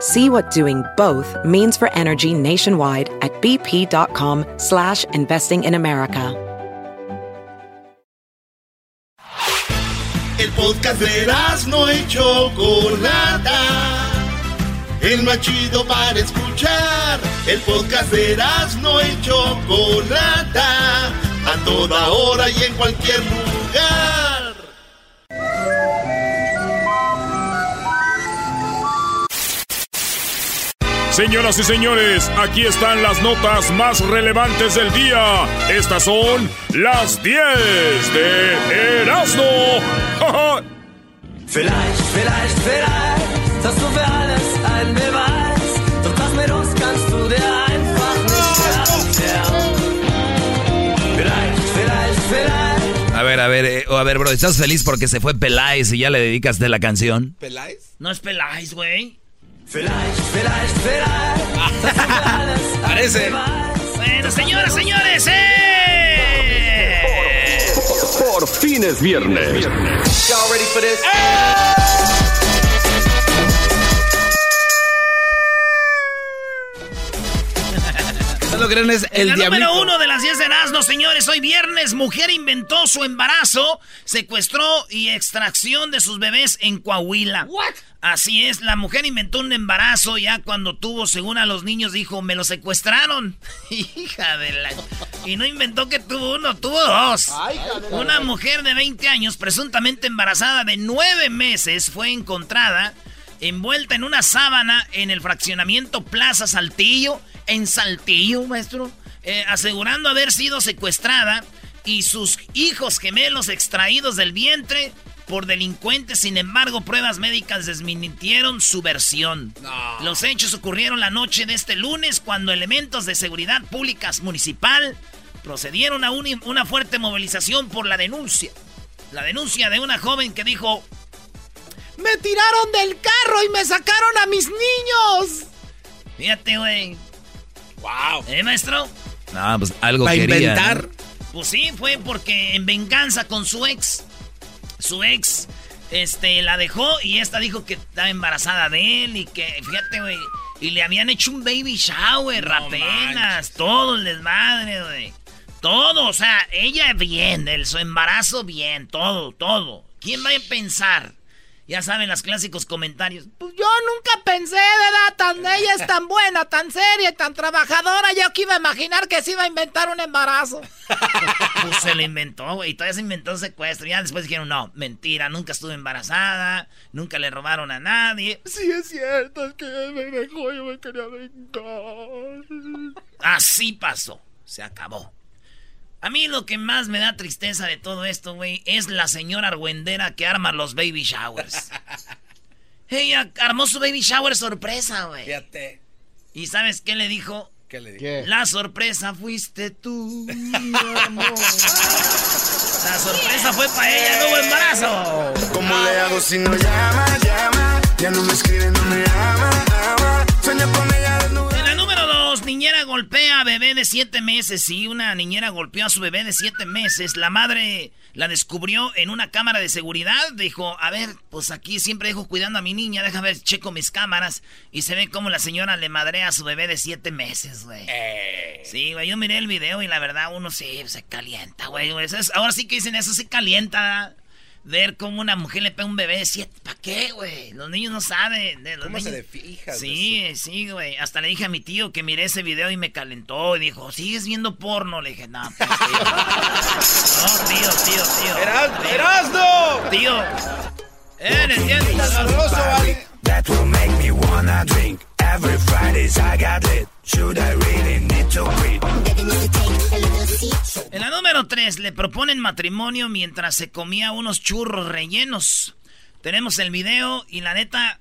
See what doing both means for energy nationwide at bp.com slash investing in America. El podcast de no y Chocolata. El para escuchar. El podcast de no y Chocolata. A toda hora y en cualquier lugar. Señoras y señores, aquí están las notas más relevantes del día. Estas son las 10 de Erasmo. vielleicht, vielleicht, vielleicht hast du für alles ein Beweis. Doch das mit uns kannst du dir einfach nicht erklären. Vielleicht, vielleicht, vielleicht. A ver, a ver, eh, a ver, bro, ¿estás feliz porque se fue Peláez y ya le dedicaste la canción? ¿Peláez? No es Peláez, güey. Vielleicht, vielleicht, vielleicht. Parece. Bueno, señoras, señores, ¡eh! Por, fin es viernes. Y'all ready for this? No lo creen, es el la diablito. número uno de las 10 de Erasmo, señores. Hoy viernes, mujer inventó su embarazo, secuestró y extracción de sus bebés en Coahuila. What? Así es, la mujer inventó un embarazo ya cuando tuvo, según a los niños, dijo, me lo secuestraron. Hija de la... Y no inventó que tuvo uno, tuvo dos. Ay, Una mujer de 20 años, presuntamente embarazada de 9 meses, fue encontrada envuelta en una sábana en el fraccionamiento Plaza Saltillo, en Saltillo, maestro, eh, asegurando haber sido secuestrada y sus hijos gemelos extraídos del vientre por delincuentes. Sin embargo, pruebas médicas desmintieron su versión. No. Los hechos ocurrieron la noche de este lunes cuando elementos de seguridad públicas municipal procedieron a un- una fuerte movilización por la denuncia. La denuncia de una joven que dijo, Me tiraron del carro y me sacaron a mis niños. fíjate, güey. Wow. ¿Eh, maestro? No, pues algo Para quería. inventar. Pues sí, fue porque en venganza con su ex, su ex, este, la dejó y esta dijo que estaba embarazada de él y que, fíjate, güey, y le habían hecho un baby shower No apenas, todo el desmadre, güey. Todo, o sea, ella bien, el, su embarazo bien, todo, todo. ¿Quién va a pensar? Ya saben los clásicos comentarios. Pues yo nunca pensé, ¿verdad? Tan, ella es tan buena, tan seria, tan trabajadora. Yo que iba a imaginar que se iba a inventar un embarazo. Pues se lo inventó, güey. Todavía se inventó un secuestro. Ya después dijeron, no, mentira, nunca estuve embarazada, nunca le robaron a nadie. Sí, es cierto, es que me dejó, yo me quería vengar. Así pasó. Se acabó. A mí lo que más me da tristeza de todo esto, güey, es la señora argüendera que arma los baby showers. Ella armó su baby shower sorpresa, güey. Fíjate. ¿Y sabes qué le dijo? ¿Qué le dije? La sorpresa fuiste tú, mi amor. La sorpresa fue para ella, no hubo embarazo. ¿Cómo le hago si no llama, llama? Ya no me escribe, no me ama, ama. Sueño con niñera golpea a bebé de siete meses. Sí, una niñera golpeó a su bebé de siete meses. La madre la descubrió en una cámara de seguridad. Dijo, a ver, pues aquí siempre dejo cuidando a mi niña. Déjame ver, checo mis cámaras. Y se ve cómo la señora le madrea a su bebé de siete meses, güey. Sí, güey, yo miré el video y la verdad uno sí se calienta, güey. Ahora sí que dicen eso, se calienta ver cómo una mujer le pega un bebé de siete. ¿Para qué, güey? Los niños no saben. Los ¿Cómo niños... se le fija? Sí, sí, güey. Hasta le dije a mi tío que miré ese video y me calentó. Y dijo, ¿sigues viendo porno? Le dije, no, pues, tío. no, tío, tío, tío. ¡Erasno! Tío. Eh, ¡Eres bien sabroso, vale! That will make me wanna drink. Every Fridays I got lit. Should I really need to quit? En la número 3 le proponen matrimonio mientras se comía unos churros rellenos. Tenemos el video y la neta,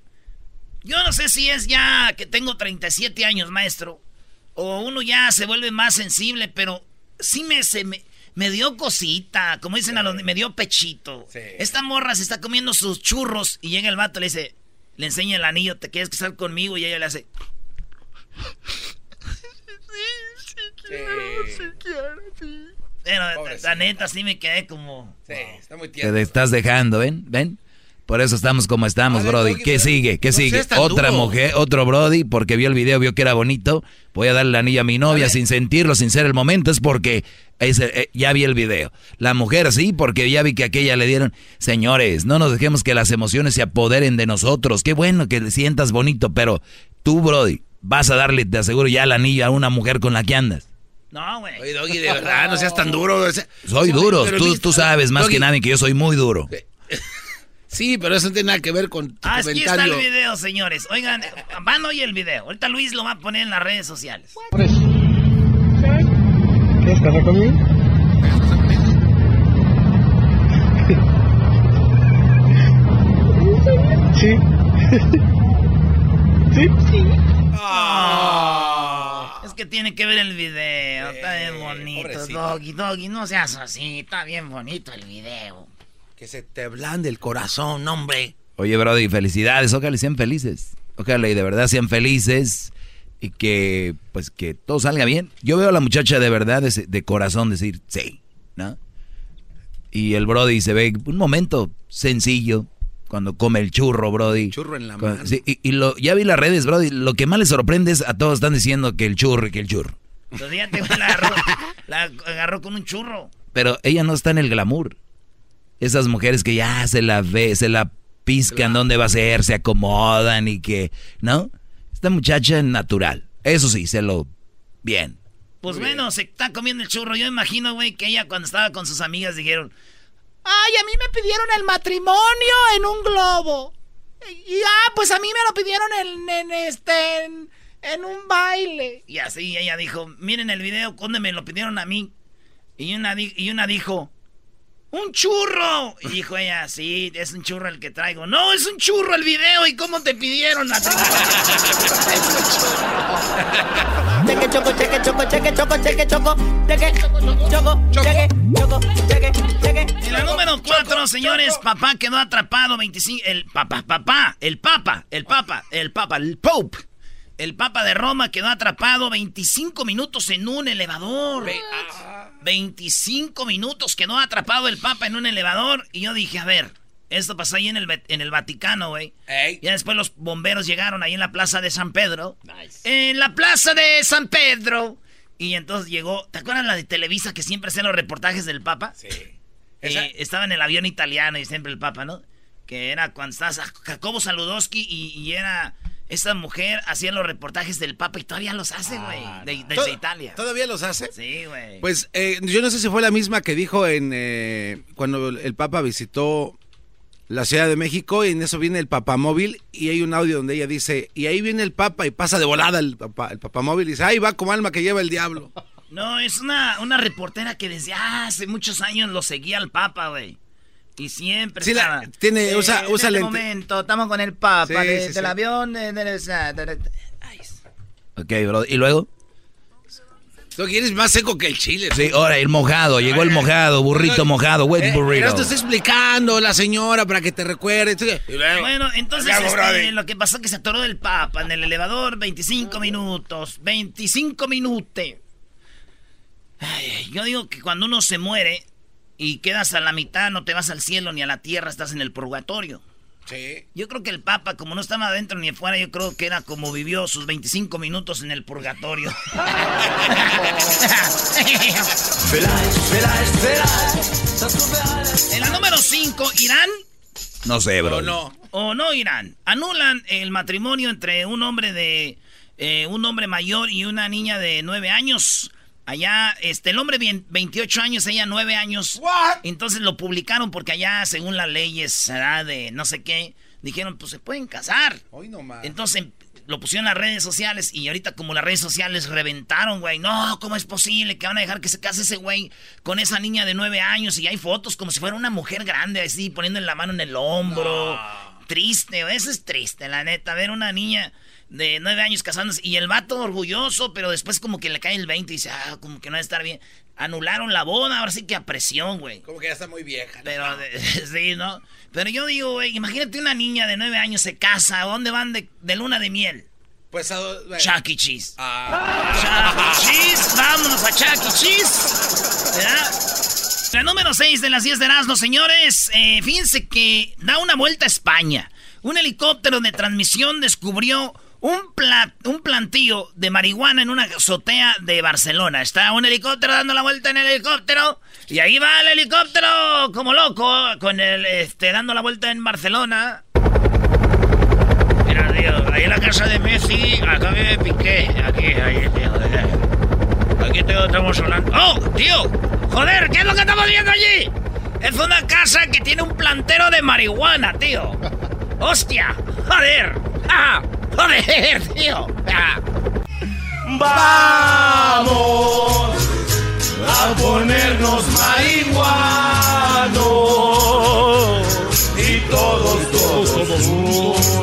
yo no sé si es ya que tengo 37 años, maestro, o uno ya se vuelve más sensible, pero sí me, se me, me dio cosita, como dicen a los, me dio pechito. Esta morra se está comiendo sus churros y llega el vato y le dice, le enseña el anillo, ¿te quieres casar conmigo? Y ella le hace... Pero la neta sí me quedé como... Sí, está muy Te estás dejando, ¿ven? ¿Ven? Por eso estamos como estamos, Brody. ¿Qué sigue? ¿Qué sigue? Otra mujer, otro Brody, porque vio el video, vio que era bonito. Voy a darle el anillo a mi novia sin sentirlo, sin ser el momento. Es porque eh, ya vi el video. La mujer sí, porque ya vi que aquella le dieron. Señores, no nos dejemos que las emociones se apoderen de nosotros. Qué bueno que le sientas bonito, pero tú, Brody, vas a darle, te aseguro, ya el anillo a una mujer con la que andas. No, güey. Oye, Doggy, de verdad, no seas tan duro. Soy duro. Tú, tú, sabes más que nadie que yo soy muy duro. Sí, pero eso no tiene nada que ver con tu Aquí está el video, señores. Oigan, van hoy el video. Ahorita Luis lo va a poner en las redes sociales. ¿Quieres casar conmigo? Sí. ¿Sí? Sí. Ah. Es que tiene que ver el video. Está bien bonito. Doggy, Doggy, no seas así. Está bien bonito el video. Que se te blande el corazón, hombre. Oye, Brody, felicidades. Ojalá sean felices. Ojalá y de verdad sean felices y que, pues, que todo salga bien. Yo veo a la muchacha de verdad, de, de corazón, decir sí, ¿no? Y el Brody se ve un momento sencillo cuando come el churro, Brody. Churro en la mano. y, lo, ya vi las redes, Brody. Lo que más les sorprende es a todos están diciendo que el churro, que el churro. Los días te la agarró, la agarró con un churro. Pero ella no está en el glamour. Esas mujeres que ya se la ve, se la piscan dónde va a ser, se acomodan y que, ¿no? Esta muchacha es natural. Eso sí, se lo bien. Pues bueno, se está comiendo el churro. Yo imagino, güey, que ella cuando estaba con sus amigas dijeron, ay, a mí me pidieron el matrimonio en un globo. Y ah, pues a mí me lo pidieron en, este en, un baile. Y así ella dijo, miren el video, ¿dónde me lo pidieron a mí? Y una, y una dijo, ¡Un churro! Y dijo ella, sí, es un churro el que traigo. No, es un churro el video. ¿Y cómo te pidieron la Cheque, choco, cheque, choco, cheque, choco, cheque, choco, cheque, choco, cheque, choco, cheque, cheque. En la número 4, señores, papá quedó atrapado 25... El papá, papá, el papa, el papa, el papa, el pope. El papa de Roma quedó atrapado 25 minutos en un elevador. 25 minutos quedó atrapado el Papa en un elevador. Y yo dije, a ver, esto pasó ahí en el, en el Vaticano, güey. Ya después los bomberos llegaron ahí en la plaza de San Pedro. En la plaza de San Pedro. Y entonces llegó, ¿te acuerdas la de Televisa que siempre hacen los reportajes del Papa? Sí. Eh, estaba en el avión italiano y siempre el Papa, ¿no? Que era cuando estaba Jacobo Saludowski y era esta mujer hacía los reportajes del Papa y todavía los hace, güey, ah, desde Italia. ¿Todavía los hace? Sí, güey. Pues eh, yo no sé si fue la misma que dijo en eh, cuando el Papa visitó la Ciudad de México y en eso viene el papamóvil y hay un audio donde ella dice, y ahí viene el Papa y pasa de volada el, papá, el papamóvil y dice, ahí va como alma que lleva el diablo. No, es una, una reportera que desde hace muchos años lo seguía al Papa, güey. Y siempre sí, tiene, usa, usa en este momento, estamos con el papa del avión. ok, bro. ¿Y luego? Tú quieres más seco que el chile. Sí, ahora el mojado, llegó el mojado, burrito mojado, wet eh, burrito. Pero te está explicando la señora para que te recuerde. Bueno, entonces este, lo que pasó es que se atoró el papa en el elevador 25 minutos, 25 minutos. yo digo que cuando uno se muere, y quedas a la mitad, no te vas al cielo ni a la tierra, estás en el purgatorio. Sí. Yo creo que el Papa, como no estaba adentro ni afuera, yo creo que era como vivió sus 25 minutos en el purgatorio. en la número 5, Irán. No sé, bro. O no. O no, Irán. Anulan el matrimonio entre un hombre de. Eh, un hombre mayor y una niña de 9 años Allá, este, el hombre 28 años, ella 9 años. Entonces lo publicaron porque allá, según las leyes, de no sé qué, dijeron, pues se pueden casar. Hoy no más. Entonces lo pusieron en las redes sociales y ahorita como las redes sociales reventaron, güey. No, ¿cómo es posible que van a dejar que se case ese güey con esa niña de 9 años? Y hay fotos como si fuera una mujer grande, así, poniendo la mano en el hombro. Triste, eso es triste, la neta. Ver una niña de nueve años casándose y el vato orgulloso, pero después como que le cae el 20 y dice, ah, como que no va a estar bien. Anularon la boda, ahora sí que a presión, güey. Como que ya está muy vieja. Pero, sí, ¿no? Pero yo digo, güey, imagínate una niña de nueve años se casa, ¿a dónde van de, luna de miel? Pues a... Chuck E. Cheese. Ah. Chuck E. Cheese, vámonos a Chuck E. Cheese. ¿Verdad? La número 6 de las 10 de Erasmo, señores. Eh, fíjense que da una vuelta a España. Un helicóptero de transmisión descubrió un, un plantío de marihuana en una azotea de Barcelona. Está un helicóptero dando la vuelta en el helicóptero. Y ahí va el helicóptero como loco, con el, este, dando la vuelta en Barcelona. Mira, tío, ahí en la casa de Messi, acá vive Piqué. Aquí, ahí, tío. Aquí estamos hablando. ¡Oh, tío! ¡Joder! ¿Qué es lo que estamos viendo allí? Es una casa que tiene un plantero de marihuana, tío. ¡Hostia! ¡Joder! ¡Ah! ¡Joder, tío! Vamos a ponernos marihuanos y todos, todos juntos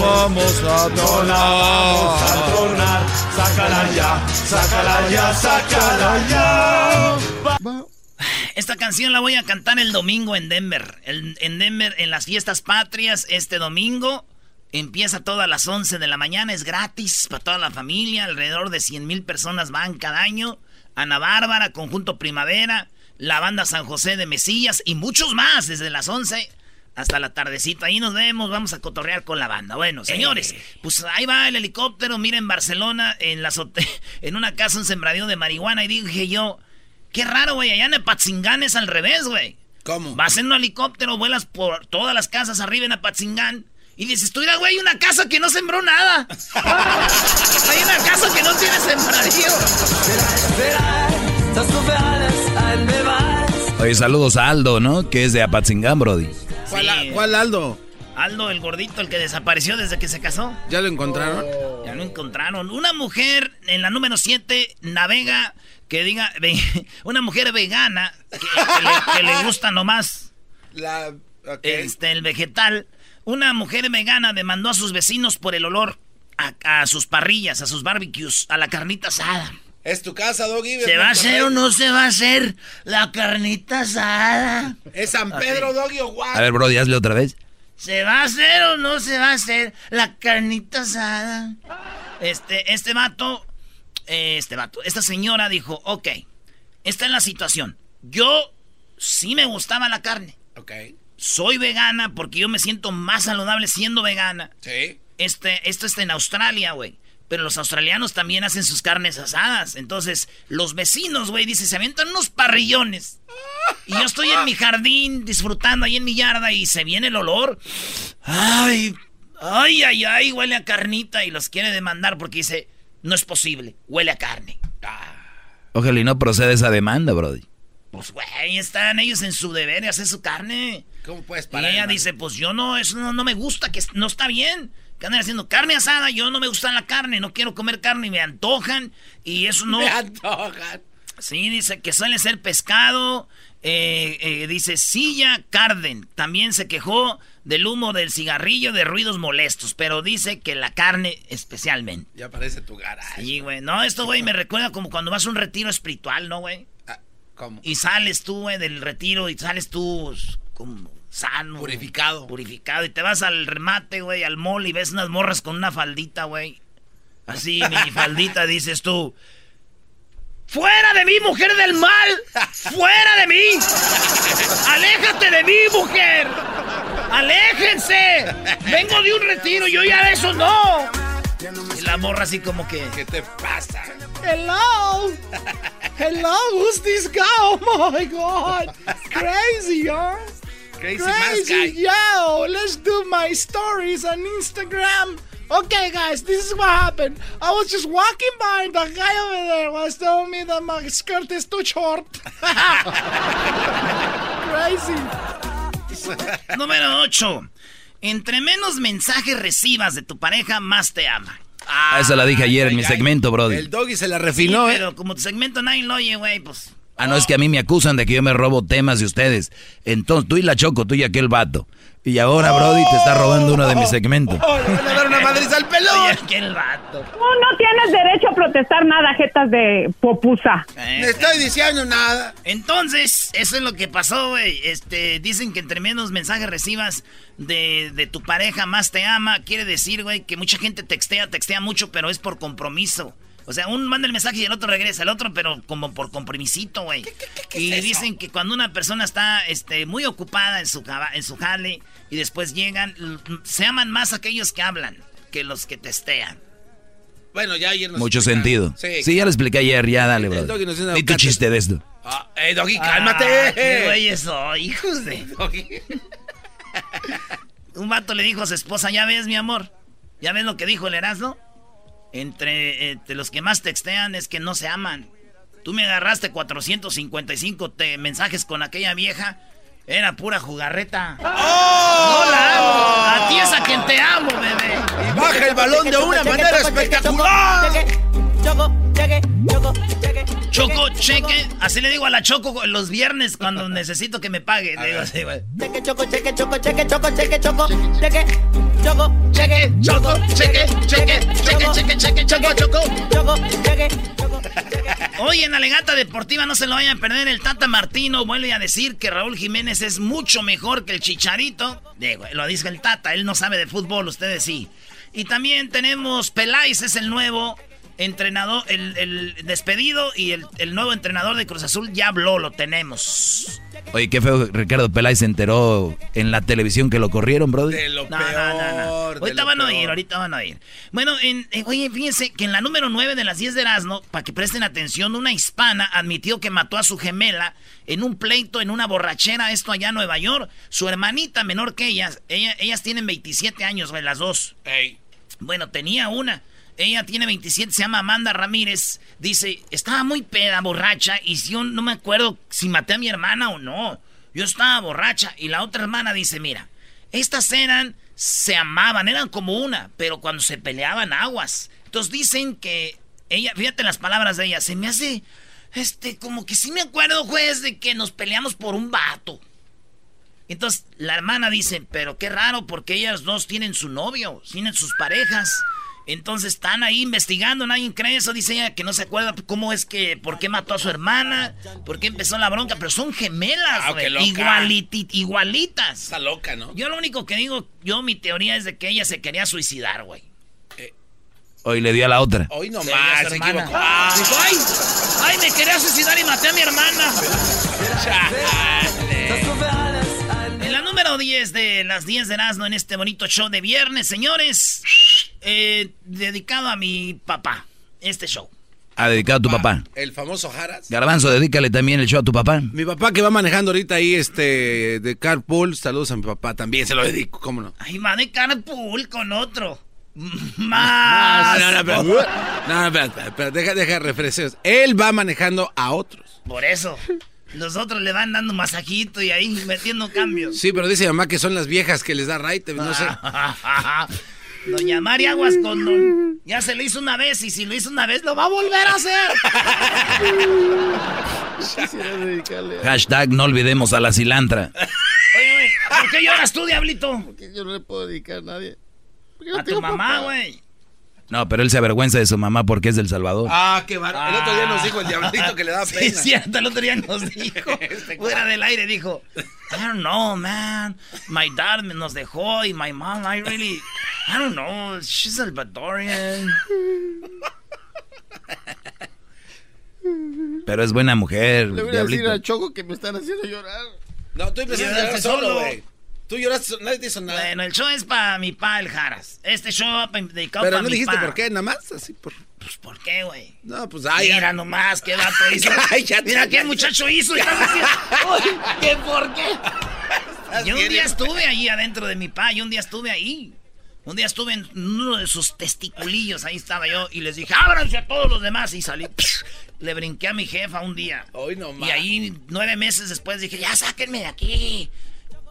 vamos a Vamos a tronar, sácala ya, sácala ya, sácala ya. Esta canción la voy a cantar el domingo en Denver. en Denver, en las fiestas patrias, este domingo. Empieza todas las 11 de la mañana, es gratis para toda la familia. Alrededor de 100 mil personas van cada año. Ana Bárbara, Conjunto Primavera, la banda San José de Mesillas y muchos más desde las 11 hasta la tardecita. Ahí nos vemos, vamos a cotorrear con la banda. Bueno, señores, eh. pues ahí va el helicóptero. Miren, Barcelona, en, la en una casa, un sembradío de marihuana. Y dije yo, qué raro, güey, allá en Apatzingán es al revés, güey. ¿Cómo? Vas en un helicóptero, vuelas por todas las casas arriba en Apatzingán y dices, tú, güey, hay una casa que no sembró nada. hay una casa que no tiene sembradío. Oye, saludos a Aldo, ¿no? Que es de Apatzingán, Brody. ¿Cuál, Aldo? Aldo, el gordito, el que desapareció desde que se casó. ¿Ya lo encontraron? Ya lo encontraron. Una mujer en la número 7 navega, que diga, una mujer vegana que, le, gusta nomás la, este, el vegetal una mujer vegana demandó a sus vecinos por el olor a, sus parrillas, a sus barbecues, a la carnita asada. Es tu casa, Doggy. ¿Se va a hacer o no se va a hacer la carnita asada? Es San Pedro, Doggy, o A ver, Brody, hazle otra vez. ¿Se va a hacer o no se va a hacer la carnita asada? Este, este vato, este vato, esta señora dijo, ok, esta es la situación. Yo sí me gustaba la carne. Ok soy vegana porque yo me siento más saludable siendo vegana. Sí. Este, esto está en Australia, güey. Pero los australianos también hacen sus carnes asadas. Entonces, los vecinos, güey, dicen, se avientan unos parrillones. Y yo estoy en mi jardín disfrutando ahí en mi yarda y se viene el olor. Ay, ay, ay, ay, huele a carnita y los quiere demandar porque dice, no es posible, huele a carne. Ojalá y no procede esa demanda, Brody. Pues, güey, están ellos en su deber de hacer su carne. ¿Cómo puedes parar? Y ella dice, pues yo no, eso no, me gusta, que no está bien. Que andan haciendo carne asada, yo no me gusta la carne, no quiero comer carne, y me antojan. Y eso no... Me antojan. Sí, dice que suele ser pescado. Eh, eh, dice Silla Carden. También se quejó del humo del cigarrillo, de ruidos molestos. Pero dice que la carne especialmente. Ya parece tu garaje. Sí, güey. No, esto, güey, me recuerda como cuando vas a un retiro espiritual, ¿no, güey? ¿Cómo? Y sales tú, güey, del retiro y sales tú como sano. Purificado. Purificado. Y te vas al remate, güey, al mall y ves unas morras con una faldita, güey. Así, mi faldita, dices tú. ¡Fuera de mí, mujer del mal! ¡Fuera de mí! ¡Aléjate de mí, mujer! ¡Aléjense! Vengo de un retiro, yo ya de eso no. Y la morra así como que... ¿Qué te pasa? Hello. Hello, who's this guy? Oh my god. Crazy, huh? Crazy, Crazy Yo, let's do my stories on Instagram Okay, guys, this is what happened. I was just walking by and the guy over there was telling me that my skirt is too short. Crazy. Número 8. Entre menos mensajes recibas de tu pareja, más te ama. Ah, esa la dije ayer en mi segmento, Brody. El doggy se la refinó, Sí, ¿eh? pero como tu segmento nadie lo oye, güey, pues... Ah, no, es que a mí me acusan de que yo me robo temas de ustedes. Entonces, tú y la Choco, tú y aquel vato. Y ahora Brody te está robando uno de mis segmentos. Oh, le van a dar una madriza al pelón. Oye, aquel vato. Tú no tienes derecho a protestar nada, jetas de popusa. Eh, No estoy diciendo nada. Entonces, eso es lo que pasó, güey. Este, dicen que entre menos mensajes recibas de, de tu pareja, más te ama. Quiere decir, güey, que mucha gente textea, textea mucho, pero es por compromiso. O sea, un manda el mensaje y el otro regresa, el otro, pero como por compromisito, güey. Y dicen que cuando una persona está este, muy ocupada en su, en su jale y después llegan, se aman más aquellos que hablan que los que testean. Bueno, ya ayer nos Mucho explicaron. sentido. Sí, Sí, ya lo expliqué ayer, ya dale. Doggy hizo Di tu chiste de esto. Ah, eh, Doggy, Ah, cálmate. qué güeyes soy, hijos de... Un vato le dijo a su esposa, ya ves, mi amor, ya ves lo que dijo el Erasmo. Entre, entre los que más textean es que no se aman. Tú me agarraste 455 te- mensajes con aquella vieja. Era pura jugarreta. No la amo. A ti es a quien te amo, bebé. Y baja el balón de una manera espectacular. Choco, cheque. Así le digo a la Choco los viernes cuando necesito que me pague. Le digo así, güey. Choco, cheque, choco, cheque, choco, cheque, choco, cheque, choco, cheque, choco, cheque, cheque, cheque, cheque, cheque, choco, choco, choco, cheque, choco, Hoy en Alegata Deportiva no se lo vayan a perder. El Tata Martino vuelve a decir que Raúl Jiménez es mucho mejor que el Chicharito. Digo, lo dice el Tata, él no sabe de fútbol, ustedes sí. Y también tenemos Peláez, es el nuevo entrenador, el, el despedido y el, el nuevo entrenador de Cruz Azul ya habló, lo tenemos. Oye, qué feo, Ricardo Peláez se enteró en la televisión que lo corrieron, Brody. De lo No, peor. no, no, Ahorita van a oír, ahorita van a oír. Bueno, en, eh, oye, fíjense que en la número 9 de las 10 de Erasmo, para que presten atención, una hispana admitió que mató a su gemela en un pleito, en una borrachera, esto allá en Nueva York. Su hermanita menor que ellas, ella- ellas tienen 27 años, güey, las dos. Ey. Bueno, tenía una. Ella tiene 27, se llama Amanda Ramírez. Dice, estaba muy peda, borracha, y si yo no me acuerdo si maté a mi hermana o no. Yo estaba borracha. Y la otra hermana dice, mira, estas eran, se amaban, eran como una, pero cuando se peleaban aguas. Entonces dicen que ella, fíjate las palabras de ella, se me hace, este, como que sí me acuerdo, juez, de que nos peleamos por un vato. Entonces la hermana dice, pero qué raro porque ellas dos tienen su novio, tienen sus parejas. Entonces están ahí investigando, nadie cree eso, dice ella que no se acuerda cómo es que, por qué mató a su hermana, por qué empezó la bronca, pero son gemelas, Ah, loca. igualiti- igualitas. Está loca, ¿no? Yo lo único que digo, yo mi teoría es de que ella se quería suicidar, güey. Hoy le dio a la otra. Hoy no Sí, se hermana. equivocó. Ah, Dijo, ay, ay, me quería suicidar y maté a mi hermana. Número 10 de las 10 de Erasmo en este bonito show de viernes, señores, eh, dedicado a mi papá, este show. Ha dedicado a tu papá. El famoso Jaras. Garbanzo, dedícale también el show a tu papá. Mi papá que va manejando ahorita ahí este de carpool, saludos a mi papá también, se lo dedico, cómo no. Ay, va de carpool con otro. No, Más. no, no, espera, no, no, espera, espera, espera, deja, deja refrescos. Él va manejando a otros. Por eso. Los otros le van dando masajito y ahí metiendo cambios. Sí, pero dice mamá que son las viejas que les da raite, no sé. Doña Mari Aguas con don... Ya se lo hizo una vez y si lo hizo una vez lo va a volver a hacer. Hashtag no olvidemos a la cilantra. Oye, güey, ¿por qué lloras tú, diablito? Porque yo no le puedo dedicar a nadie. Porque A tu mamá, güey. No, pero él se avergüenza de su mamá porque es del Salvador. Ah, qué bar... El otro día nos dijo el diablito que le da Sí, pena. es cierto, el otro día nos dijo, Este fuera del aire, dijo, I don't know, man, my dad nos dejó y my mom, I really, I don't know, she's Salvadorian. Pero es buena mujer, Le voy a decir a Choco que me están haciendo llorar. No, llorar solo, solo. güey. Tú lloraste, nadie te hizo nada. Bueno, el show es para mi pa, el Jaras. Este show va pa- dedicado pero para no mi dijiste pa. por qué, nada más, así por... Pues, ¿por qué, güey? No, pues ay, Mira nomás, qué vato hizo. Cállate, Mira qué muchacho hizo. y "Ay, ¿Qué por qué? Yo un día estuve ahí adentro de mi pa, yo un día estuve ahí. Un día estuve en uno de sus testiculillos, ahí estaba yo, y les dije, ábranse a todos los demás, y salí, le brinqué a mi jefa un día. y ahí, nueve meses después, dije, ya sáquenme de aquí.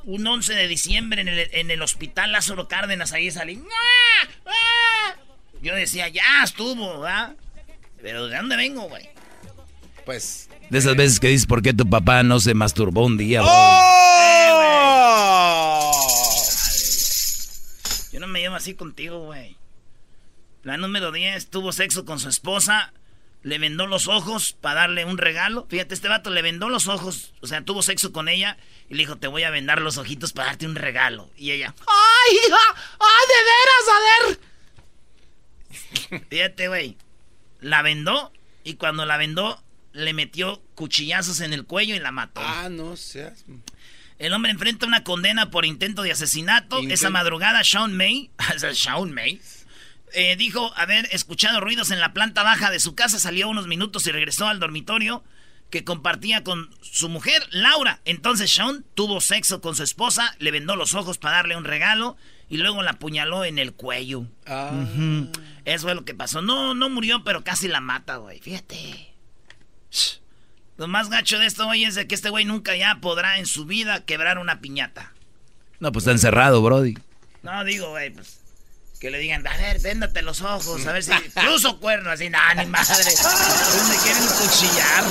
Un 11 de diciembre en el, en el hospital Lázaro Cárdenas, ahí salí. Yo decía, ya estuvo, ¿verdad? Pero ¿de dónde vengo, güey? Pues... De esas veces que dices, ¿por qué tu papá no se masturbó un día, güey? ¡Oh! Yo no me llevo así contigo, güey. La número 10 tuvo sexo con su esposa, le vendó los ojos para darle un regalo. Fíjate, este vato le vendó los ojos, o sea, tuvo sexo con ella y le dijo, te voy a vendar los ojitos para darte un regalo. Y ella, ¡ay, hija! ¡Ay, de veras! A ver, Fíjate, güey. La vendó y cuando la vendó le metió cuchillazos en el cuello y la mató. Ah, no seas. El hombre enfrenta una condena por intento de asesinato. Esa madrugada, Sean May, Sean May, eh, dijo haber escuchado ruidos en la planta baja de su casa, salió unos minutos y regresó al dormitorio que compartía con su mujer, Laura. Entonces Sean tuvo sexo con su esposa, le vendó los ojos para darle un regalo y luego la apuñaló en el cuello. Ah. Eso es lo que pasó. No, no murió, pero casi la mata, güey. Fíjate. Lo más gacho de esto, güey, es de que este güey nunca ya podrá en su vida quebrar una piñata. No, pues está encerrado, Brody. No, digo, güey, pues que le digan, a ver, véndate los ojos, a ver si cruzo cuerno, así, nada, ni madre. me quieren cuchillar.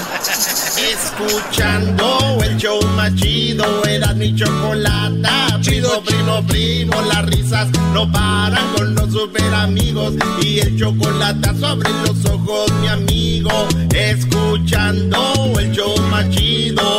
Escuchando el show más chido, era mi chocolata. Chido, primo, primo, las risas no paran con los super amigos. Y el chocolate sobre los ojos, mi amigo. Escuchando el show más chido.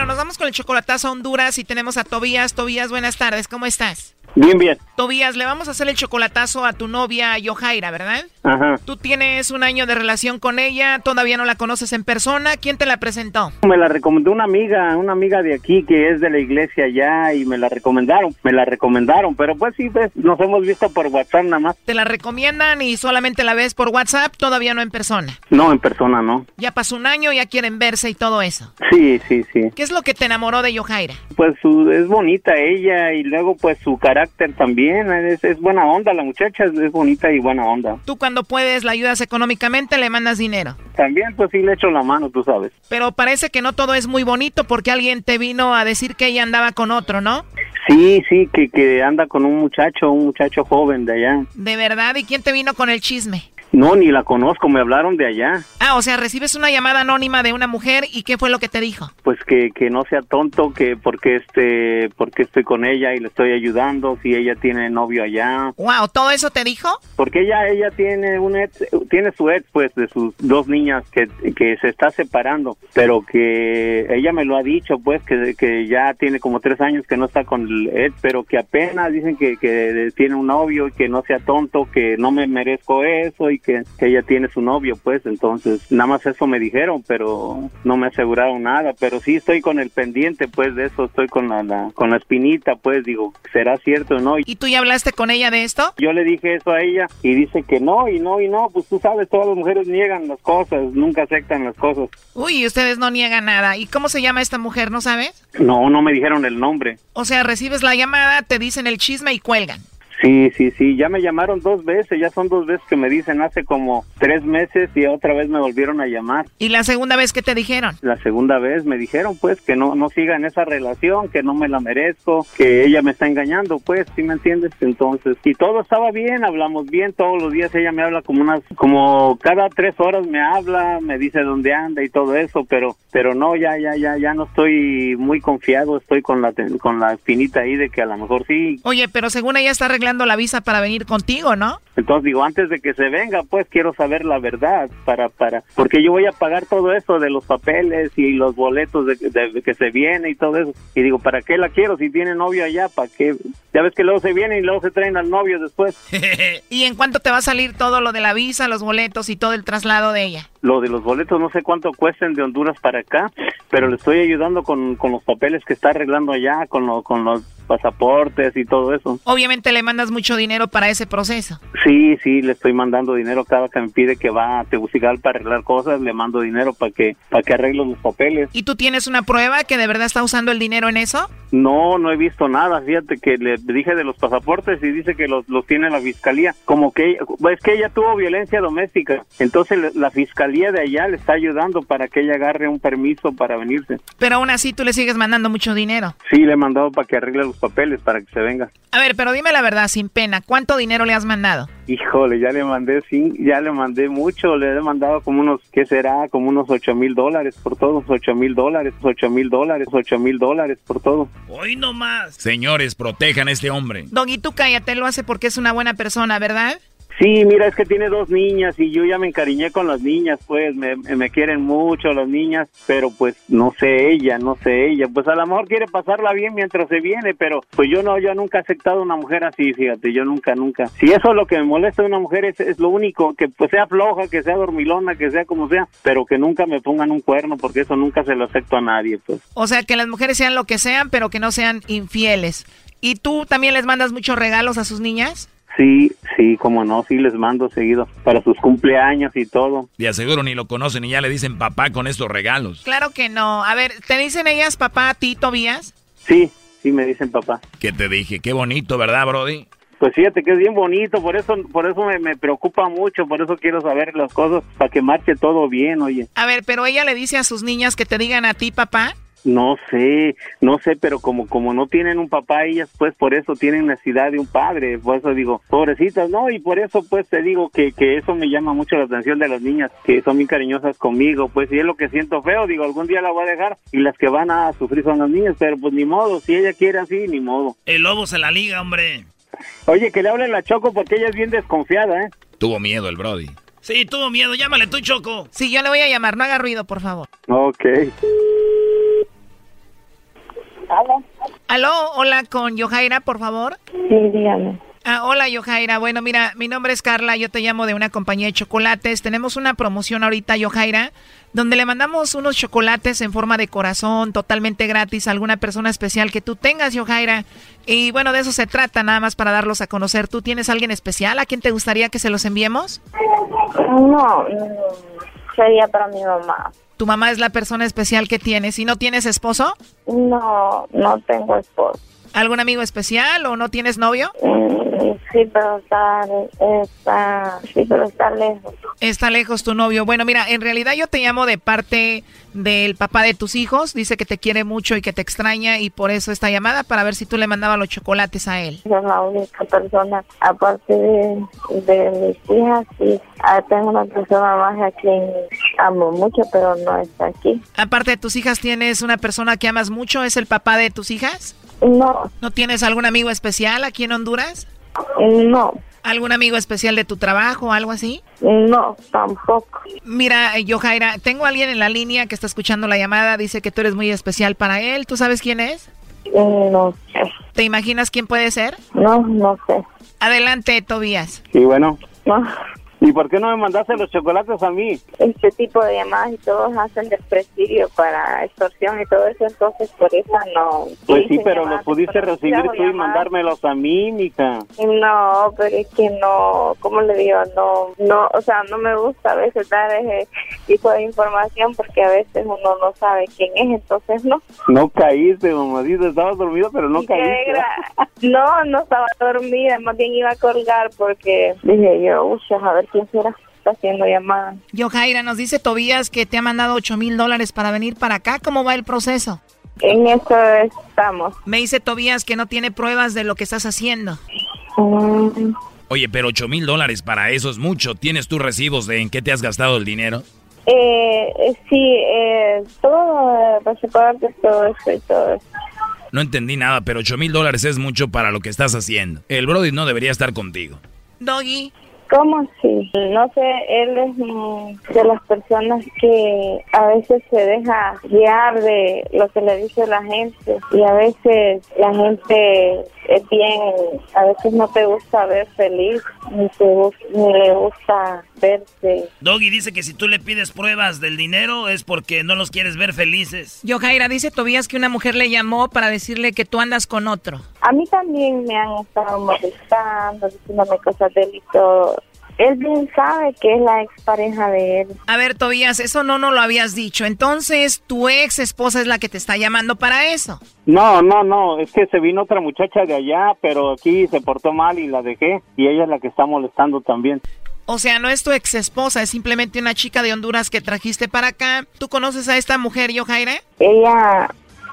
Bueno, nos vamos con el chocolatazo a Honduras y tenemos a Tobías. Tobías, buenas tardes, ¿cómo estás? Bien, bien. Tobías, le vamos a hacer el chocolatazo a tu novia Yohaira, ¿verdad? Ajá. Tú tienes un año de relación con ella, todavía no la conoces en persona. ¿Quién te la presentó? Me la recomendó una amiga, una amiga de aquí que es de la iglesia ya y me la recomendaron, me la recomendaron, pero pues sí, pues, nos hemos visto por WhatsApp nada más. ¿Te la recomiendan y solamente la ves por WhatsApp, todavía no en persona? No, en persona no. Ya pasó un año, ya quieren verse y todo eso. Sí, sí, sí. ¿Qué es lo que te enamoró de Yohaira? Pues su, es bonita ella y luego pues su carácter también, es, es buena onda la muchacha, es, es bonita y buena onda. Tú cuando puedes la ayudas económicamente, le mandas dinero. También pues sí le echo la mano, tú sabes. Pero parece que no todo es muy bonito porque alguien te vino a decir que ella andaba con otro, ¿no? Sí, sí, que, que anda con un muchacho, un muchacho joven de allá. ¿De verdad? ¿Y quién te vino con el chisme? No, ni la conozco, me hablaron de allá. Ah, o sea, recibes una llamada anónima de una mujer y ¿qué fue lo que te dijo? Pues que, que no sea tonto, que porque este, porque estoy con ella y le estoy ayudando, si ella tiene novio allá. Wow, ¿todo eso te dijo? Porque ella, ella tiene un ex, tiene su ex, pues, de sus dos niñas que, que se está separando, pero que ella me lo ha dicho, pues, que, que ya tiene como tres años que no está con el ex, pero que apenas dicen que, que tiene un novio y que no sea tonto, que no me merezco eso y que, ella tiene su novio, pues, entonces nada más eso me dijeron, pero no me aseguraron nada, pero sí estoy con el pendiente, pues, de eso, estoy con la, con la espinita, pues, digo, ¿será cierto o no? ¿Y tú ya hablaste con ella de esto? Yo le dije eso a ella y dice que no, y no, y no, pues tú sabes, todas las mujeres niegan las cosas, nunca aceptan las cosas. Uy, ustedes no niegan nada. ¿Y cómo se llama esta mujer, no sabes? No, no me dijeron el nombre. O sea, recibes la llamada, te dicen el chisme y cuelgan. Sí, sí, sí, ya me llamaron dos veces, ya son dos veces que me dicen hace como tres meses y otra vez me volvieron a llamar. ¿Y la segunda vez que te dijeron? La segunda vez me dijeron pues que no, no siga en esa relación, que no me la merezco, que ella me está engañando, pues, ¿sí me entiendes? Entonces, y todo estaba bien, hablamos bien, todos los días ella me habla como unas, como cada tres horas me habla, me dice dónde anda y todo eso, pero, pero no, ya, ya, ya, ya no estoy muy confiado, estoy con la, con la espinita ahí de que a lo mejor sí. Oye, pero según ella está arreglando la visa para venir contigo, ¿no? Entonces digo, antes de que se venga, pues quiero saber la verdad para para porque yo voy a pagar todo eso de los papeles y los boletos de, de- que se viene y todo eso. Y digo, ¿para qué la quiero si tiene novio allá? ¿Para qué? Ya ves que luego se viene y luego se traen al novio después. ¿Y en cuánto te va a salir todo lo de la visa, los boletos y todo el traslado de ella? Lo de los boletos no sé cuánto cuesten de Honduras para acá, pero le estoy ayudando con, con los papeles que está arreglando allá, con, lo, con los pasaportes y todo eso. Obviamente le mandas mucho dinero para ese proceso. Sí, sí, le estoy mandando dinero cada que me pide que va a Tegucigalpa para arreglar cosas, le mando dinero para que para que arregle los papeles. ¿Y tú tienes una prueba que de verdad está usando el dinero en eso? No, no he visto nada, fíjate que le dije de los pasaportes y dice que los, los tiene la fiscalía, como que es que ella tuvo violencia doméstica, entonces la fiscalía de allá le está ayudando para que ella agarre un permiso para venirse. Pero aún así tú le sigues mandando mucho dinero. Sí, le he mandado para que arregle los papeles para que se venga. A ver, pero dime la verdad, sin pena, ¿cuánto dinero le has mandado? Híjole, ya le mandé, sí, ya le mandé mucho, le he mandado como unos, ¿qué será? Como unos ocho mil dólares por todo, ocho mil dólares, ocho mil dólares, ocho mil dólares por todo. Hoy no más. Señores, protejan a este hombre. Doggy, tú cállate, lo hace porque es una buena persona, ¿verdad? Sí, mira, es que tiene dos niñas y yo ya me encariñé con las niñas, pues me, me quieren mucho las niñas, pero pues no sé ella, no sé ella, pues a lo mejor quiere pasarla bien mientras se viene, pero pues yo no, yo nunca he aceptado una mujer así, fíjate, yo nunca, nunca. Si eso es lo que me molesta de una mujer es, es lo único, que pues sea floja, que sea dormilona, que sea como sea, pero que nunca me pongan un cuerno, porque eso nunca se lo acepto a nadie, pues. O sea, que las mujeres sean lo que sean, pero que no sean infieles. ¿Y tú también les mandas muchos regalos a sus niñas? Sí, sí, como no, sí les mando seguido para sus cumpleaños y todo. De aseguro ni lo conocen y ya le dicen papá con estos regalos. Claro que no. A ver, ¿te dicen ellas papá a ti, Tobías? Sí, sí me dicen papá. ¿Qué te dije? Qué bonito, ¿verdad, Brody? Pues fíjate que es bien bonito, por eso, por eso me, me preocupa mucho, por eso quiero saber las cosas para que marche todo bien, oye. A ver, pero ella le dice a sus niñas que te digan a ti papá. No sé, no sé, pero como como no tienen un papá ellas, pues por eso tienen necesidad de un padre, por eso digo, pobrecitas, no, y por eso pues te digo que, que eso me llama mucho la atención de las niñas, que son muy cariñosas conmigo, pues y es lo que siento feo, digo, algún día la voy a dejar y las que van a sufrir son las niñas, pero pues ni modo, si ella quiere así, ni modo. El lobo se la liga, hombre. Oye, que le hable la Choco porque ella es bien desconfiada, ¿eh? Tuvo miedo el Brody. Sí, tuvo miedo. Llámale tú, Choco. Sí, yo le voy a llamar. No haga ruido, por favor. Ok. ¿Aló? Aló, hola con Yojaira, por favor. Sí, dígame. Ah, hola Yojaira. Bueno, mira, mi nombre es Carla, yo te llamo de una compañía de chocolates. Tenemos una promoción ahorita, Yojaira, donde le mandamos unos chocolates en forma de corazón, totalmente gratis, a alguna persona especial que tú tengas, Yojaira. Y bueno, de eso se trata, nada más para darlos a conocer. ¿Tú tienes alguien especial a quien te gustaría que se los enviemos? No, sería para mi mamá. ¿Tu mamá es la persona especial que tienes? ¿Y no tienes esposo? No, no tengo esposo. ¿Algún amigo especial o no tienes novio? Mm, Sí, pero está, está, sí, pero está lejos. Está lejos tu novio. Bueno, mira, en realidad yo te llamo de parte del papá de tus hijos. Dice que te quiere mucho y que te extraña y por eso esta llamada para ver si tú le mandabas los chocolates a él. Es la única persona, aparte de, de mis hijas, sí. Ah, tengo una persona más a quien amo mucho, pero no está aquí. Aparte de tus hijas, ¿tienes una persona que amas mucho? ¿Es el papá de tus hijas? No. ¿No tienes algún amigo especial aquí en Honduras? No. ¿Algún amigo especial de tu trabajo o algo así? No, tampoco. Mira, eh, Yojaira, tengo a alguien en la línea que está escuchando la llamada. Dice que tú eres muy especial para él. ¿Tú sabes quién es? No sé. ¿Te imaginas quién puede ser? No, no sé. Adelante, Tobías. Sí, bueno. No. ¿Y por qué no me mandaste los chocolates a mí? Este tipo de llamadas y todos hacen desprestidio para extorsión y todo eso, entonces por eso no. Pues sí, pero los pudiste recibir tú y mandármelos a mí, mija. No, pero es que no, ¿cómo le digo? No, no, o sea, no me gusta a veces dar ese tipo de información porque a veces uno no sabe quién es, entonces no. No caíste, mamadita. Estabas dormido, pero no caíste. No, no estaba dormida, más bien iba a colgar porque dije yo, uy, a ver quién será, está haciendo llamada. Yojaira, nos dice Tobías que te ha mandado 8 mil dólares para venir para acá. ¿Cómo va el proceso? En eso estamos. Me dice Tobías que no tiene pruebas de lo que estás haciendo. Mm, Oye, pero 8 mil dólares para eso es mucho. ¿Tienes tus recibos de en qué te has gastado el dinero? Eh, eh, sí, eh, todo, eh, pasaportes, todo eso y todo eso. No entendí nada, pero 8 mil dólares es mucho para lo que estás haciendo. El Brody no debería estar contigo. Doggy. ¿Cómo así? No sé, él es de las personas que a veces se deja guiar de lo que le dice la gente y a veces la gente es bien, a veces no te gusta ver feliz, ni, te, ni le gusta verte. Doggy dice que si tú le pides pruebas del dinero es porque no los quieres ver felices. Yo, Jaira, dice Tobías que una mujer le llamó para decirle que tú andas con otro. A mí también me han estado molestando, diciéndome cosas de él y todo él bien sabe que es la expareja de él. A ver, Tobías, eso no nos lo habías dicho. Entonces, tu ex esposa es la que te está llamando para eso. No, no, no, es que se vino otra muchacha de allá, pero aquí se portó mal y la dejé y ella es la que está molestando también. O sea, no es tu ex esposa, es simplemente una chica de Honduras que trajiste para acá. ¿Tú conoces a esta mujer, Yojaire? Ella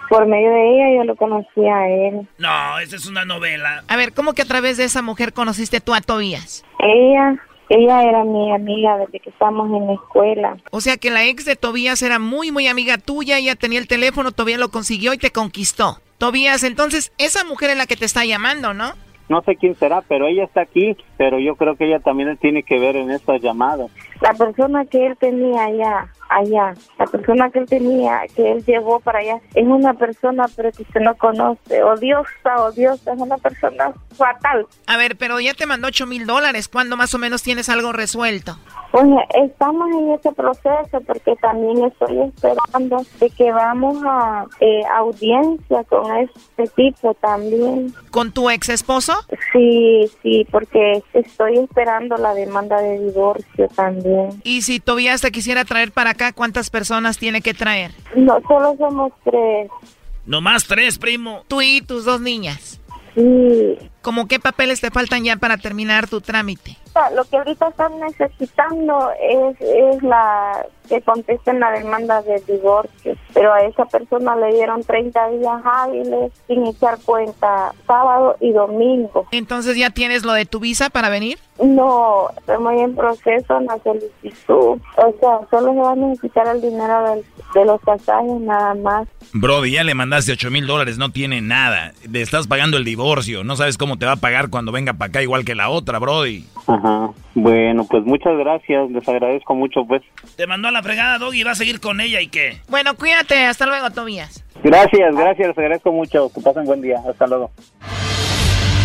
por medio de ella yo lo conocí a él. No, esa es una novela. A ver, ¿cómo que a través de esa mujer conociste tú a Tobías? Ella ella era mi amiga desde que estábamos en la escuela. O sea que la ex de Tobías era muy, muy amiga tuya, ella tenía el teléfono, Tobías lo consiguió y te conquistó. Tobías, entonces esa mujer es la que te está llamando, ¿no? No sé quién será, pero ella está aquí, pero yo creo que ella también tiene que ver en estas llamadas. La persona que él tenía allá, allá, la persona que él tenía, que él llevó para allá, es una persona pero que usted no conoce, odiosa, odiosa, es una persona fatal. A ver, pero ya te mandó 8 mil dólares, ¿cuándo más o menos tienes algo resuelto? Pues estamos en ese proceso porque también estoy esperando de que vamos a eh, audiencia con este tipo también. ¿Con tu ex esposo? Sí, sí, porque estoy esperando la demanda de divorcio también. Y si Tobías te quisiera traer para acá, ¿cuántas personas tiene que traer? No, solo somos tres. No más tres, primo. Tú y tus dos niñas. Sí. ¿Cómo qué papeles te faltan ya para terminar tu trámite? Lo que ahorita están necesitando es, es la que contesten la demanda de divorcio, pero a esa persona le dieron 30 días hábiles sin echar cuenta sábado y domingo. Entonces ya tienes lo de tu visa para venir? No, estamos en proceso en la solicitud. O sea, solo se va a necesitar el dinero de los pasajes nada más. Brody, ya le mandaste 8 mil dólares, no tiene nada. Le estás pagando el divorcio, no sabes cómo te va a pagar cuando venga para acá igual que la otra, Brody. Ajá. Bueno, pues muchas gracias, les agradezco mucho, pues. Te mandó a la fregada, Doggy, va a seguir con ella y qué. Bueno, cuídate, hasta luego, Tobías. Gracias, gracias, les agradezco mucho. Que pasen buen día, hasta luego.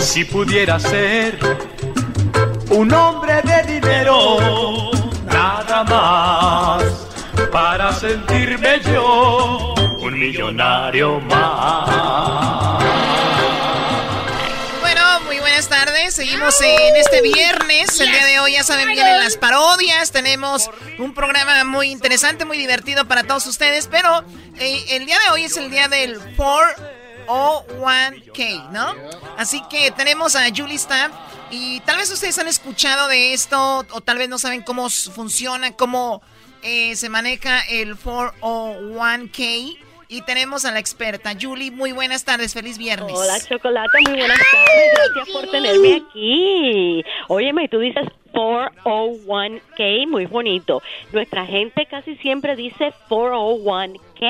Si pudiera ser un hombre de dinero, nada más, para sentirme yo un millonario más. Bueno, muy buenas tardes. Seguimos en este viernes. El día de hoy, ya saben, vienen las parodias. Tenemos un programa muy interesante, muy divertido para todos ustedes. Pero eh, el día de hoy es el día del 401k, ¿no? Así que tenemos a Julie Stamp. Y tal vez ustedes han escuchado de esto, o tal vez no saben cómo funciona, cómo eh, se maneja el 401k. Y tenemos a la experta, Julie. Muy buenas tardes, feliz viernes. Hola, Chocolate, muy buenas tardes. Gracias por tenerme aquí. Óyeme, tú dices 401k, muy bonito. Nuestra gente casi siempre dice 401 k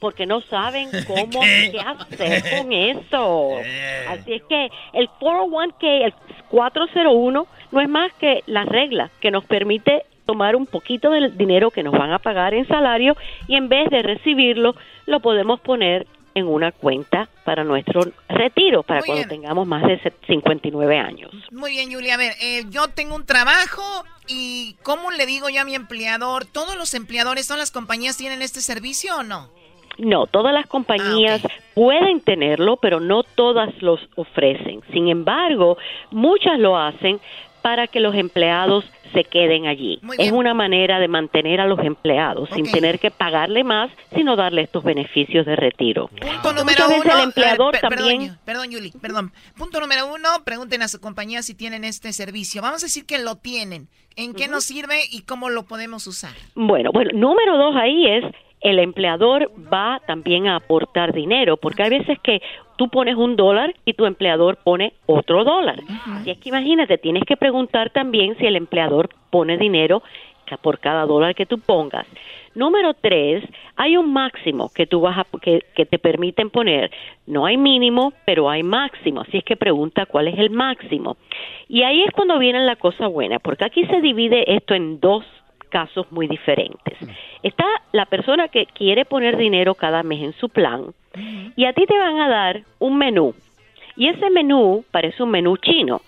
porque no saben cómo ¿Qué? qué hacer con eso. Así es que el 401k, el 401, no es más que la regla que nos permite tomar un poquito del dinero que nos van a pagar en salario y en vez de recibirlo, lo podemos poner en una cuenta para nuestro retiro, para Muy cuando bien. tengamos más de se- 59 años. Muy bien, Julia. A ver, eh, yo tengo un trabajo y ¿cómo le digo yo a mi empleador? ¿Todos los empleadores, todas las compañías tienen este servicio o no? No, todas las compañías pueden tenerlo, pero no todas los ofrecen. Sin embargo, muchas lo hacen para que los empleados se queden allí. Es una manera de mantener a los empleados sin tener que pagarle más, sino darle estos beneficios de retiro. Punto número uno. El empleador también. Perdón, Yuli, perdón. Punto número uno, pregunten a su compañía si tienen este servicio. Vamos a decir que lo tienen. ¿En qué nos sirve y cómo lo podemos usar? Bueno, bueno, número dos ahí es el empleador va también a aportar dinero, porque hay veces que tú pones un dólar y tu empleador pone otro dólar. Así es que imagínate, tienes que preguntar también si el empleador pone dinero por cada dólar que tú pongas. Número tres, hay un máximo que tú vas a, que, que te permiten poner. No hay mínimo, pero hay máximo. Así es que pregunta cuál es el máximo. Y ahí es cuando viene la cosa buena, porque aquí se divide esto en dos casos muy diferentes. Está la persona que quiere poner dinero cada mes en su plan y a ti te van a dar un menú. Y ese menú parece un menú chino,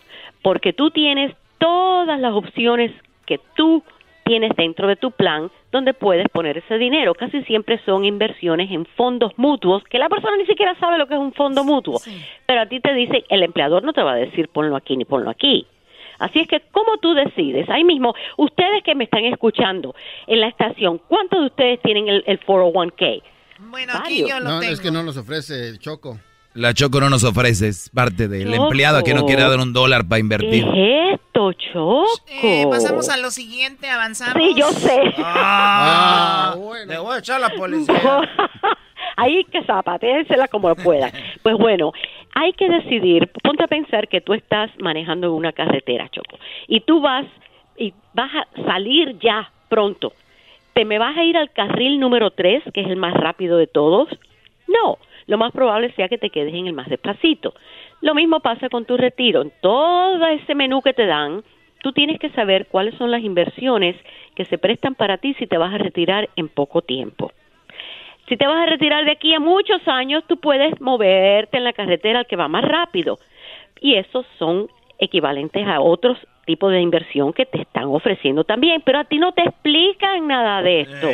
porque tú tienes todas las opciones que tú tienes dentro de tu plan donde puedes poner ese dinero. Casi siempre son inversiones en fondos mutuos, que la persona ni siquiera sabe lo que es un fondo mutuo. Pero a ti te dice, el empleador no te va a decir ponlo aquí ni ponlo aquí. Así es que, ¿cómo tú decides? Ahí mismo, ustedes que me están escuchando en la estación, ¿cuántos de ustedes tienen el, 401k? Bueno, aquí yo lo no, es que no nos ofrece el Choco. La Choco no nos ofrece, es parte del empleado que no quiere dar un dólar para invertir. ¿Qué es esto, Choco? Eh, pasamos a lo siguiente, avanzamos. Sí, yo sé. Ah, bueno. Le voy a echar a la policía. Ahí que zapatérsela como pueda. Pues bueno, hay que decidir, ponte a pensar que tú estás manejando una carretera, Choco, y tú vas y vas a salir ya pronto. ¿Te me vas a ir al carril número 3, que es el más rápido de todos? No, lo más probable sea que te quedes en el más despacito. Lo mismo pasa con tu retiro. En todo ese menú que te dan, tú tienes que saber cuáles son las inversiones que se prestan para ti si te vas a retirar en poco tiempo. Si te vas a retirar de aquí a muchos años, tú puedes moverte en la carretera al que va más rápido. Y esos son equivalentes a otros tipos de inversión que te están ofreciendo también, pero a ti no te explican nada de esto.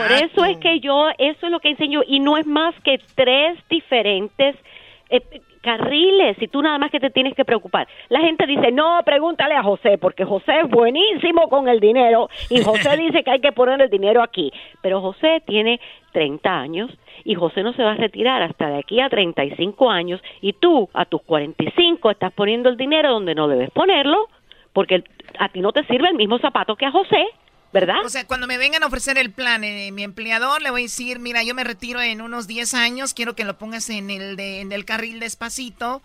Por eso es que yo, eso es lo que enseño, y no es más que tres diferentes eh, carriles y tú nada más que te tienes que preocupar. La gente dice, no, pregúntale a José, porque José es buenísimo con el dinero y José dice que hay que poner el dinero aquí. Pero José tiene 30 años y José no se va a retirar hasta de aquí a 35 años y tú a tus 45 estás poniendo el dinero donde no debes ponerlo porque a ti no te sirve el mismo zapato que a José. ¿Verdad? O sea, cuando me vengan a ofrecer el plan, eh, mi empleador le voy a decir, mira, yo me retiro en unos 10 años, quiero que lo pongas en el, de, en el carril despacito.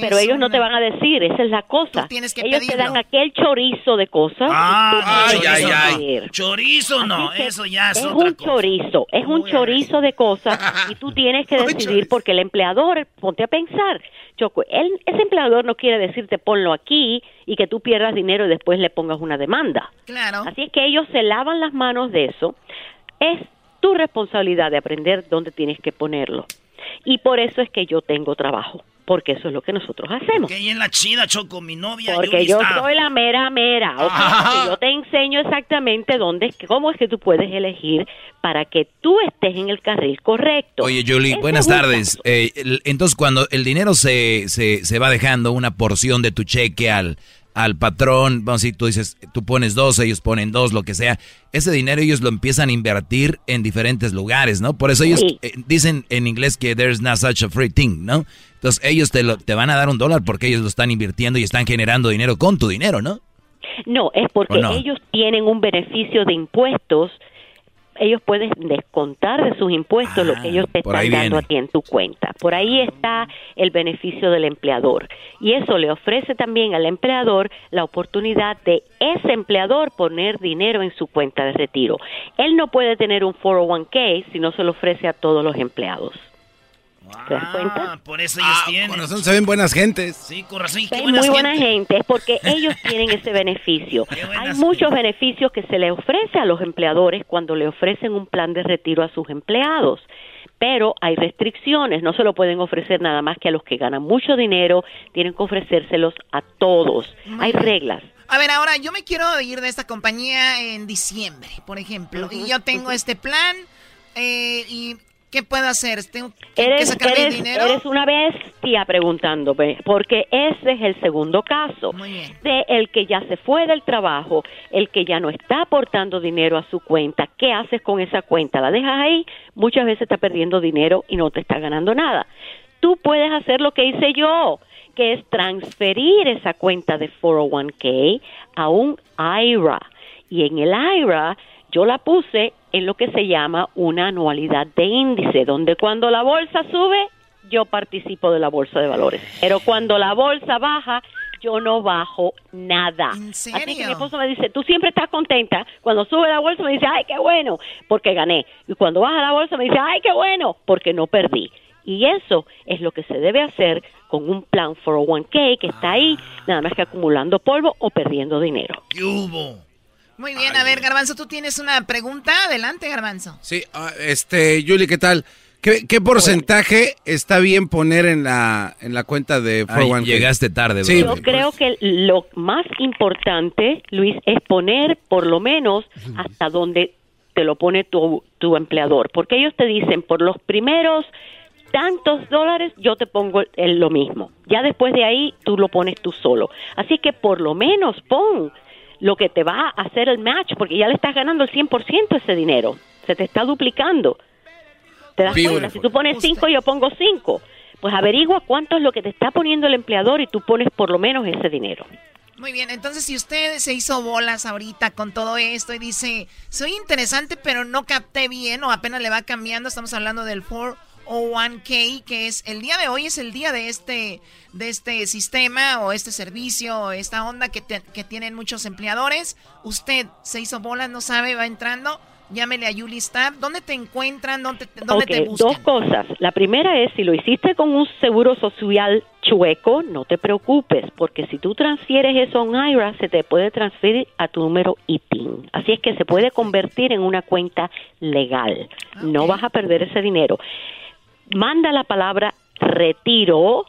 Pero ellos no te van a decir, esa es la cosa. tienes que ellos te dan aquel chorizo de cosas. Ah, ay, ay, ay. Chorizo no, eso ya es, es un chorizo, es un chorizo de cosas y tú tienes que decidir porque el empleador, ponte a pensar, Choco, él, ese empleador no quiere decirte ponlo aquí y que tú pierdas dinero y después le pongas una demanda. Claro. Así es que ellos se lavan las manos de eso. Es tu responsabilidad de aprender dónde tienes que ponerlo. Y por eso es que yo tengo trabajo porque eso es lo que nosotros hacemos. Porque en la chida, Choco, mi novia. Porque yo soy la mera mera. yo te enseño exactamente dónde, cómo es que tú puedes elegir para que tú estés en el carril correcto. Oye, Julie, buenas tardes. Eh, entonces, cuando el dinero se, se, se va dejando una porción de tu cheque al al patrón, vamos a decir, tú dices, tú pones dos, ellos ponen dos, lo que sea, ese dinero ellos lo empiezan a invertir en diferentes lugares, ¿no? Por eso ellos eh, dicen en inglés que there's not such a free thing, ¿no? Entonces ellos te, lo, te van a dar un dólar porque ellos lo están invirtiendo y están generando dinero con tu dinero, ¿no? No, es porque ellos tienen un beneficio de impuestos ellos pueden descontar de sus impuestos lo que ah, ellos te están dando a ti en tu cuenta. Por ahí está el beneficio del empleador. Y eso le ofrece también al empleador la oportunidad de ese empleador poner dinero en su cuenta de retiro. Él no puede tener un 401k si no se lo ofrece a todos los empleados. ¿Te das cuenta? Ah, por eso ellos ah, tienen. Con razón se ven buenas gentes. Sí, con razón. muy buena gente, es porque ellos tienen ese beneficio. Hay muchos beneficios que se le ofrece a los empleadores cuando le ofrecen un plan de retiro a sus empleados. Pero hay restricciones, no se lo pueden ofrecer nada más que a los que ganan mucho dinero, tienen que ofrecérselos a todos. hay reglas. A ver, ahora yo me quiero ir de esta compañía en diciembre, por ejemplo, y yo tengo este plan eh, y ¿Qué puedo hacer? ¿Tengo que sacar eres, dinero? Eres una bestia preguntándome, porque ese es el segundo caso. De el que ya se fue del trabajo, el que ya no está aportando dinero a su cuenta. ¿Qué haces con esa cuenta? ¿La dejas ahí? Muchas veces está perdiendo dinero y no te está ganando nada. Tú puedes hacer lo que hice yo, que es transferir esa cuenta de 401k a un IRA. Y en el IRA yo la puse en lo que se llama una anualidad de índice, donde cuando la bolsa sube, yo participo de la bolsa de valores. Pero cuando la bolsa baja, yo no bajo nada. Así que mi esposo me dice, tú siempre estás contenta. Cuando sube la bolsa me dice, ay, qué bueno, porque gané. Y cuando baja la bolsa me dice, ay, qué bueno, porque no perdí. Y eso es lo que se debe hacer con un plan 401k que está ahí, nada más que acumulando polvo o perdiendo dinero. ¿Qué hubo? Muy bien, a ver, Garbanzo, tú tienes una pregunta. Adelante, Garbanzo. Sí, ah, este, Julie, ¿qué tal? ¿Qué, porcentaje está bien poner en la, en la cuenta de 401 Llegaste tarde, sí, Yo creo que lo más importante, Luis, es poner por lo menos hasta donde te lo pone tu, tu empleador. Porque ellos te dicen, por los primeros tantos dólares, yo te pongo el, lo mismo. Ya después de ahí, tú lo pones tú solo. Así que por lo menos pon lo que te va a hacer el match, porque ya le estás ganando el 100% ese dinero. Se te está duplicando. ¿Te das cuenta? Si tú pones 5, yo pongo 5. Pues averigua cuánto es lo que te está poniendo el empleador y tú pones por lo menos ese dinero. Muy bien, entonces si usted se hizo bolas ahorita con todo esto y dice, soy interesante pero no capté bien o apenas le va cambiando, estamos hablando del 4 o 1K, que es el día de hoy, es el día de este, de este sistema o este servicio o esta onda que, que tienen muchos empleadores. Usted se hizo bolas, no sabe, va entrando. Llámele a Yuli Stab. ¿Dónde te encuentran? ¿Dónde, dónde te buscan? Dos cosas. La primera es, si lo hiciste con un seguro social chueco, no te preocupes, porque si tú transfieres eso un IRA, se te puede transferir a tu número ITIN. Así es que se puede convertir en una cuenta legal. No vas a perder ese dinero manda la palabra retiro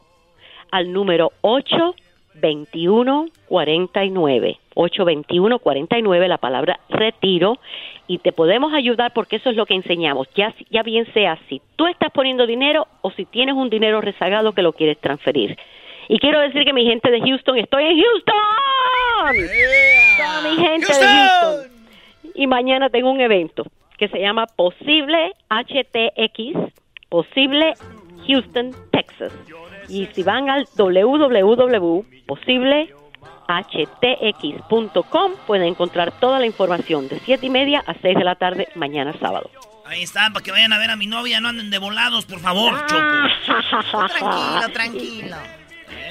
al número 82149. 82149, la palabra retiro, y te podemos ayudar porque eso es lo que enseñamos. Ya, ya bien sea si tú estás poniendo dinero o si tienes un dinero rezagado que lo quieres transferir. Y quiero decir que mi gente de Houston, estoy en Houston. mi gente de Houston. Y mañana tengo un evento que se llama Posible HTX Posible Houston, Texas. Y si van al www.posiblehtx.com pueden encontrar toda la información de 7 y media a 6 de la tarde mañana sábado. Ahí está, para que vayan a ver a mi novia, no anden de volados, por favor, ah. Choco. tranquilo, tranquilo.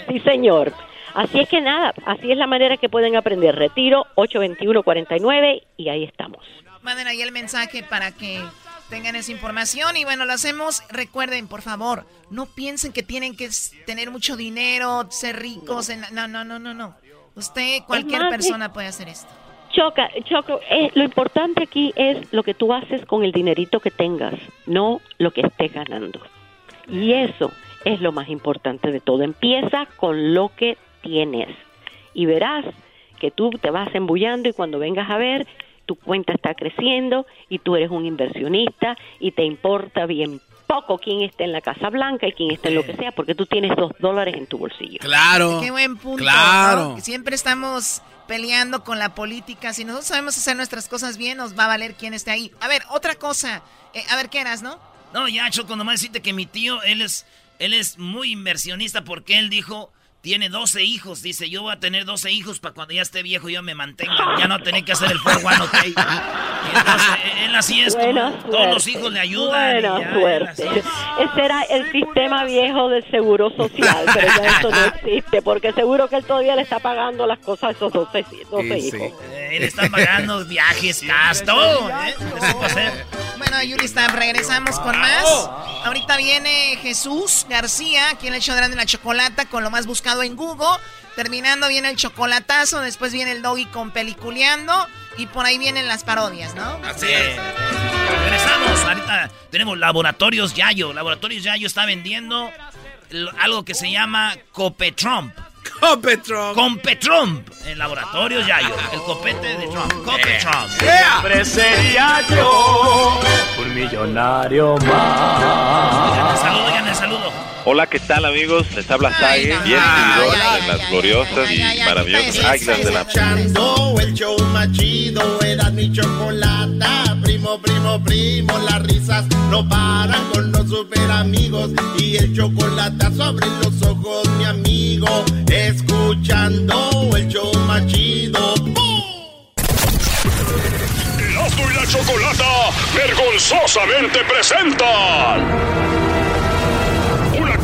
Sí, señor. Así es que nada, así es la manera que pueden aprender. Retiro 821-49 y ahí estamos. Manden ahí el mensaje para que tengan esa información. Y bueno, lo hacemos. Recuerden, por favor, no piensen que tienen que tener mucho dinero, ser ricos. no, no, no, no, no. Usted, cualquier persona puede hacer esto. Choca, Choco, eh, lo importante aquí es lo que tú haces con el dinerito que tengas, no lo que estés ganando. Y eso es lo más importante de todo. Empieza con lo que tienes y verás que tú te vas embullando y cuando vengas a ver, tu cuenta está creciendo y tú eres un inversionista y te importa bien poco quién está en la Casa Blanca y quién está en lo que sea, porque tú tienes dos dólares en tu bolsillo. Claro. Qué buen punto. Claro. Siempre estamos peleando con la política. Si nosotros sabemos hacer nuestras cosas bien, nos va a valer quién esté ahí. A ver, otra cosa. Eh, a ver, ¿qué eras, no? No, ya, Choco, nomás decirte que mi tío, él es, él es muy inversionista porque él dijo tiene 12 hijos, dice, yo voy a tener 12 hijos para cuando ya esté viejo yo me mantenga, ya no tener que hacer el 401 ok. Entonces, él así es, todos los hijos le ayudan. Buena suerte. Ese era el sistema viejo del seguro social, pero ya eso no existe, porque seguro que él todavía le está pagando las cosas a esos 12, 12 hijos. Eh, le están pagando viajes, gasto. ¿eh? Bueno, Yuri, regresamos con más. Ahorita viene Jesús García, quien le echó grande la chocolata con lo más buscado en Google. Terminando viene el chocolatazo, después viene el doggy con peliculeando y por ahí vienen las parodias, ¿no? Así es. Regresamos. Ahorita tenemos Laboratorios Yayo. Laboratorios Yayo está vendiendo algo que se llama Copetrump. Copetron. Con Petron. En laboratorios Yayo. El copete de Trump. Copetron. Siempre sería yo un millonario más. Saludo, ya saludo. Hola, ¿qué tal amigos? Les habla Sague, bien seguidor de las gloriosas y maravillosas águilas de la... Escuchando el show más chido, era mi chocolata. Primo, primo, primo, las risas no paran con los super amigos. Y el chocolate sobre los ojos, mi amigo. Escuchando el show más chido. Erasmo y la Chocolata vergonzosamente presentan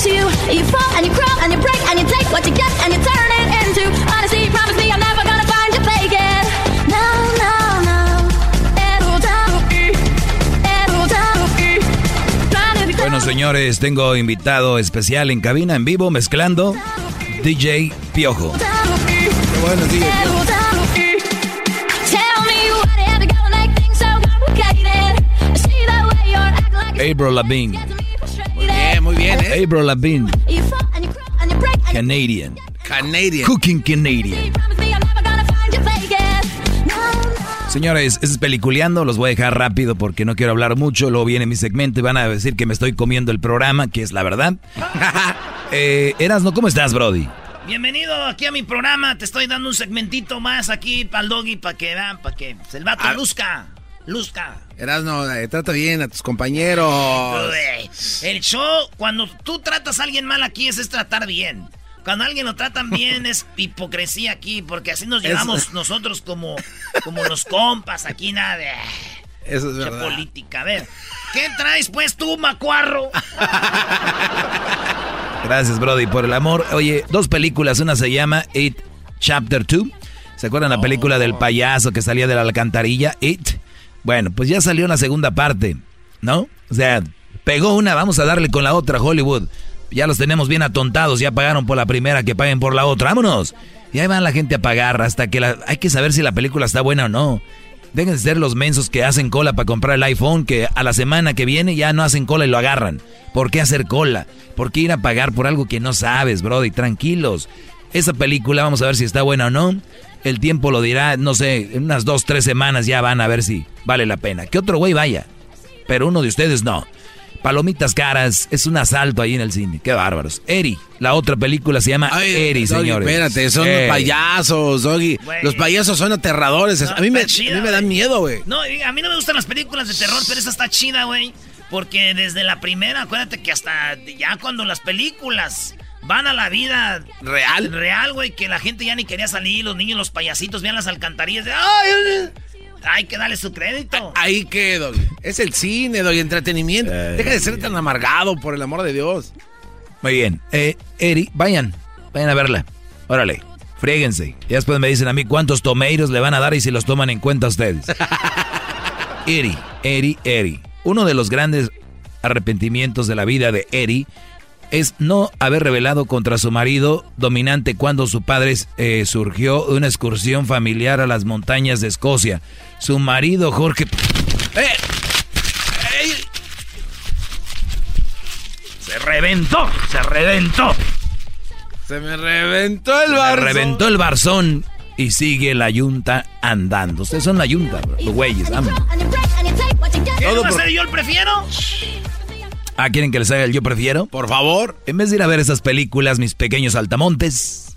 Life's like this, you you fall and you crawl and you break and you take what you get and you turn it into honesty. Promise me I'm never gonna find you fake it. No, no, no. It'll die. It'll die. Trying to be Bueno, señores, tengo invitado especial en cabina, en vivo, mezclando DJ Piojo. Qué bueno, Tell me what you had to go and make things so complicated. See the way you're acting like April Lavigne. Bien, ¿eh? April Lavigne. Canadian. Canadian. Cooking Canadian. Señores, es peliculeando, los voy a dejar rápido porque no quiero hablar mucho, luego viene mi segmento y van a decir que me estoy comiendo el programa, que es la verdad. eh, Erasno, ¿cómo estás, Brody? Bienvenido aquí a mi programa. Te estoy dando un segmentito más aquí para el doggy, para que vean, para que pues, el vato Ah. luzca. Luzca. Erasno, eh, trata bien a tus compañeros. El show, cuando tú tratas a alguien mal aquí, ese es tratar bien. Cuando a alguien lo tratan bien es hipocresía aquí, porque así nos Es- llevamos nosotros como, como los compas aquí, nada de... Eso es Mucha verdad. política. A ver, ¿qué traes pues tú, macuarro? Gracias, Brody, por el amor. Oye, dos películas, una se llama It Chapter 2. ¿Se acuerdan la película del payaso que salía de la alcantarilla? It. Bueno, pues ya salió la segunda parte, ¿no? O sea, pegó una, vamos a darle con la otra, Hollywood. Ya los tenemos bien atontados, ya pagaron por la primera, que paguen por la otra, vámonos. Y ahí van la gente a pagar hasta que la... Hay que saber si la película está buena o no. Dejen de ser los mensos que hacen cola para comprar el iPhone, que a la semana que viene ya no hacen cola y lo agarran. ¿Por qué hacer cola? ¿Por qué ir a pagar por algo que no sabes, Brody? Tranquilos. Esa película, vamos a ver si está buena o no. El tiempo lo dirá, no sé, en unas dos, tres semanas ya van a ver si vale la pena. Que otro güey vaya, pero uno de ustedes no. Palomitas caras, es un asalto ahí en el cine. Qué bárbaros. Eri, la otra película se llama Eri, Doggy, señores. Espérate, son Eri. payasos, Doggy. Los payasos son aterradores. a, mí me, chida, a mí me dan miedo, güey. No, a mí no me gustan las películas de terror, pero esa está chida, güey. Porque desde la primera, acuérdate que hasta ya cuando las películas van a la vida real, real, güey, que la gente ya ni quería salir, los niños, los payasitos, vean las alcantarillas. de, ¡Ay! Hay que darle su crédito. Ahí que, Doggy. Es el cine, Doggy, entretenimiento. Deja de ser tan amargado, por el amor de Dios. Muy bien. Eh, Eri, vayan, vayan a verla. Órale, fríguense. Y después me dicen a mí cuántos tomeiros le van a dar y si los toman en cuenta ustedes. Eri, Eri, Eri. Uno de los grandes arrepentimientos de la vida de Eri es no haber revelado contra su marido dominante cuando su padre eh, surgió de una excursión familiar a las montañas de Escocia. Su marido Jorge... Se reventó, se reventó. Se me reventó el Se barzo. reventó el barzón y sigue la yunta andando. Ustedes son la yunta, bro. Güeyes, vámonos. ¿Quién va a ser yo el prefiero? Ah, ¿quieren que les haga el yo prefiero? Por favor. En vez de ir a ver esas películas, mis pequeños altamontes,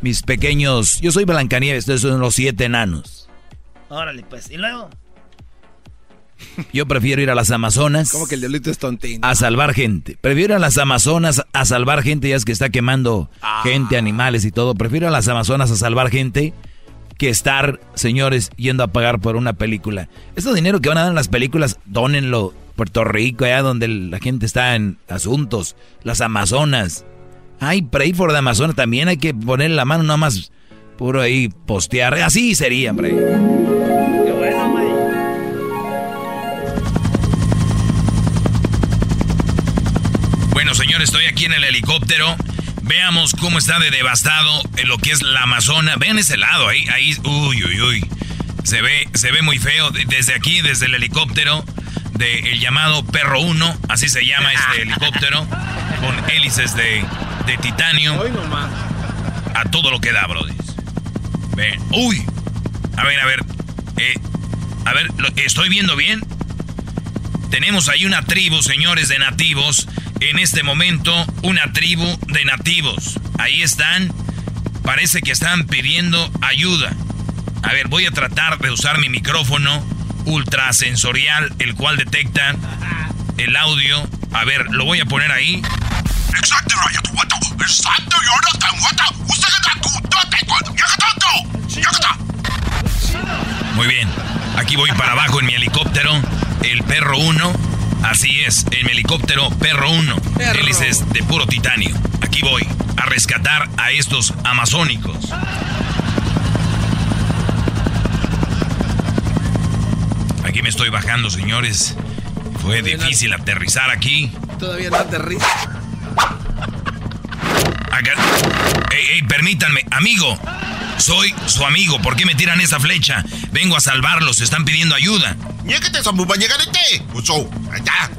mis pequeños... Yo soy Blancanieves, ustedes son los siete enanos. Órale, pues. ¿Y luego? Yo prefiero ir a las Amazonas Como que el diablito es tontín. a salvar gente. Prefiero ir a las Amazonas a salvar gente, ya es que está quemando Ah. gente, animales y todo. Prefiero ir a las Amazonas a salvar gente que estar, señores, yendo a pagar por una película. Ese dinero que van a dar en las películas, dónenlo. Puerto Rico, allá donde la gente está en asuntos. Las Amazonas. Ay, pray for the Amazonas también hay que poner la mano nada más puro ahí postear. Así sería, hombre. Bueno, güey. Bueno, señores, estoy aquí en el helicóptero. Veamos cómo está de devastado en lo que es la Amazona. Vean ese lado, ahí, ahí, uy, uy, uy. Se ve, se ve muy feo desde aquí, desde el helicóptero del llamado Perro 1, así se llama este helicóptero, con hélices de, de titanio. A todo lo que da, brody. Ven, uy. A ver, a ver. Eh, a ver, ¿lo, ¿estoy viendo bien? Tenemos ahí una tribu, señores, de nativos. En este momento, una tribu de nativos. Ahí están. Parece que están pidiendo ayuda. A ver, voy a tratar de usar mi micrófono ultrasensorial, el cual detecta el audio. A ver, lo voy a poner ahí. Muy bien. Aquí voy para abajo en mi helicóptero. El perro 1. Así es, en mi helicóptero perro 1. Hélices de puro titanio. Aquí voy a rescatar a estos amazónicos. Aquí me estoy bajando, señores. Fue difícil aterrizar aquí. Todavía no aterriza. Acá. Ey, ey, permítanme, amigo. Soy su amigo. ¿Por qué me tiran esa flecha? Vengo a salvarlos. Están pidiendo ayuda.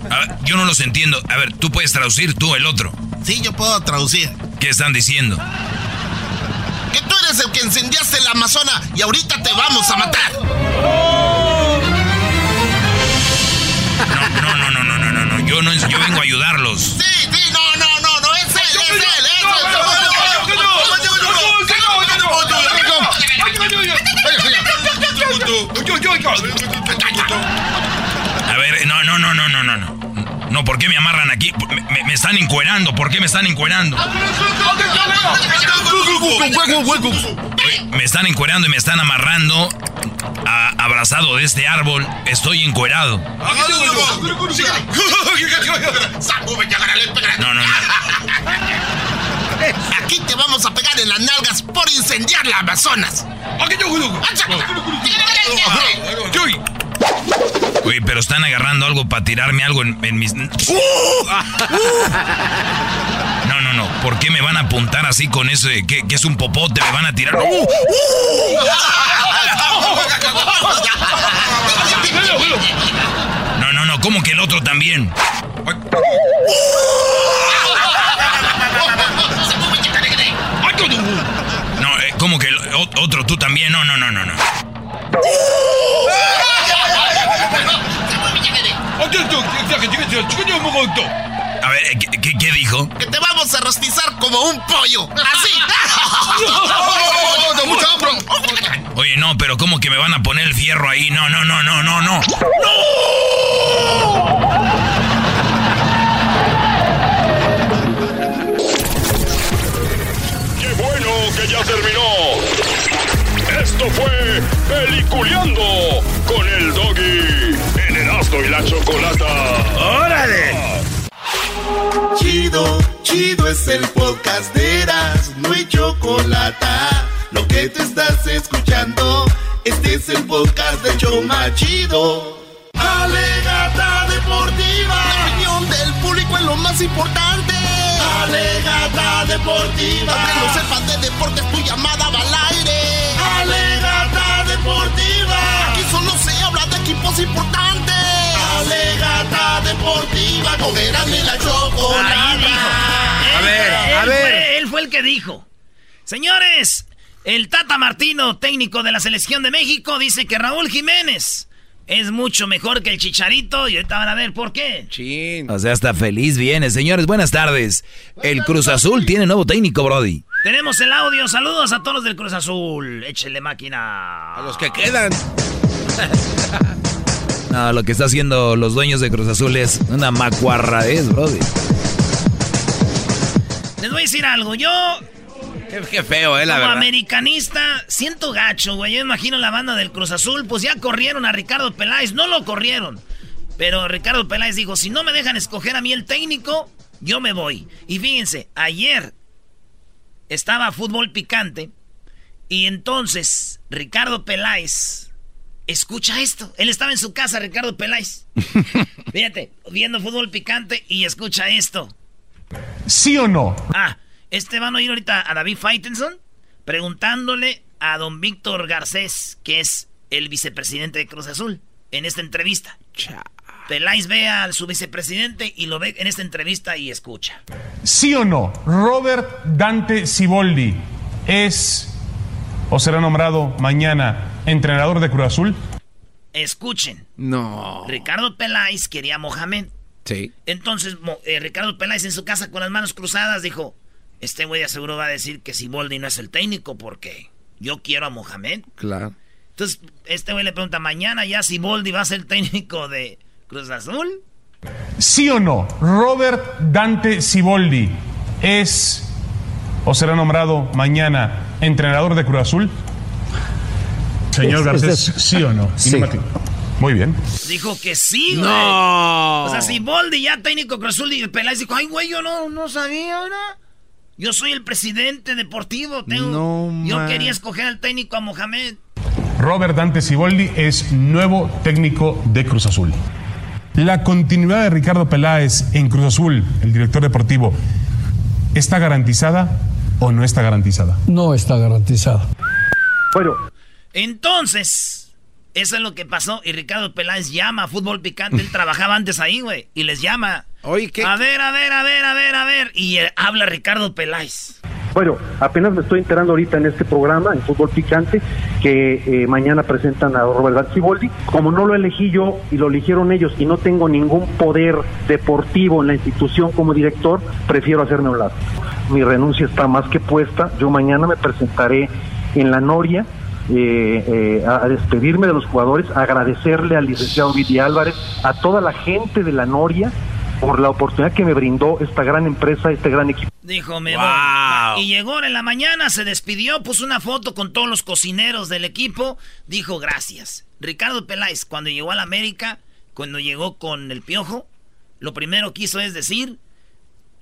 A ver, yo no los entiendo. A ver, tú puedes traducir tú el otro. Sí, yo puedo traducir. ¿Qué están diciendo? Que tú eres el que incendiaste la Amazona y ahorita te vamos a matar. Yo no, yo vengo a ayudarlos. Sí, sí, no, no, no, no, es él, es él, A ver, no, no, no, no, no, no, no. No, ¿por qué me amarran aquí? Me, me- me están encuerando. ¿Por qué me están encuerando? Oye, Me están encuerando y me están amarrando a- abrazado de este árbol. Estoy encuerado. No, no, no. Aquí te vamos a pegar en las nalgas por incendiar la Amazonas. Oye, pero están agarrando algo para tirarme algo en, en mis... ¿Por qué me van a apuntar así con eso de que, es un popote? Me van a tirar... ¡Uh! No, no, no. ¿Cómo que el otro también? No, eh, ¿cómo que el otro tú también? No, no, no, no, no. A ver, eh, ¿qué, qué- qué dijo? Que te vamos a rostizar como un pollo. Así. Oye, no, pero ¿cómo que me van a poner el fierro ahí? No, no, no, no, no, no. ¡Qué bueno que ya terminó! Esto fue Peliculeando con el Doggy en Erasmo y la Chocolata. ¡Órale! Chido, chido es el podcast de Eras, no hay chocolate. Lo que te estás escuchando, este es el podcast de Choma Chido. Alegata deportiva. La opinión del público es lo más importante. Alegata deportiva. Aunque no sepas de deportes, tu llamada va al aire. Alegata deportiva. Aquí solo se habla de equipos importantes. Alegata deportiva. Con Erasmo y la Chocolata. Dijo. A Él- ver, él a ver. Fue, él fue el que dijo. Señores, el Tata Martino, técnico de la selección de México, dice que Raúl Jiménez es mucho mejor que el Chicharito. Y ahorita van a ver por qué. O sea, hasta feliz viene. Señores, buenas tardes. El Cruz Azul tiene nuevo técnico, Brody. Tenemos el audio. Saludos a todos los del Cruz Azul. Échele máquina. A los que quedan. No, lo que está haciendo los dueños de Cruz Azul es una macuarradez, Brody. Les voy a decir algo. Yo, Qué, feo, eh, la como verdad. americanista, siento gacho, güey. Yo imagino la banda del Cruz Azul. Pues ya corrieron a Ricardo Peláez. No lo corrieron. Pero Ricardo Peláez dijo, si no me dejan escoger a mí el técnico, yo me voy. Y fíjense, ayer estaba fútbol picante y entonces Ricardo Peláez escucha esto. Él estaba en su casa, Ricardo Peláez. Fíjate, viendo fútbol picante y escucha esto. ¿Sí o no? Ah, este van a oír ahorita a David Faitenson preguntándole a don Víctor Garcés, que es el vicepresidente de Cruz Azul, en esta entrevista. Peláez ve a su vicepresidente y lo ve en esta entrevista y escucha. ¿Sí o no? Robert Dante Siboldi es o será nombrado mañana entrenador de Cruz Azul. Escuchen. No. Ricardo Peláez quería a Mohamed. Sí. Entonces, eh, Ricardo Peláez en su casa con las manos cruzadas dijo, este güey seguro va a decir que Siboldi no es el técnico porque yo quiero a Mohamed. Claro. Entonces, este güey le pregunta, ¿mañana ya Siboldi va a ser técnico de Cruz Azul? ¿Sí o no? Robert Dante Siboldi es o será nombrado mañana entrenador de Cruz Azul. Señor Garcés, ¿sí o no? Sí. Muy bien. Dijo que sí, güey. No. O sea, Siboldi ya técnico Cruz Azul y Peláez dijo, ay, güey, yo no, no sabía, ¿verdad? Yo soy el presidente deportivo. Tengo, No, yo man. quería escoger al técnico a Mohamed. Robert Dante Siboldi es nuevo técnico de Cruz Azul. La continuidad de Ricardo Peláez en Cruz Azul, el director deportivo, ¿está garantizada o no está garantizada? No está garantizado. Bueno, Entonces, eso es lo que pasó. Y Ricardo Peláez llama a Fútbol Picante. Él trabajaba antes ahí, güey. Y les llama. Oye, ¿qué? A ver, a ver, a ver, a ver, a ver. Y eh, habla Ricardo Peláez. Bueno, apenas me estoy enterando ahorita en este programa, en Fútbol Picante, que eh, mañana presentan a Robert Ciboldi. Como no lo elegí yo y lo eligieron ellos y no tengo ningún poder deportivo en la institución como director, prefiero hacerme a un lado. Mi renuncia está más que puesta. Yo mañana me presentaré en la Noria eh, eh, a, despedirme de los jugadores, a agradecerle al licenciado Viti Álvarez, a toda la gente de la Noria por la oportunidad que me brindó esta gran empresa, este gran equipo. Dijo, me Wow. voy. Y llegó en la mañana, se despidió, puso una foto con todos los cocineros del equipo. Dijo, gracias. Ricardo Peláez, cuando llegó a la América, cuando llegó con el piojo, lo primero que hizo es decir,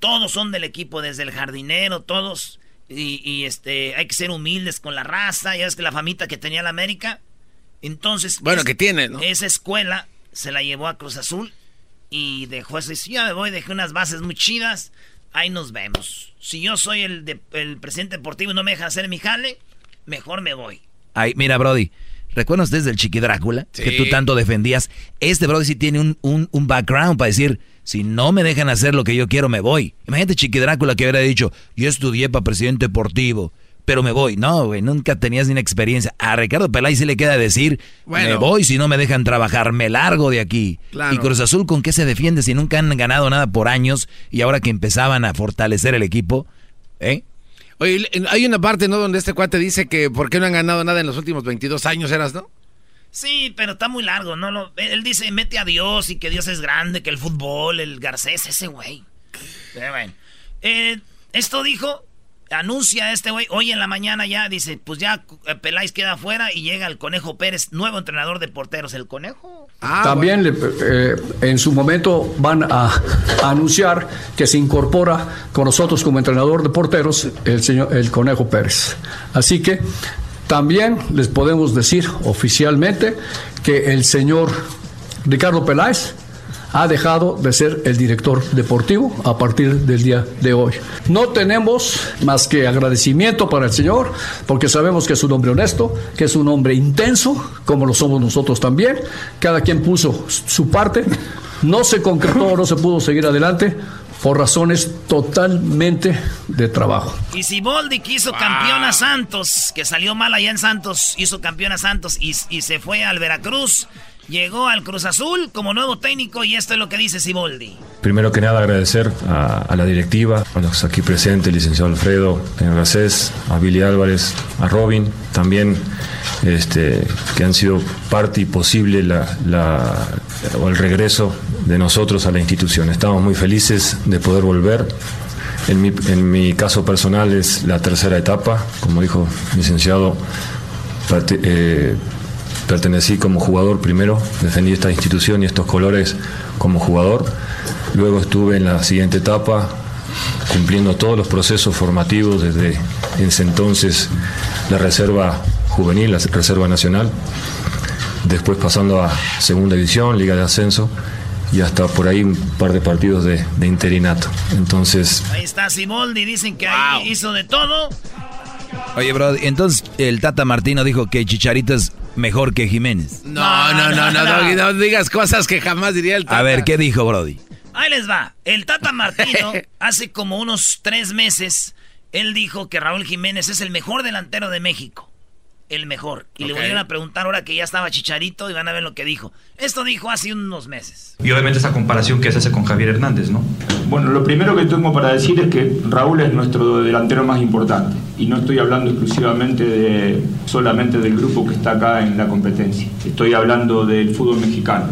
todos son del equipo, desde el jardinero, todos. Y, y, este, hay que ser humildes con la raza. Ya ves que la famita que tenía la América. Entonces. Bueno, es- que tiene, ¿no? Esa escuela se la llevó a Cruz Azul y dejó eso. Y si ya me voy, dejé unas bases muy chidas. Ahí nos vemos. Si yo soy el, de- el presidente deportivo y no me dejan hacer mi jale, mejor me voy. Ay, mira, Brody. ¿Recuerdan ustedes del Chiqui Drácula? Sí. Que tú tanto defendías. Este Brody sí tiene un, un- un background para decir, si no me dejan hacer lo que yo quiero, me voy. Imagínate Chiqui Drácula que hubiera dicho, yo estudié para presidente deportivo, pero me voy. No, güey, nunca tenías ni una experiencia. A Ricardo Peláez sí le queda decir, Bueno. me voy si no me dejan trabajar, me largo de aquí. Claro. Y Cruz Azul, ¿con qué se defiende si nunca han ganado nada por años y ahora que empezaban a fortalecer el equipo? ¿Eh? Oye, hay una parte, ¿no? Donde este cuate dice que por qué no han ganado nada en los últimos 22 años, eras, ¿no? Sí, pero está muy largo, ¿no? Lo- él dice, mete a Dios y que Dios es grande, que el fútbol, el Garcés, ese güey. Pero bueno. Eh, esto dijo, anuncia este güey, hoy en la mañana ya, dice, pues ya eh, Peláez queda afuera y llega el Conejo Pérez, nuevo entrenador de porteros. ¿El Conejo? Ah, También eh, en su momento van a, a anunciar que se incorpora con nosotros como entrenador de porteros el señor el Conejo Pérez. Así que también les podemos decir oficialmente que el señor Ricardo Peláez ha dejado de ser el director deportivo a partir del día de hoy. No tenemos más que agradecimiento para el señor, porque sabemos que es un hombre honesto, que es un hombre intenso, como lo somos nosotros también. Cada quien puso su parte. No se concretó, no se pudo seguir adelante por razones totalmente de trabajo. Y Siboldi que hizo campeón a Santos, que salió mal allá en Santos, hizo campeón a Santos y, y se fue al Veracruz. Llegó al Cruz Azul como nuevo técnico y esto es lo que dice Siboldi. Primero que nada agradecer a, a la directiva, a los aquí presentes, el licenciado Alfredo, señor Garcés, a Billy Álvarez, a Robin, también este, que han sido parte y posible la, la- o el regreso de nosotros a la institución. Estamos muy felices de poder volver. En mi, en mi caso personal es la tercera etapa, como dijo licenciado, eh, pertenecí como jugador primero, defendí esta institución y estos colores como jugador. Luego estuve en la siguiente etapa cumpliendo todos los procesos formativos desde ese entonces la reserva juvenil, la reserva nacional, después pasando a segunda división, liga de ascenso y hasta por ahí un par de partidos de, de interinato. Entonces, Ahí está Siboldi, dicen que ahí hizo de todo. Oye, bro, entonces el Tata Martino dijo que Chicharito es mejor que Jiménez. No, no, no, no, no, no digas cosas que jamás diría el Tata. A ver, ¿qué dijo Brody? Ahí les va. El Tata Martino, hace como unos tres meses, él dijo que Raúl Jiménez es el mejor delantero de México. El mejor. Y le volvieron a preguntar ahora que ya estaba Chicharito y van a ver lo que dijo. Esto dijo hace unos meses. Y obviamente esa comparación que se hace con Javier Hernández, ¿no? Bueno, lo primero que tengo para decir es que Raúl es nuestro delantero más importante y no estoy hablando exclusivamente de solamente del grupo que está acá en la competencia. Estoy hablando del fútbol mexicano,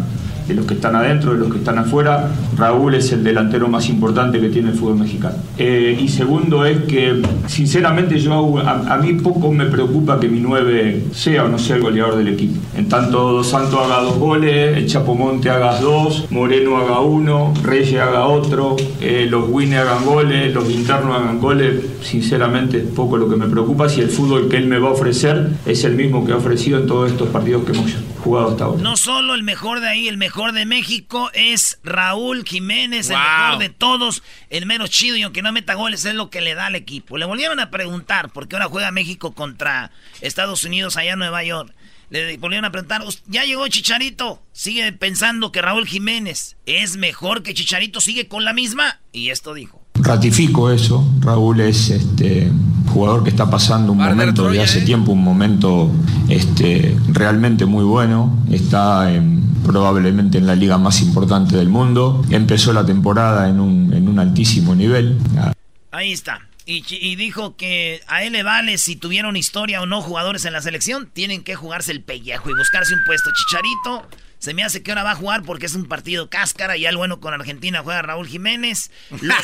de los que están adentro, de los que están afuera. Raúl es el delantero más importante que tiene el fútbol mexicano. Eh, y segundo es que, sinceramente, yo a, a mí poco me preocupa que mi 9 sea o no sea el goleador del equipo. En tanto Dos Santos haga dos goles, el Chapomonte haga dos, Moreno haga uno, Reyes haga otro, eh, los Winnie hagan goles, los internos hagan goles, sinceramente es poco lo que me preocupa si el fútbol que él me va a ofrecer es el mismo que ha ofrecido en todos estos partidos que hemos jugado hasta ahora. No solo el mejor de ahí, el mejor de México es Raúl Jiménez, el mejor de todos, el menos chido y aunque no meta goles es lo que le da al equipo. Le volvieron a preguntar, porque ahora juega México contra Estados Unidos allá en Nueva York. Le volvieron a preguntar, "Us- ya llegó Chicharito, sigue pensando que Raúl Jiménez es mejor que Chicharito, sigue con la misma. Y esto dijo. Ratifico eso, Raúl es este jugador que está pasando un momento de hace tiempo, un momento este, realmente muy bueno, está en- probablemente en la liga más importante del mundo, empezó la temporada en un, en un altísimo nivel. Ahí está. Y, y dijo que a él le vale si tuvieron historia o no jugadores en la selección, tienen que jugarse el pellejo y buscarse un puesto. Chicharito, se me hace que ahora va a jugar porque es un partido cáscara. Ya el bueno con Argentina juega Raúl Jiménez. Los,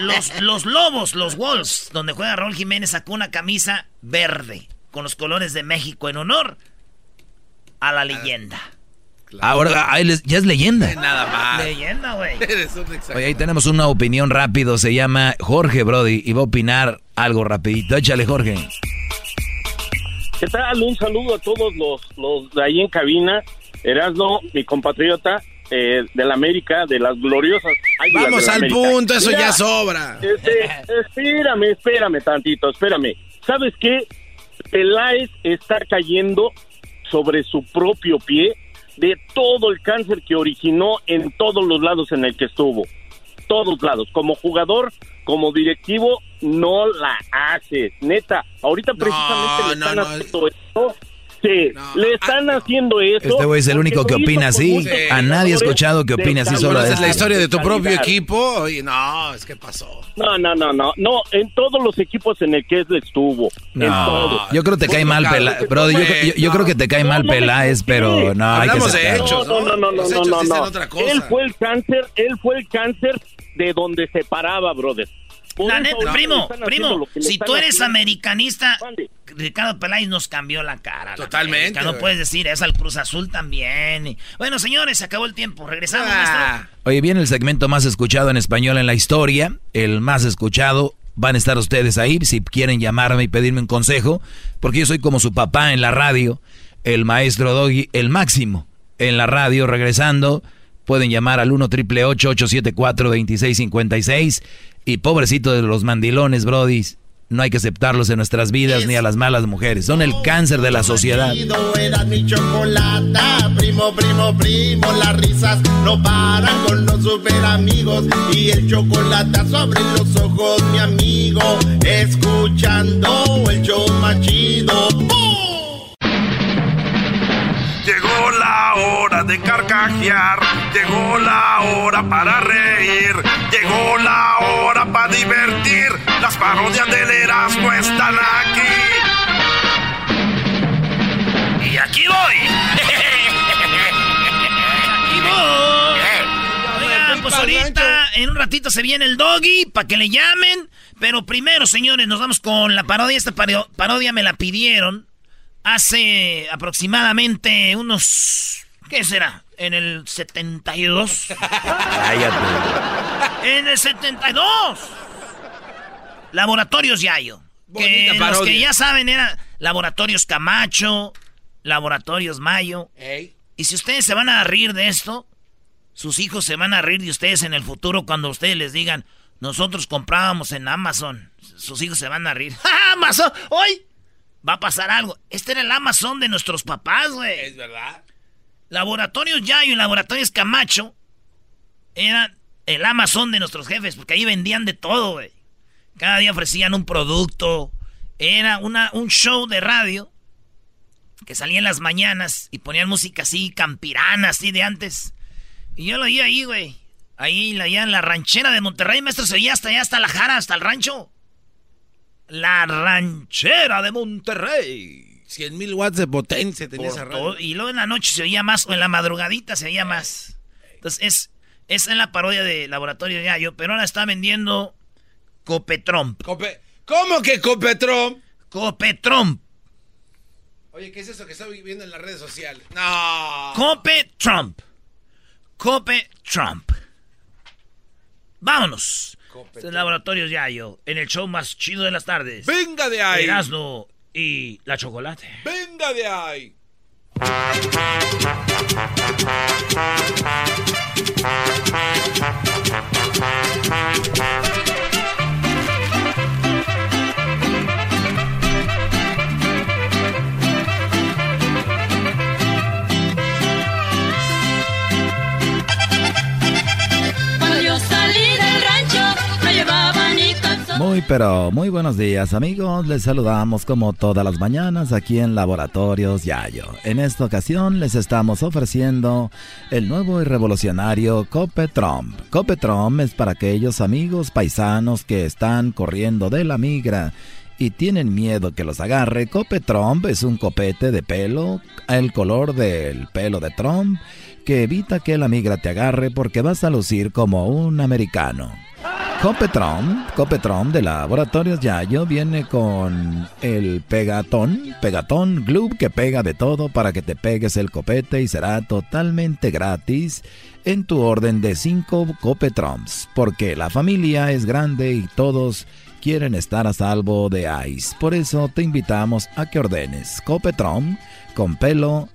los, los Lobos, los Wolves, donde juega Raúl Jiménez, sacó una camisa verde con los colores de México en honor a la leyenda. Ahora ah, es- ya es leyenda. Nada más. Leyenda, güey. Oye, ahí tenemos una opinión rápido. Se llama Jorge Brody y va a opinar algo rapidito. Échale, Jorge. ¿Qué tal? Un saludo a todos los, los de ahí en cabina. Erasno, mi compatriota eh, de la América, de las gloriosas. Vamos la al América. punto, eso Mira, ya sobra. este, espérame, espérame tantito, espérame. ¿Sabes qué? Peláez está cayendo sobre su propio pie de todo el cáncer que originó en todos los lados en el que estuvo. Todos lados. Como jugador, como directivo, no la hace. Neta, ahorita precisamente le no, están no. haciendo esto. Sí, le están haciendo eso. Este güey es el único que opina así. A nadie he escuchado que de opine así solo de ¿Conoces la este. historia de tu propio equipo? Oye, no, es que pasó. No, no, no, no, no, en todos los equipos en el que él estuvo, en No, todos. yo creo que te cae mal Peláez. Brody, yo, yo- yo creo que te cae mal Peláez, pero no, hay que Hablamos de aceptarlo. hechos, No, no, no, no, no, no, no. Él fue el cáncer, él fue el cáncer de donde se paraba, brother. Por La neta, primo, primo, si tú eres haciendo. americanista, Ricardo Peláez nos cambió la cara. Totalmente, No güey. puedes decir eso al Cruz Azul también. Bueno, señores, se acabó el tiempo. Regresamos, Ah. maestro. Oye, viene el segmento más escuchado en español en la historia, el más escuchado. Van a estar ustedes ahí si quieren llamarme y pedirme un consejo, porque yo soy como su papá en la radio, el maestro Doggy, el máximo en la radio. Regresando, pueden llamar al 1 triple 874 2656 y pobrecito de los mandilones, brodis. No hay que aceptarlos en nuestras vidas ni a las malas mujeres. Son el cáncer de la sociedad. Era mi chocolata, primo, primo, primo, las risas no paran con los super amigos y el chocolate sobre los ojos, mi amigo, escuchando el show más chido. ¡Bum! La hora de carcajear, llegó la hora para reír, llegó la hora para divertir. Las parodias del Erasmo están aquí. Y aquí voy. aquí voy. Oigan, pues ahorita, en un ratito se viene el doggy para que le llamen. Pero primero, señores, nos vamos con la parodia. Esta paro- parodia me la pidieron hace aproximadamente unos. ¿Qué será? En el 72. En el 72. Laboratorios Yayo. Que los que ya saben eran Laboratorios Camacho, Laboratorios Mayo. Y si ustedes se van a reír de esto, sus hijos se van a reír de ustedes en el futuro cuando ustedes les digan, nosotros comprábamos en Amazon. Sus hijos se van a reír. ¡Ja, Amazon! ¡Hoy! Va a pasar algo. Este era el Amazon de nuestros papás, güey. Es verdad. Laboratorios Yayo y Laboratorios Camacho eran el Amazon de nuestros jefes, porque ahí vendían de todo, güey. Cada día ofrecían un producto. Era una, un show de radio que salía en las mañanas y ponían música así, campirana, así de antes. Y yo lo oía ahí, güey. Ahí, allá en la ranchera de Monterrey, maestro, se oía hasta allá, hasta la jara, hasta el rancho. La ranchera de Monterrey. 100 mil watts de potencia tenía esa radio. Y luego en la noche se oía más, o en la madrugadita se oía más. Entonces, es, es la parodia de Laboratorio Yayo, pero ahora está vendiendo Copetrom. Cope... ¿Cómo que Copetrom? Copetrom. Oye, ¿qué es eso que estoy viendo en las redes sociales? No. Cope Trump. Cope Trump. Vámonos. Es Laboratorios Yayo, en el show más chido de las tardes. ¡Venga de ahí! Erasmo y la chocolate. ¡Venga de ahí! Muy pero muy buenos días amigos, les saludamos como todas las mañanas aquí en Laboratorios Yayo. En esta ocasión les estamos ofreciendo el nuevo y revolucionario Copetrom. Copetrom es para aquellos amigos paisanos que están corriendo de la migra y tienen miedo que los agarre. Copetrom es un copete de pelo, el color del pelo de Trump, que evita que la migra te agarre porque vas a lucir como un americano. Copetron, Copetron de Laboratorios Yayo viene con el pegatón, pegatón glue que pega de todo para que te pegues el copete y será totalmente gratis en tu orden de 5 Copetrons, porque la familia es grande y todos quieren estar a salvo de ICE. Por eso te invitamos a que ordenes Copetron con pelo,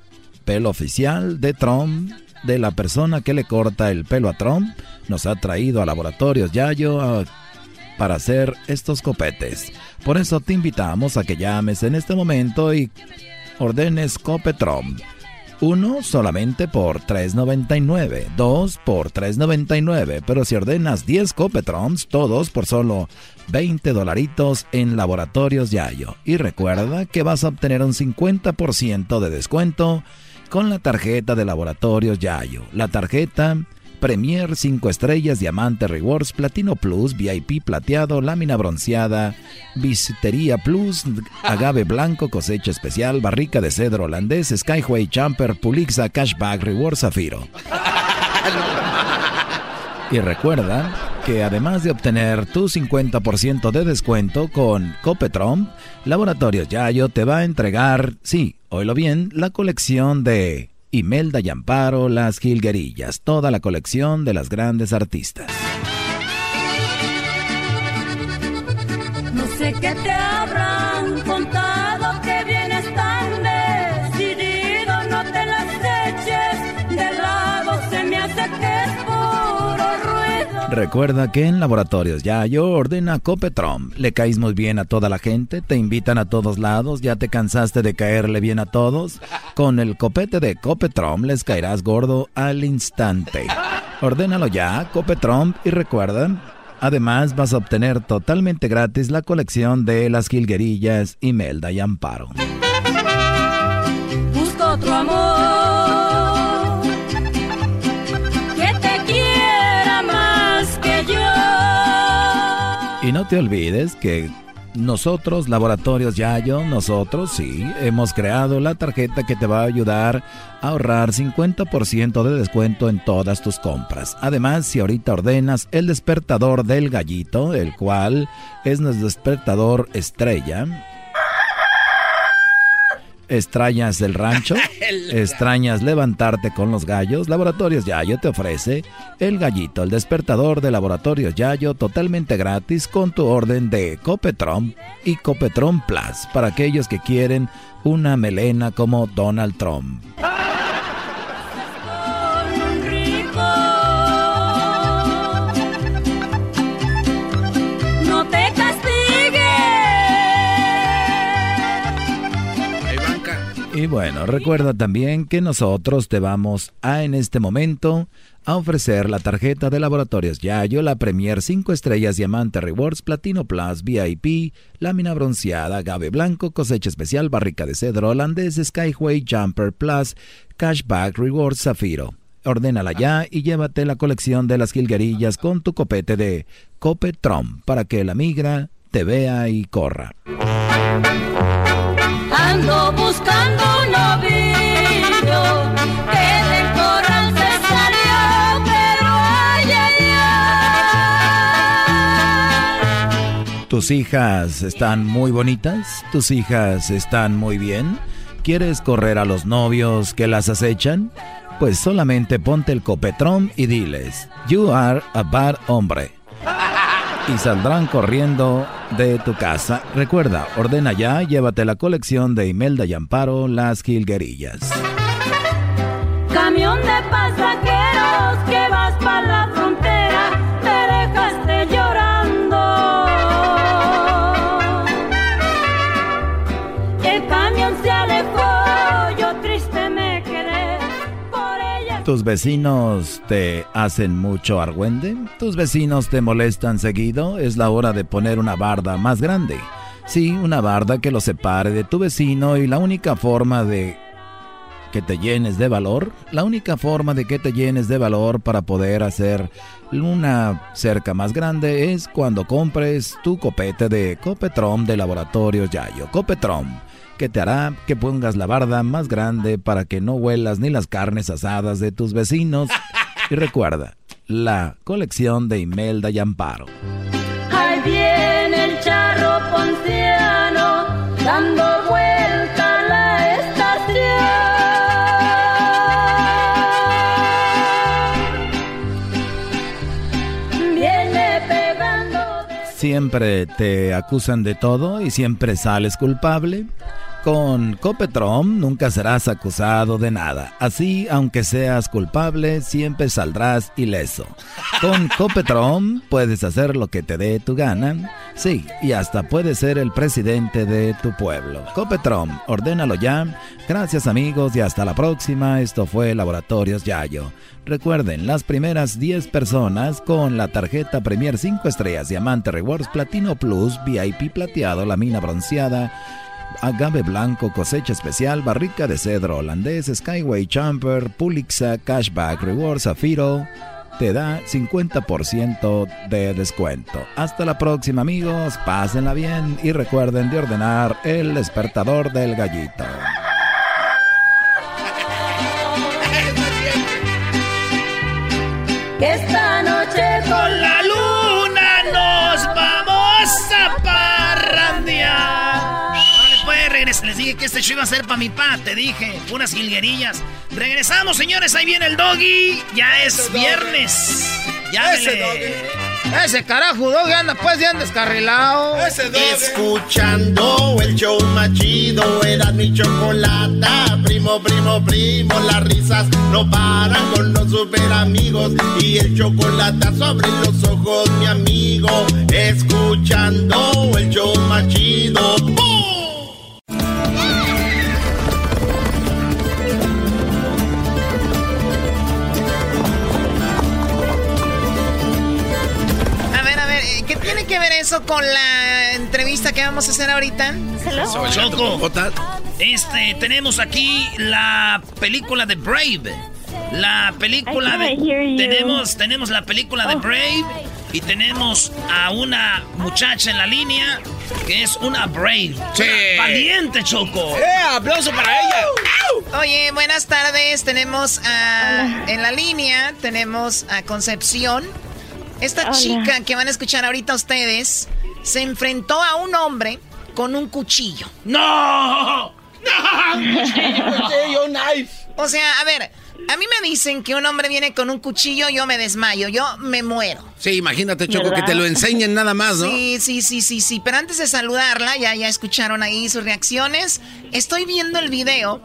pelo oficial de Trump de la persona que le corta el pelo a Trump nos ha traído a Laboratorios Yayo para hacer estos copetes. Por eso te invitamos a que llames en este momento y ordenes Copetron. Uno solamente por 3.99, dos por 3.99, pero si ordenas 10 Copetrons, todos por solo 20 dolaritos en Laboratorios Yayo. Y recuerda que vas a obtener un 50% de descuento con la tarjeta de Laboratorios Yayo. La tarjeta Premier 5 estrellas, Diamante Rewards, Platino Plus, VIP plateado, lámina bronceada, Bisutería Plus, Agave Blanco, cosecha especial, barrica de cedro holandés, Skyway Jumper, Pulixa, Cashback, Reward Zafiro. Y recuerda que además de obtener tu 50% de descuento con Copetron, Laboratorios Yayo te va a entregar, sí, oílo bien, la colección de Imelda y Amparo, Las Gilguerillas, toda la colección de las grandes artistas. No sé qué te habrán Recuerda que en Laboratorios Yayo ordena Copetron. Le caes muy bien a toda la gente, te invitan a todos lados, ya te cansaste de caerle bien a todos. Con el copete de Copetron les caerás gordo al instante. Ordénalo ya, Copetron, y recuerda, además vas a obtener totalmente gratis la colección de las jilguerillas Imelda y Amparo. Busco otro amor Y no te olvides que nosotros, Laboratorios Yayo, nosotros sí, hemos creado la tarjeta que te va a ayudar a ahorrar 50% de descuento en todas tus compras. Además, si ahorita ordenas el despertador del gallito, el cual es nuestro despertador estrella, ¿Extrañas el rancho? ¿Extrañas levantarte con los gallos? Laboratorios Yayo te ofrece el gallito, el despertador de Laboratorios Yayo totalmente gratis con tu orden de Copetron y Copetron Plus para aquellos que quieren una melena como Donald Trump. Y bueno, recuerda también que nosotros te vamos a en este momento a ofrecer la tarjeta de laboratorios Yayo, la Premier 5 estrellas Diamante Rewards, Platino Plus, VIP, lámina bronceada, agave blanco, cosecha especial, barrica de cedro holandés, Skyway Jumper Plus, Cashback Rewards Zafiro. Ordénala ya y llévate la colección de las jilguerillas con tu copete de Copetron para que la migra te vea y corra. Ando buscando ¿Tus hijas están muy bonitas? ¿Tus hijas están muy bien? ¿Quieres correr a los novios que las acechan? Pues solamente ponte el copetrón y diles, You are a bad hombre. Y saldrán corriendo de tu casa. Recuerda, ordena ya, llévate la colección de Imelda y Amparo, las jilguerillas. Camión de pasajeros ¿Tus vecinos te hacen mucho argüende? ¿Tus vecinos te molestan seguido? Es la hora de poner una barda más grande. Sí, una barda que lo separe de tu vecino y la única forma de que te llenes de valor, la única forma de que te llenes de valor para poder hacer una cerca más grande es cuando compres tu copete de Copetron de Laboratorios Yayo. Copetron, que te hará que pongas la barda más grande para que no huelas ni las carnes asadas de tus vecinos. Y recuerda, la colección de Imelda y Amparo. Ahí viene el charro ponciano, dando vuelta a la estación. Viene pegando. Siempre te acusan de todo y siempre sales culpable. Con Copetron nunca serás acusado de nada. Así, aunque seas culpable, siempre saldrás ileso. Con Copetron puedes hacer lo que te dé tu gana. Sí, y hasta puedes ser el presidente de tu pueblo. Copetron, ordénalo ya. Gracias amigos y hasta la próxima. Esto fue Laboratorios Yayo. Recuerden, las primeras 10 personas con la tarjeta Premier 5 estrellas, Diamante Rewards, Platino Plus, VIP plateado, la mina bronceada, agave blanco, cosecha especial, barrica de cedro holandés, Skyway Champer, Pulixa, Cashback Rewards, Zafiro, te da 50% de descuento. Hasta la próxima amigos, pásenla bien y recuerden de ordenar el despertador del gallito. Dije que este show iba a ser para mi pa, te dije. Unas jilguerillas. Regresamos, señores. Ahí viene el doggy. Ya es viernes. Ya Ese carajo, doggy, anda pues bien descarrilado. Escuchando el show más chido, era mi chocolata. Primo, primo, primo, las risas no paran con los super amigos. Y el chocolate sobre los ojos, mi amigo. Escuchando el show más chido. ¡Bum! Que ver eso con la entrevista que vamos a hacer ahorita? Choco, este, tenemos aquí la película de Brave. La película de... Tenemos, tenemos la película de Oh. Brave y tenemos a una muchacha en la línea que es una Brave. Una valiente, Choco. ¡Eh, aplauso para ella! Oye, buenas tardes. Tenemos a, en la línea, tenemos a Concepción. Esta Hola. chica que van a escuchar ahorita ustedes se enfrentó a un hombre con un cuchillo. ¡No! cuchillo, knife. O sea, a ver, a mí me dicen que un hombre viene con un cuchillo, yo me desmayo, yo me muero. Sí, imagínate, Choco, que te lo enseñen nada más, ¿no? Sí, sí, sí, sí, sí. Pero antes de saludarla, ya, ya escucharon ahí sus reacciones. Estoy viendo el video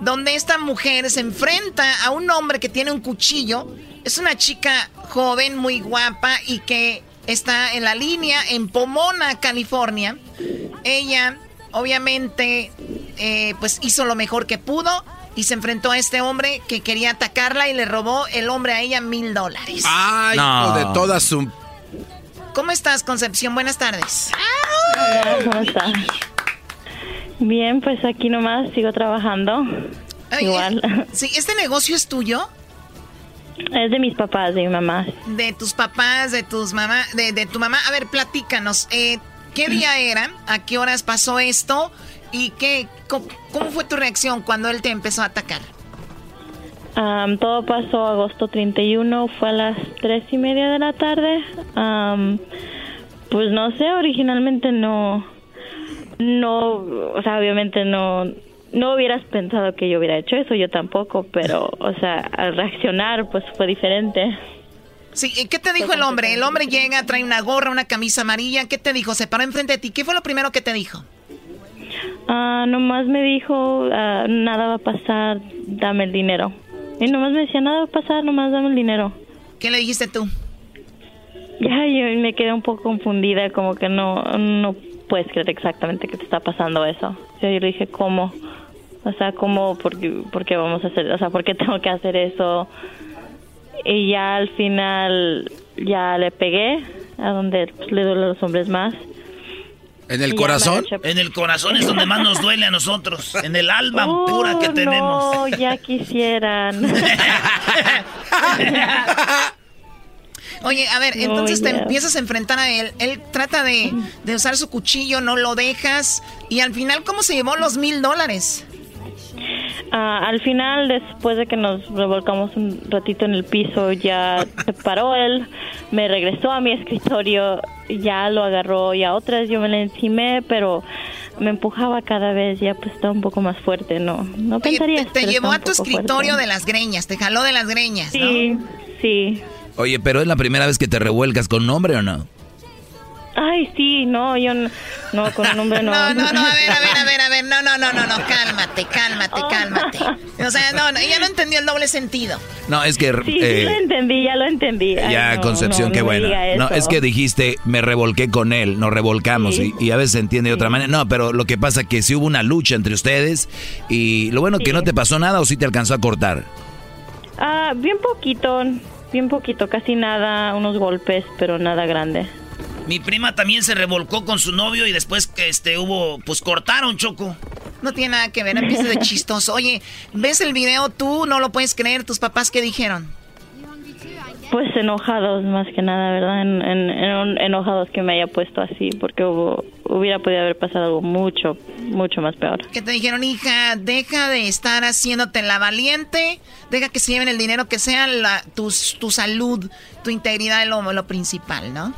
donde esta mujer se enfrenta a un hombre que tiene un cuchillo. Es una chica joven, muy guapa y que está en la línea en Pomona, California. Ella, obviamente, eh, pues hizo lo mejor que pudo y se enfrentó a este hombre que quería atacarla y le robó el hombre a ella mil dólares. Ay, de todas su... ¿Cómo estás, Concepción? Buenas tardes. ¿cómo estás? Bien, pues aquí nomás sigo trabajando. Igual. Sí, ¿este negocio es tuyo? Es de mis papás, de mi mamá. De tus papás, de tus mamá, de, de tu mamá. A ver, platícanos. Eh, ¿Qué día era? ¿A qué horas pasó esto? ¿Y qué, cómo, cómo fue tu reacción cuando él te empezó a atacar? Todo pasó agosto 31, fue a las tres y media de la tarde. Pues no sé, originalmente no, no, o sea, obviamente no, no hubieras pensado que yo hubiera hecho eso, yo tampoco, pero, o sea, al reaccionar, pues fue diferente. Sí, ¿y ¿qué te dijo el hombre? El hombre llega, trae una gorra, una camisa amarilla. ¿Qué te dijo? Se paró enfrente de ti. ¿Qué fue lo primero que te dijo? Ah, nomás me dijo, ah, nada va a pasar, dame el dinero. Y nomás me decía, nada va a pasar, nomás dame el dinero. ¿Qué le dijiste tú? Ya, yo me quedé un poco confundida, como que no, no puedes creer exactamente que te está pasando eso. Yo le dije, ¿cómo? O sea, ¿cómo? ¿Por qué, por qué vamos a hacer? O sea, ¿por qué tengo que hacer eso? Y ya al final, ya le pegué, a donde pues, le duele a los hombres más. ¿En el corazón? En el corazón es donde más nos duele a nosotros. En el alma pura que Oh, tenemos. No, ya quisieran. Oye, a ver, entonces te empiezas a enfrentar a él. Él trata de, de usar su cuchillo, no lo dejas. Y al final, ¿cómo se llevó los mil dólares? Ah, al final, después de que nos revolcamos un ratito en el piso, ya se paró él, me regresó a mi escritorio, ya lo agarró y a otras yo me le encimé, pero me empujaba cada vez, ya pues estaba un poco más fuerte, no, no pensaría. Te llevó a tu escritorio de las greñas, te jaló de las greñas, ¿no? Sí, sí. Oye, pero es la primera vez que te revuelcas con un hombre o no? Ay, sí, no, yo no, no, con un hombre no. No, no, no, a ver, a ver, a ver, a ver, no, no, no, no, no, cálmate, cálmate, cálmate. O sea, no, no, ella no entendió el doble sentido. No, es que... Sí, eh, sí lo entendí, ya lo entendí. Ay, ya, no, Concepción, no, qué bueno. No, es que dijiste, me revolqué con él, nos revolcamos Sí. y, y a veces se entiende de otra manera. No, pero lo que pasa que sí hubo una lucha entre ustedes y lo bueno que no te pasó nada o sí te alcanzó a cortar. Ah, bien poquito, bien poquito, casi nada, unos golpes, pero nada grande. Mi prima también se revolcó con su novio y después que este hubo, pues cortaron, Choco. No tiene nada que ver, empieza de chistoso. Oye, ¿ves el video tú? No lo puedes creer, tus papás, ¿qué dijeron? Pues enojados más que nada, ¿verdad? En, en- en- enojados que me haya puesto así, porque hubo, hubiera podido haber pasado algo mucho, mucho más peor. Que te dijeron, hija, deja de estar haciéndote la valiente, deja que se lleven el dinero, que sea la, tu, tu salud, tu integridad es lo, lo principal, ¿no?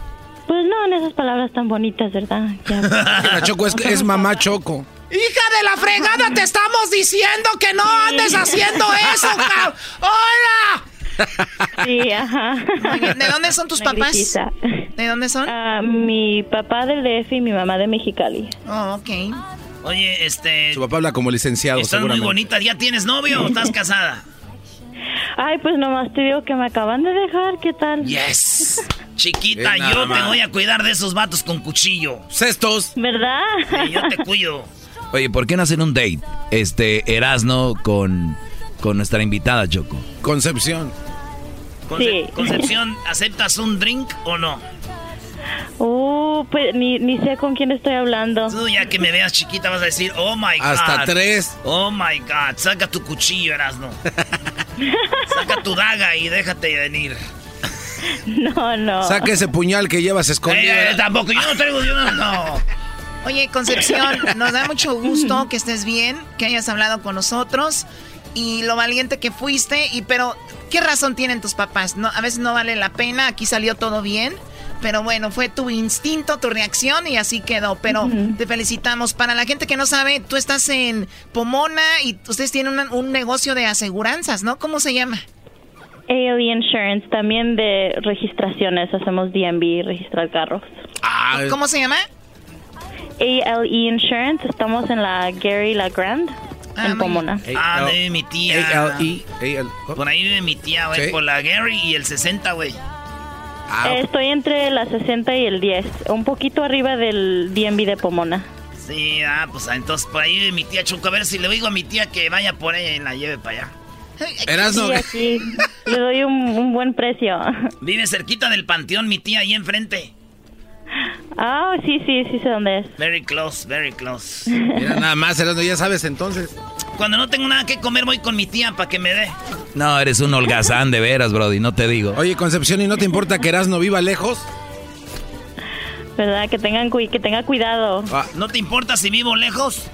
Pues no, en esas palabras tan bonitas, ¿verdad? Ya. La Choco es, es mamá Choco. ¡Hija de la fregada! ¡Te estamos diciendo que no andes haciendo eso, cabrón! ¡Hola! Sí, ajá. ¿De dónde son tus papás? gritiza. ¿De dónde son? Ah, mi papá del DF y mi mamá de Mexicali. Oh, ok. Oye, este, Su papá habla como licenciado, estás muy bonita. ¿Ya tienes novio o estás casada? Ay, pues nomás te digo que me acaban de dejar, ¿qué tal? Yes. Chiquita, yo te voy a cuidar de esos vatos con cuchillo. Cestos. ¿Verdad? Sí, yo te cuido. Oye, ¿por qué no hacen un date? Este, Erasno con, con nuestra invitada, Choco. Concepción. Conce- Sí. Concepción, ¿aceptas un drink o no? Uh, pues ni, ni sé con quién estoy hablando. Tú ya que me veas chiquita vas a decir, oh my God. Hasta tres. Oh my God, saca tu cuchillo, Erasno. saca tu daga y déjate venir. No, no. Saca ese puñal que llevas Eh, escondido. eh, tampoco, yo no traigo, yo no, no. Oye, Concepción, nos da mucho gusto que estés bien, que hayas hablado con nosotros y lo valiente que fuiste. Y pero, ¿qué razón tienen tus papás? No, a veces no vale la pena. Aquí salió todo bien. Pero bueno, fue tu instinto, tu reacción y así quedó. Pero te felicitamos. Para la gente que no sabe, tú estás en Pomona y ustedes tienen un negocio de aseguranzas, ¿no? ¿Cómo se llama? ALE Insurance, también de registraciones, hacemos DMV, registrar carros. Ah, ¿Cómo se llama? ALE Insurance, estamos en la Gary La Grande, en Pomona. Ah, de mi tía. A-L-E. Por ahí vive mi tía, güey, Sí. por la Gary y el 60, güey. Ah, Eh, Estoy entre la 60 y el 10, un poquito arriba del DMV de Pomona. Sí, ah, pues ah, entonces por ahí vive mi tía Choco. A ver si le digo a mi tía que vaya por ella y la lleve para allá. Erasno. Le doy un, un buen precio. Vive cerquita del panteón mi tía ahí enfrente. Ah, sí, sí, sí sé dónde es. Very close, very close. Mira, nada más, Erasno, ya sabes entonces. Cuando no tengo nada que comer voy con mi tía para que me dé. No, eres un holgazán de veras, Brody, no te digo. Oye, Concepción, ¿y no te importa que Erasno viva lejos? ¿Verdad? Que tengan que tenga cuidado. ¿No te importa si vivo lejos?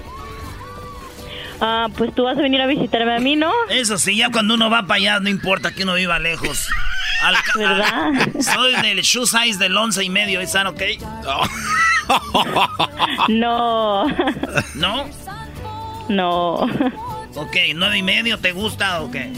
Ah, pues tú vas a venir a visitarme a mí, ¿no? Eso sí, ya cuando uno va para allá no importa que uno viva lejos. Al ¿Verdad? Soy del shoe size del once y medio, ¿están ok? No. ¿No? No. Ok, nueve y medio, ¿te gusta o qué?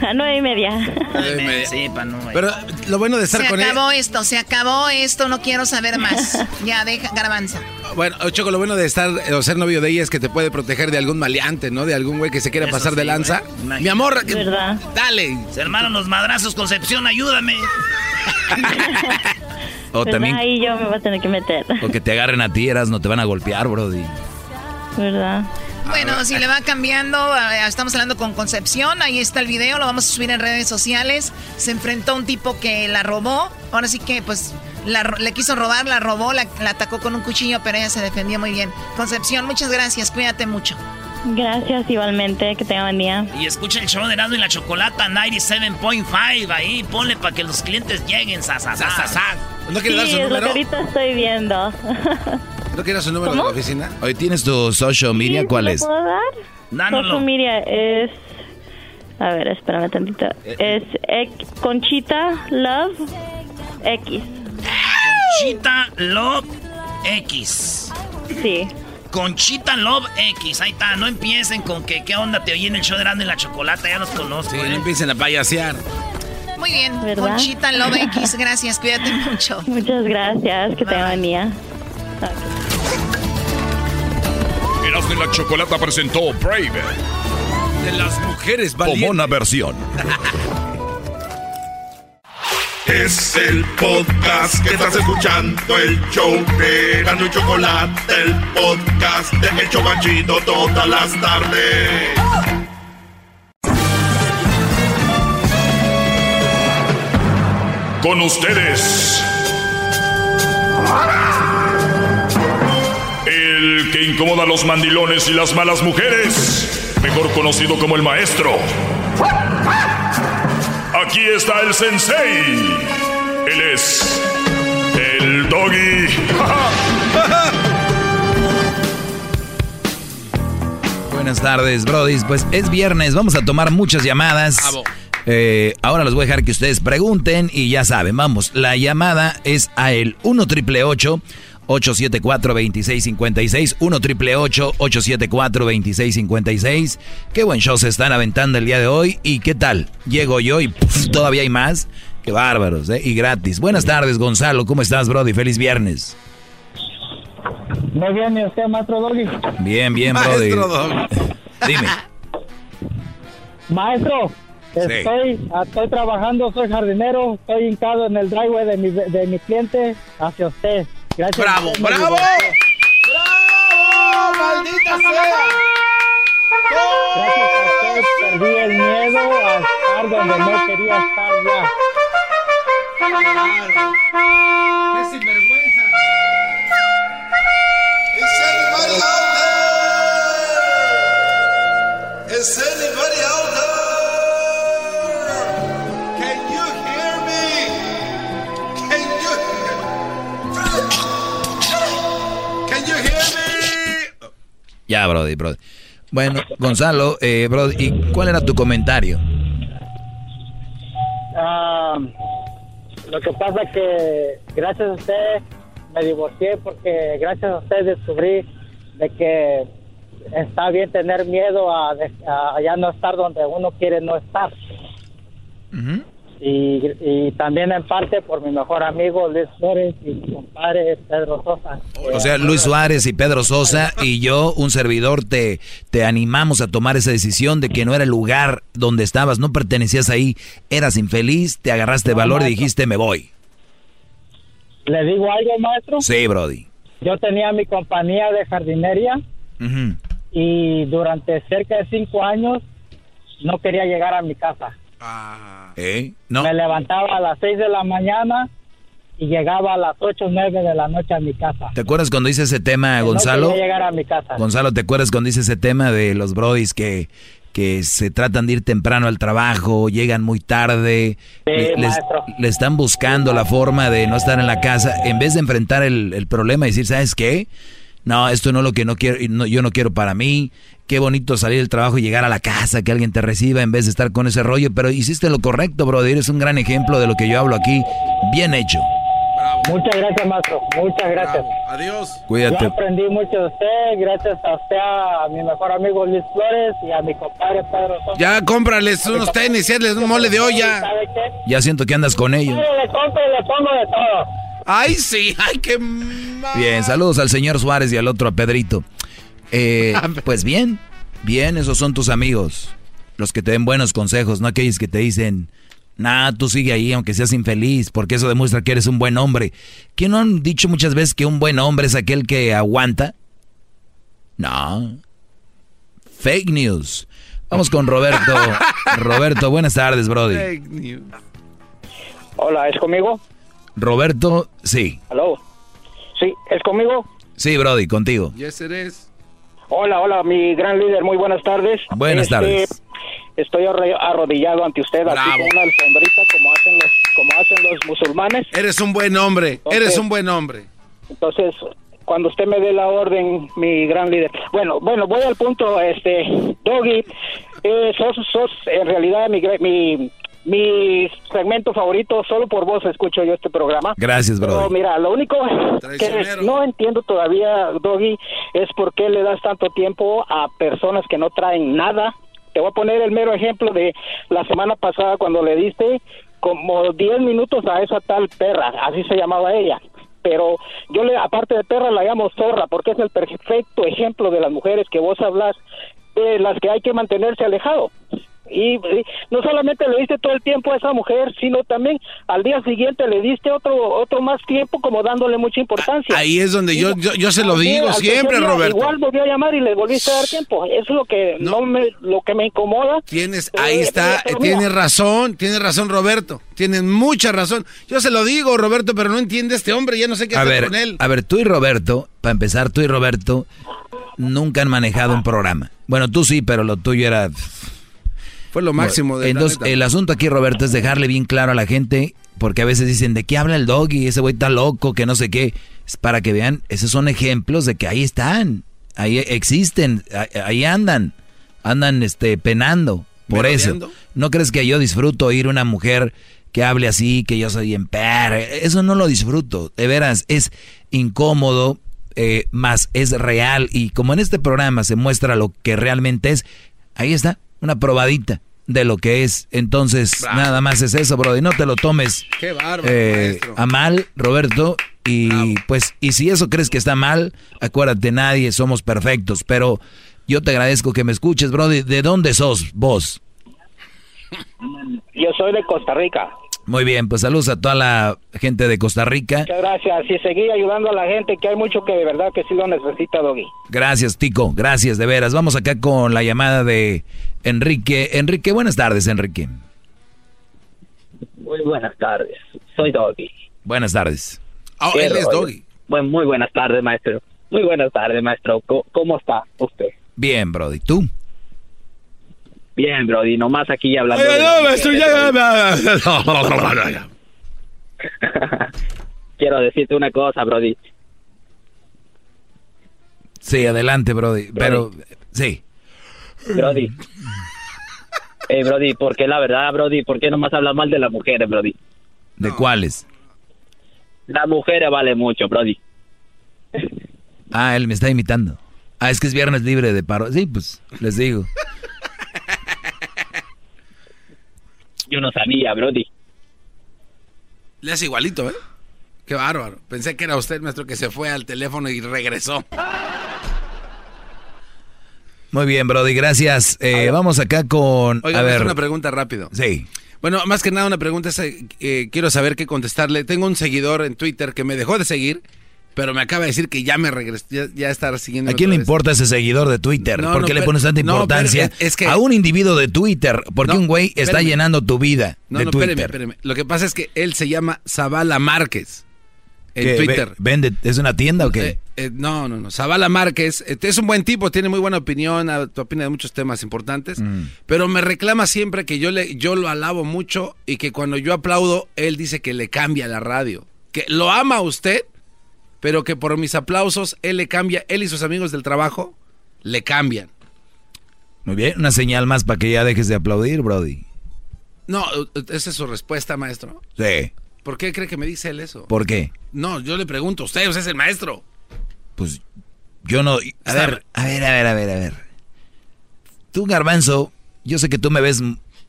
A nueve y media. Nueve y media, Sí, para no. Pero lo bueno de estar Se con él. acabó esto, se acabó esto, no quiero saber más. Ya, deja, garbanza. Bueno, Choco, lo bueno de estar o ser novio de ella es que te puede proteger de algún maleante, ¿no? De algún güey que se quiera Eso pasar de lanza. güey. Mi amor, que- ¿Verdad? dale. Se armaron los madrazos, Concepción, ayúdame. O ¿Verdad? también, Ahí yo me voy a tener que meter. o que te agarren a ti, Eras, no te van a golpear, Brody. ¿Verdad? Bueno, si le va cambiando, eh, estamos hablando con Concepción, ahí está el video, lo vamos a subir en redes sociales. Se enfrentó a un tipo que la robó, ahora sí que pues la ro- le quiso robar, la robó, la, la atacó con un cuchillo, pero ella se defendió muy bien. Concepción, muchas gracias, cuídate mucho. Gracias igualmente, que tenga buen día. Y escucha el show de Erasmo y la Chocolata 97.5 ahí, ponle para que los clientes lleguen, sa, sa, sa, sa, sa. ¿No quieres dar sí, su es lo que número? ahorita estoy viendo. ¿No quieres su número de la oficina? Hoy tienes tu social media, ¿cuál ¿Lo es? puedo dar? Dánoslo. Social media es... A ver, espérame tantito. Es X- Conchita Love X. Conchita Love X. Sí. Conchita Love X, ahí está, no empiecen con que qué onda te oí en el show de Erasmo y la Chocolata, ya los conozco. Sí, ¿eh? no empiecen a payasear. Muy bien, ¿Verdad? Conchita Love X, gracias, cuídate mucho. Muchas gracias, que tenga buen día. Erasmo y la Chocolata presentó Brave, De las mujeres valientes. Pomona versión. Es el podcast que estás escuchando, el show de Erasmo y Chocolate, el podcast de El Chocachito todas las tardes. Con ustedes. El que incomoda a los mandilones y las malas mujeres. Mejor conocido como el maestro. Aquí está el sensei. Él es. El doggy. Buenas tardes, Brody. Pues es viernes, vamos a tomar muchas llamadas. Eh, ahora los voy a dejar que ustedes pregunten y ya saben, vamos, la llamada es a el 1 triple 874 2656 1 triple 874 2656 Qué buen show se están aventando el día de hoy. ¿Y qué tal? Llego yo y puf, todavía hay más. Qué bárbaros, ¿eh? Y gratis. Buenas tardes, Gonzalo. ¿Cómo estás, Brody? Feliz viernes. Muy bien, ¿y usted, maestro Doggy? Bien, bien, Brody. Dime. Maestro, estoy, estoy trabajando, soy jardinero, estoy hincado en el driveway de mi, de mi cliente hacia usted. Gracias. ¡Bravo, bravo! ¡Bravo! ¡Maldita sea! Gracias a usted perdí el miedo a estar donde no quería estar ya. ¡Qué sinvergüenza! Is anybody out there? Is Ya, Brody, Brody. Bueno, Gonzalo, eh, Brody, ¿y cuál era tu comentario? Ah, Lo que pasa que gracias a usted me divorcié porque gracias a usted descubrí de que está bien tener miedo a, a ya no estar donde uno quiere no estar. Y, y también en parte por mi mejor amigo Luis Flores y mi compadre Pedro Sosa. O sea, Luis Suárez y Pedro Sosa y yo, un servidor, te, te animamos a tomar esa decisión de que no era el lugar donde estabas, no pertenecías ahí, eras infeliz, te agarraste valor y dijiste me voy. ¿Le digo algo, maestro? Sí, Brody. Yo tenía mi compañía de jardinería y durante cerca de cinco años no quería llegar a mi casa. ¿Eh? No. Me levantaba a las seis de la mañana y llegaba a las ocho o nueve de la noche a mi casa. ¿Te acuerdas cuando hice ese tema, Gonzalo? No quería llegar a mi casa. Gonzalo, ¿te acuerdas cuando dice ese tema de los brodis que, que se tratan de ir temprano al trabajo, llegan muy tarde, le, les- le están buscando la forma de no estar en la casa, en vez de enfrentar el, el problema y decir, ¿sabes qué? No, esto no es lo que no quiero, y no- yo no quiero para mí. Qué bonito salir del trabajo y llegar a la casa, que alguien te reciba en vez de estar con ese rollo, pero hiciste lo correcto, brother. Eres un gran ejemplo de lo que yo hablo aquí. Bien hecho. Muchas gracias, maestro. Muchas gracias. Adiós. Cuídate. Yo aprendí mucho de usted, gracias a usted, a mi mejor amigo Luis Flores y a mi compadre Pedro Sosa. Ya cómprales unos tenis y hazles un mole de olla. ¿Sabe qué? Ya siento que andas con ellos. Yo le compro y le pongo de todo. Ay, sí, ay, qué... Bien, saludos al señor Suárez y al otro a Pedrito. Eh, pues bien, bien, esos son tus amigos. Los que te den buenos consejos, no aquellos que te dicen, nah, tú sigue ahí aunque seas infeliz, porque eso demuestra que eres un buen hombre. ¿Qué no han dicho muchas veces que un buen hombre es aquel que aguanta? No. Fake news. Vamos con Roberto. Roberto, buenas tardes, Brody. Hola, ¿es conmigo? Roberto, sí. ¿Aló? Sí, ¿es conmigo? Sí, Brody, contigo. Yes, eres. Hola, hola, mi gran líder, muy buenas tardes. Buenas Este, tardes. Estoy arro- arrodillado ante usted, aquí con una alfombrita como hacen los, como hacen los musulmanes. Eres un buen hombre, eres un buen hombre. Entonces, cuando usted me dé la orden, mi gran líder. Bueno, bueno, voy al punto, este, Doggy, eh, sos, sos en realidad mi, mi segmento favorito, solo por vos escucho yo este programa. Gracias, Pero Brody. mira, lo único que no entiendo todavía, Doggy, es por qué le das tanto tiempo a personas que no traen nada. Te voy a poner el mero ejemplo de la semana pasada cuando le diste como 10 minutos a esa tal perra, así se llamaba ella. Pero yo le, aparte de perra, la llamo zorra porque es el perfecto ejemplo de las mujeres que vos hablas, de las que hay que mantenerse alejado. Y, y no solamente le diste todo el tiempo a esa mujer, sino también al día siguiente le diste otro otro más tiempo como dándole mucha importancia. Ahí es donde yo, yo, yo se lo digo siempre, día Roberto. Igual volvió a llamar y le volviste a dar tiempo. Eso es lo que no, me lo que me incomoda. Tienes, Pero, ahí eh, está, eh, tienes razón, tienes razón, Roberto. Tienes mucha razón. Yo se lo digo, Roberto, pero no entiende este hombre, ya no sé qué A hacer ver, con él. a ver, tú y Roberto, para empezar, tú y Roberto nunca han manejado un programa. Bueno, tú sí, pero lo tuyo era... Fue lo máximo de Entonces, el asunto aquí, Roberto, es dejarle bien claro a la gente, porque a veces dicen, ¿de qué habla el doggy? Ese güey está loco, que no sé qué. Es para que vean, esos son ejemplos de que ahí están, ahí existen, ahí- andan, andan este penando. Por eso. ¿no crees que yo disfruto oír una mujer que hable así, que yo soy en Eso no lo disfruto, de veras, es incómodo, eh, más es real. Y como en este programa se muestra lo que realmente es, ahí está, una probadita de lo que es. Entonces, nada más es eso, bro. Y no te lo tomes Qué bárbaro, eh, a mal, Roberto. Y pues, y si eso crees que está mal, acuérdate, nadie somos perfectos. Pero yo te agradezco que me escuches, Brody. ¿De dónde sos vos? Yo soy de Costa Rica. Muy bien, pues saludos a toda la gente de Costa Rica. Muchas gracias. Y seguí ayudando a la gente, que hay mucho que de verdad que sí lo necesita, Doggy. Gracias, Tico. Gracias, de veras. Vamos acá con la llamada de Enrique. Enrique, buenas tardes, Enrique. Muy buenas tardes. Soy Doggy. Buenas tardes. Qué rollo. Bueno, muy buenas tardes, maestro. Muy buenas tardes, maestro. ¿Cómo, cómo está usted? Bien, Brody. ¿Tú? Bien, Brody. Nomás aquí hablando. De no, las maestro, mujeres. ya- Quiero decirte una cosa, Brody. Sí, adelante, Brody. Pero, sí. Brody. Eh, Brody, ¿por qué la verdad, Brody? ¿Por qué nomás hablas mal de las mujeres, Brody? ¿De cuáles? La mujer vale mucho, Brody. Ah, él me está imitando. Ah, es que es viernes libre de paro. Sí, pues, les digo. Yo no sabía, Brody. Le hace igualito, ¿eh? Qué bárbaro. Pensé que era usted, maestro, que se fue al teléfono y regresó. Muy bien, Brody, gracias. Eh, vamos acá con... Oiga, a ver, una pregunta rápido. Sí. Bueno, más que nada una pregunta es, eh, quiero saber qué contestarle. Tengo un seguidor en Twitter que me dejó de seguir, pero me acaba de decir que ya me regresó, ya, ya está siguiendo. ¿A quién le importa ese seguidor de Twitter? ¿Por qué le pones tanta importancia a un individuo de Twitter? Porque un güey está llenando tu vida de Twitter. Espéreme, espéreme. Lo que pasa es que él se llama Zavala Márquez en Twitter. ¿Vende? ¿Es una tienda o qué? Eh, eh, no, no, no. Zavala Márquez eh, es un buen tipo, tiene muy buena opinión, opina de muchos temas importantes, mm. pero me reclama siempre que yo, le, yo lo alabo mucho y que cuando yo aplaudo, él dice que le cambia la radio. Que lo ama usted, pero que por mis aplausos, él le cambia, él y sus amigos del trabajo le cambian. Muy bien, una señal más para que ya dejes de aplaudir, Brody. No, esa es su respuesta, maestro. Sí. ¿Por qué cree que me dice él eso? ¿Por qué? No, yo le pregunto usted es el maestro. Pues yo no... A ver, a ver, a ver, a ver, a ver. Tú, Garbanzo, yo sé que tú me ves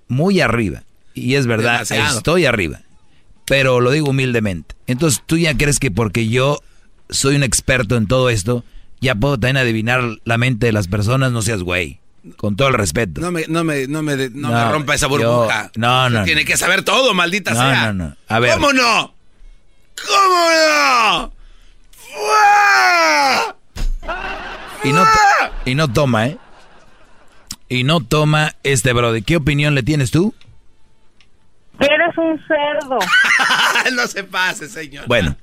muy arriba. Y es verdad, estoy arriba. Pero lo digo humildemente. Entonces tú ya crees que porque yo soy un experto en todo esto, ya puedo también adivinar la mente de las personas, no seas güey. Con todo el respeto. No me, no me, no me, no me rompa esa burbuja. no, no. Tiene que saber todo, maldita sea. No, no, A ver. ¿Cómo no? ¿Cómo no? Y no, y no toma, ¿eh? Y no toma este brody. ¿Qué opinión le tienes tú? Eres un cerdo. no se pase, señor. Bueno,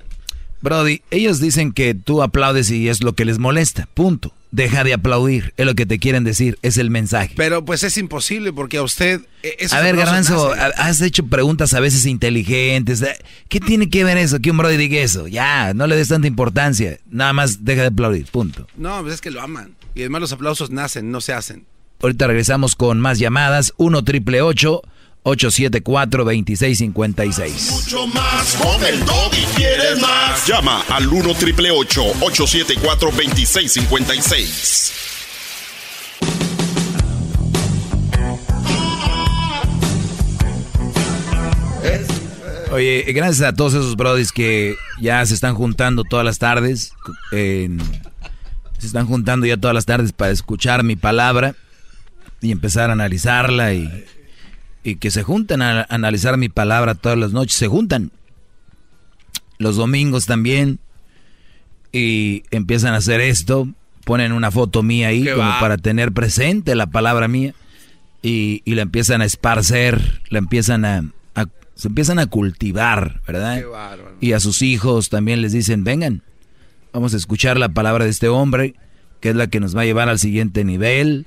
Brody, ellos dicen que tú aplaudes y es lo que les molesta. Punto deja de aplaudir, es lo que te quieren decir, es el mensaje. Pero pues es imposible porque a usted... Eh, a ver, Garbanzo, has hecho preguntas a veces inteligentes. Eh, ¿Qué tiene que ver eso? Que un brody diga eso. Ya, no le des tanta importancia. Nada más deja de aplaudir, punto. No, pues es que lo aman. Y además los aplausos nacen, no se hacen. Ahorita regresamos con más llamadas. 1 triple 874-2656. Mucho más con el y quieres más. Llama al 1 triple 874 2656. Oye, gracias a todos esos brodis que ya se están juntando todas las tardes. se están juntando ya todas las tardes para escuchar mi palabra y empezar a analizarla y y que se juntan a analizar mi palabra todas las noches, se juntan. Los domingos también y empiezan a hacer esto, ponen una foto mía ahí como para tener presente la palabra mía y, y la empiezan a esparcer, la empiezan a, se empiezan a cultivar, ¿verdad? y a sus hijos también les dicen, vengan, vamos a escuchar la palabra de este hombre, que es la que nos va a llevar al siguiente nivel.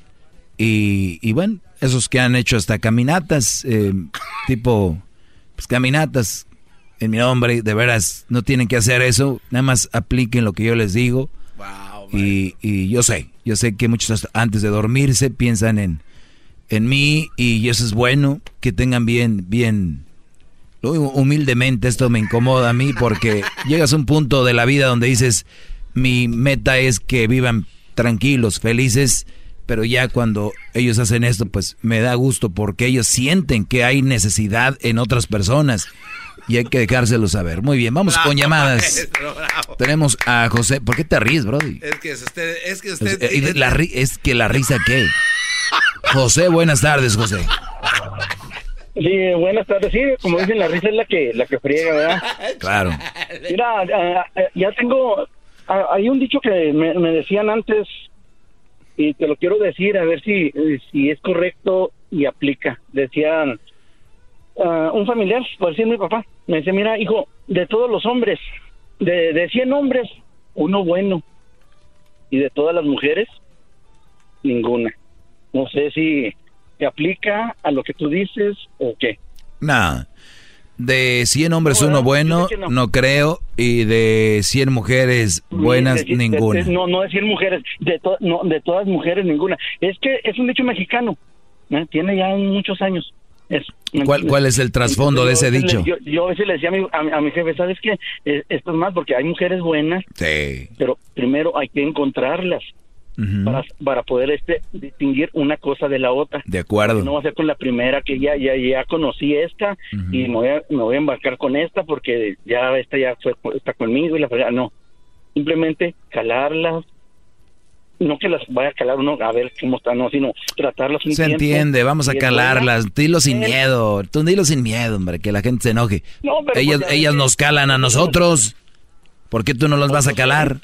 Y, y bueno, esos que han hecho hasta caminatas, eh, tipo, pues caminatas en mi nombre, de veras, no tienen que hacer eso, nada más apliquen lo que yo les digo. y, y, yo sé, yo sé que muchos antes de dormirse piensan en, en mí y eso es bueno, que tengan bien, bien, humildemente esto me incomoda a mí porque llegas a un punto de la vida donde dices, mi meta es que vivan tranquilos, felices pero ya cuando ellos hacen esto, pues me da gusto porque ellos sienten que hay necesidad en otras personas y hay que dejárselo saber. Muy bien, vamos con llamadas. Tenemos a José. ¿Por qué te ríes, Brody? Es que usted. Es que, usted, es, la, es que la risa, ¿qué? José, buenas tardes, José. Sí, buenas tardes. Sí, como dicen, la risa es la que, la que friega, ¿verdad? Claro. Mira, ya tengo. Hay un dicho que me, me decían antes y te lo quiero decir a ver si, si es correcto y aplica. Decían ah, un familiar, por decir mi papá, me dice, mira, hijo, de todos los hombres, de, de 100 hombres, uno bueno. Y de todas las mujeres, ninguna. No sé si te aplica a lo que tú dices o qué. Nada. De 100 hombres uno bueno, no. creo, y de 100 mujeres buenas, ninguna. no, no de 100 mujeres, de, no, de todas mujeres, ninguna. Es que es un dicho mexicano, ¿eh? tiene ya muchos años. ¿Cuál, ¿Cuál es el trasfondo de ese dicho? Yo, a veces le decía a mi, jefe, ¿sabes qué? Esto es más porque hay mujeres buenas, sí. pero primero hay que encontrarlas. Para, para poder este distinguir una cosa de la otra. De acuerdo. No va a ser con la primera que ya ya ya conocí esta y me voy, a, me voy a embarcar con esta porque ya esta ya fue, está conmigo y la verdad no. Simplemente calarlas, no que las vaya a calar uno a ver cómo están, no, sino tratarlas un Se entiende, vamos a calarlas, dilo sin miedo, tú dilo sin miedo, hombre, que la gente se enoje. ellas pues, ellas nos calan a nosotros, ¿por qué tú no las vas a calar?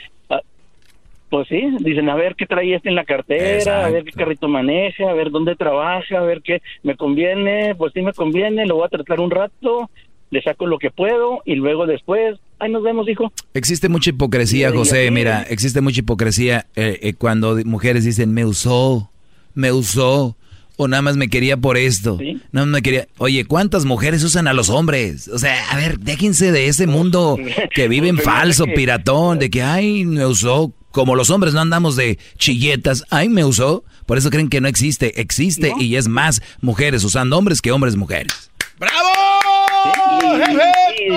Pues sí, dicen a ver qué trae este en la cartera, a ver qué carrito maneja, a ver dónde trabaja, a ver qué me conviene, pues sí me conviene, lo voy a tratar un rato, le saco lo que puedo y luego después ahí nos vemos, hijo. Existe mucha hipocresía, José. Mira, existe mucha hipocresía eh, eh, cuando mujeres dicen, me usó, me usó, o nada más me quería por esto. Nada más me quería. Oye, ¿cuántas mujeres usan a los hombres? O sea, a ver, déjense de ese mundo que vive en falso, piratón, de que, ay, me usó. Como los hombres no andamos de chilletas, ay, me usó. Por eso creen que no existe. Existe y es más mujeres usando hombres que hombres mujeres. ¡Bravo!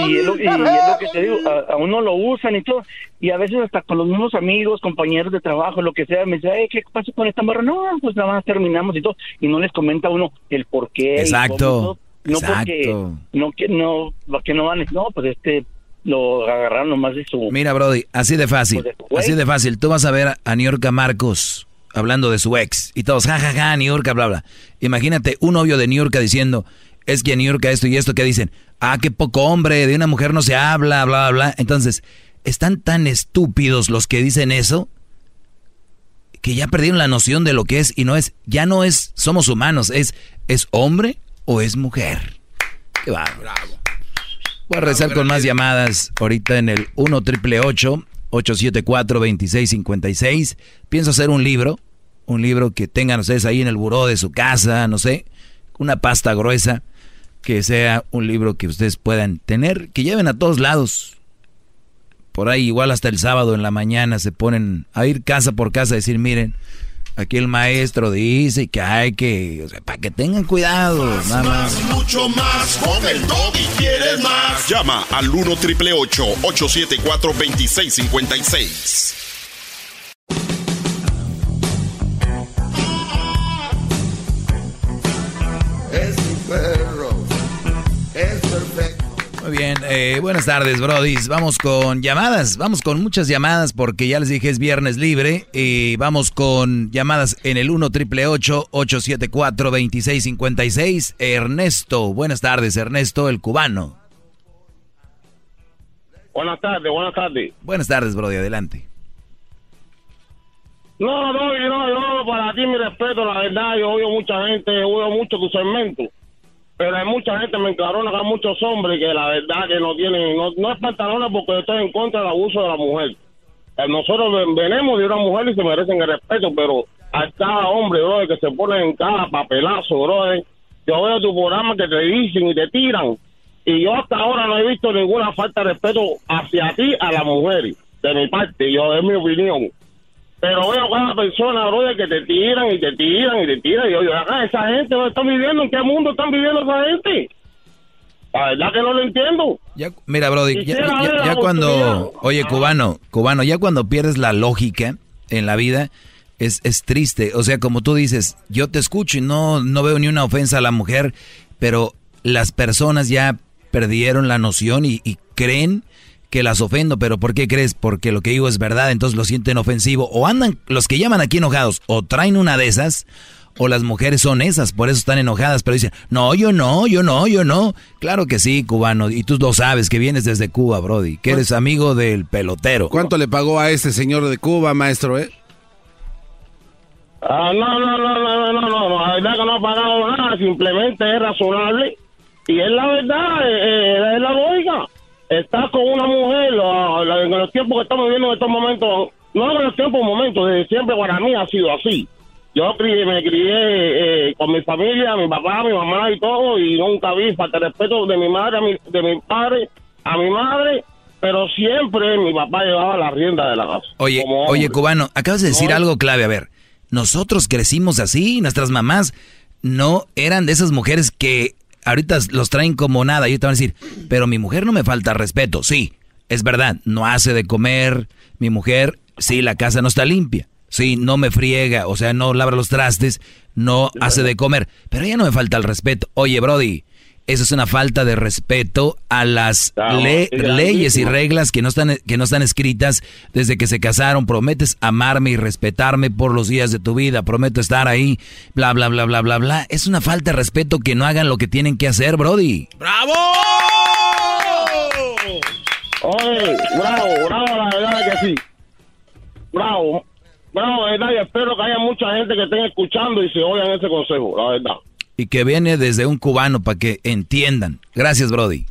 y, es lo, que te digo, a, uno lo usan y todo, y a veces hasta con los mismos amigos, compañeros de trabajo, lo que sea, me dice, ¿qué pasa con esta morra? No, pues nada más terminamos y todo, y no les comenta uno el por qué. Exacto. no porque no que no que no van no pues este lo agarraron nomás de su mira Brody así de fácil así de fácil tú vas a ver a New York Marcos hablando de su ex y todos jajaja ja, ja, New York bla bla imagínate un novio de New York diciendo es que New York esto y esto que dicen ah, qué poco hombre, de una mujer no se habla, bla, bla, bla. Entonces, están tan estúpidos los que dicen eso que ya perdieron la noción de lo que es y no es, ya no es, somos humanos, es, es hombre o es mujer. Qué va, bravo. Voy a rezar con más llamadas ahorita en el 1 triple 874 2656. Pienso hacer un libro, un libro que tengan ustedes ahí en el buró de su casa, no sé, una pasta gruesa que sea un libro que ustedes puedan tener, que lleven a todos lados. Por ahí igual hasta el sábado en la mañana se ponen a ir casa por casa a decir, miren, aquí el maestro dice que hay que, o sea, para que tengan cuidado, nada más. Mucho más, con el y quieres más. Llama al 1 triple 874 2656. Muy bien, eh, buenas tardes, Brody. Vamos con llamadas, vamos con muchas llamadas porque ya les dije es viernes libre y vamos con llamadas en el 1 triple 874 2656. Ernesto, buenas tardes, Ernesto, el cubano. Buenas tardes, buenas tardes. Buenas tardes, Brody, adelante. No, no, no, no, para ti mi respeto, la verdad, yo oigo mucha gente, oigo mucho tu segmento pero hay mucha gente, me encararon acá muchos hombres que la verdad que no tienen, no, es pantalones porque estoy en contra del abuso de la mujer. Eh, nosotros venimos de una mujer y se merecen el respeto, pero a cada hombre, bro, que se pone en cada papelazo, bro, yo veo tu programa que te dicen y te tiran, y yo hasta ahora no he visto ninguna falta de respeto hacia ti, a la mujer, de mi parte, yo, es mi opinión. Pero veo cada persona, brother, que te tiran y te tiran y te tiran. Y yo, acá, esa gente no está viviendo, ¿en qué mundo están viviendo esa gente? La verdad que no lo entiendo. Ya, mira, Brody, ya, cuando, oye, cubano, cubano, ya cuando pierdes la lógica en la vida, es, es triste. O sea, como tú dices, yo te escucho y no, no veo ni una ofensa a la mujer, pero las personas ya perdieron la noción y, y creen que las ofendo, pero ¿por qué crees? Porque lo que digo es verdad, entonces lo sienten ofensivo. O andan, los que llaman aquí enojados, o traen una de esas, o las mujeres son esas, por eso están enojadas, pero dicen, no, yo no, yo no, yo no. Claro que sí, cubano, y tú lo sabes, que vienes desde Cuba, Brody, que eres amigo del pelotero. ¿Cuánto le pagó a ese señor de Cuba, maestro, eh? Ah, no, no, no, no, no, no, no, la verdad que no ha pagado nada, simplemente es razonable, y es la verdad, eh, eh, es la lógica está con una mujer en los tiempos que estamos viviendo en estos momentos, no en los tiempos, momentos, desde siempre para mí ha sido así. Yo me crié eh, con mi familia, mi papá, mi mamá y todo, y nunca vi falta de respeto de mi madre, a mi, de mi padre, a mi madre, pero siempre mi papá llevaba la rienda de la casa. Oye, oye, cubano, acabas de decir algo clave, a ver, nosotros crecimos así, nuestras mamás no eran de esas mujeres que ahorita los traen como nada. Y te van a decir, pero mi mujer no me falta respeto. Sí, es verdad, no hace de comer. Mi mujer, sí, la casa no está limpia. Sí, no me friega, o sea, no labra los trastes, no hace de comer. Pero ya no me falta el respeto. Oye, Brody, eso es una falta de respeto a las leyes y reglas que no, están, que no están escritas desde que se casaron. Prometes amarme y respetarme por los días de tu vida. Prometo estar ahí, bla, bla, bla, bla, bla, bla. Es una falta de respeto que no hagan lo que tienen que hacer, Brody. ¡Bravo! Oye, bravo, bravo, la verdad que sí. Bravo, bravo, la verdad, y espero que haya mucha gente que estén escuchando y se oigan ese consejo, la verdad y que viene desde un cubano para que entiendan. Gracias, Brody.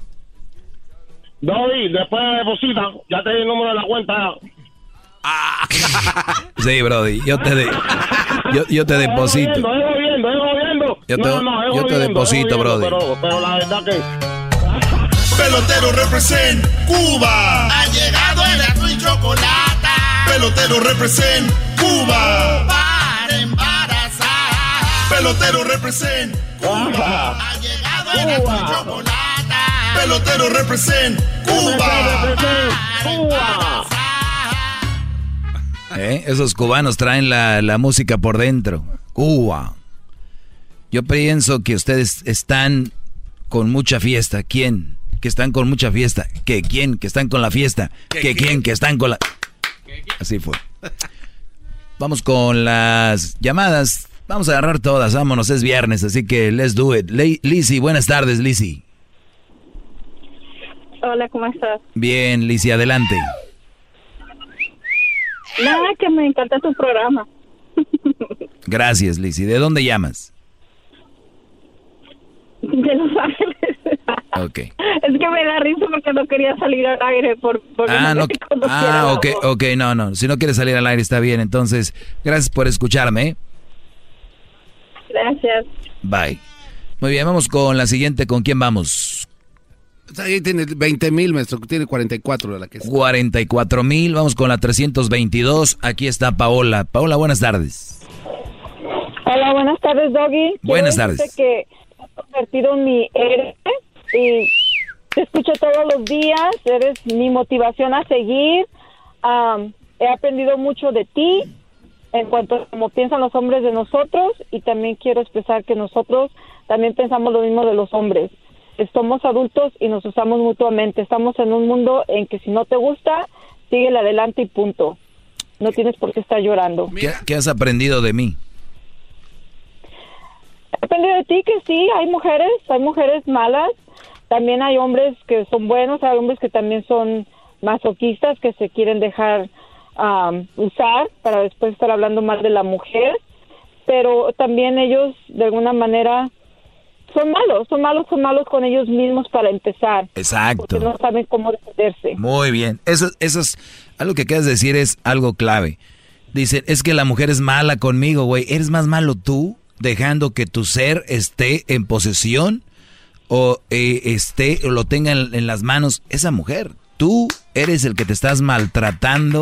Brody, después deposita, ya te di el número de la cuenta. Ah. sí, Brody, yo te, de, yo, yo te deposito. Es viendo, viendo. Yo te, no, yo te deposito, Brody. Pero, pero la verdad que... Pelotero represent Cuba. Ha llegado el y chocolate. Pelotero represent Cuba. Pelotero represent Cuba. Ha llegado el chocolate. Pelotero represent Cuba. Cuba. ¿Eh? Esos cubanos traen la, la música por dentro. Cuba. Yo pienso que ustedes están con mucha fiesta. ¿Quién? Que están con mucha fiesta. ¿Que quién? Que están con la fiesta. ¿Que quién? Que están con la... Así fue. Vamos con las llamadas. Vamos a agarrar todas, vámonos, es viernes, así que let's do it. Lizzy, buenas tardes, Lizzy. Hola, ¿cómo estás? Bien, Lizzy, adelante. Nada, que me encanta tu programa. Gracias, Lizzy. ¿De dónde llamas? De Los Ángeles. Ok. Es que me da risa porque no quería salir al aire por, ah, no, ah, ok, ok, no, no. Si no quieres salir al aire está bien. Entonces, gracias por escucharme. ¿eh? Gracias. Bye. Muy bien, vamos con la siguiente. ¿Con quién vamos? Ahí tiene 20 mil, maestro. Tiene 44 la que 44 mil. Vamos con la 322. Aquí está Paola. Paola, buenas tardes. Hola, buenas tardes, Doggy. Buenas tardes. que he convertido en mi héroe y te escucho todos los días. Eres mi motivación a seguir. he aprendido mucho de ti en cuanto a cómo piensan los hombres de nosotros y también quiero expresar que nosotros también pensamos lo mismo de los hombres. Somos adultos y nos usamos mutuamente. Estamos en un mundo en que si no te gusta, síguele adelante y punto. No tienes por qué estar llorando. ¿Qué, has aprendido de mí? He aprendido de ti que sí, hay mujeres, hay mujeres malas, también hay hombres que son buenos, hay hombres que también son masoquistas, que se quieren dejar usar para después estar hablando mal de la mujer, pero también ellos de alguna manera son malos, son malos, son malos con ellos mismos para empezar. Exacto. Porque no saben cómo defenderse. Muy bien. Eso, eso es, algo que quieres decir es algo clave. Dicen, es que la mujer es mala conmigo, güey. ¿Eres más malo tú dejando que tu ser esté en posesión o eh, esté o lo tenga en las manos esa mujer? Tú eres el que te estás maltratando,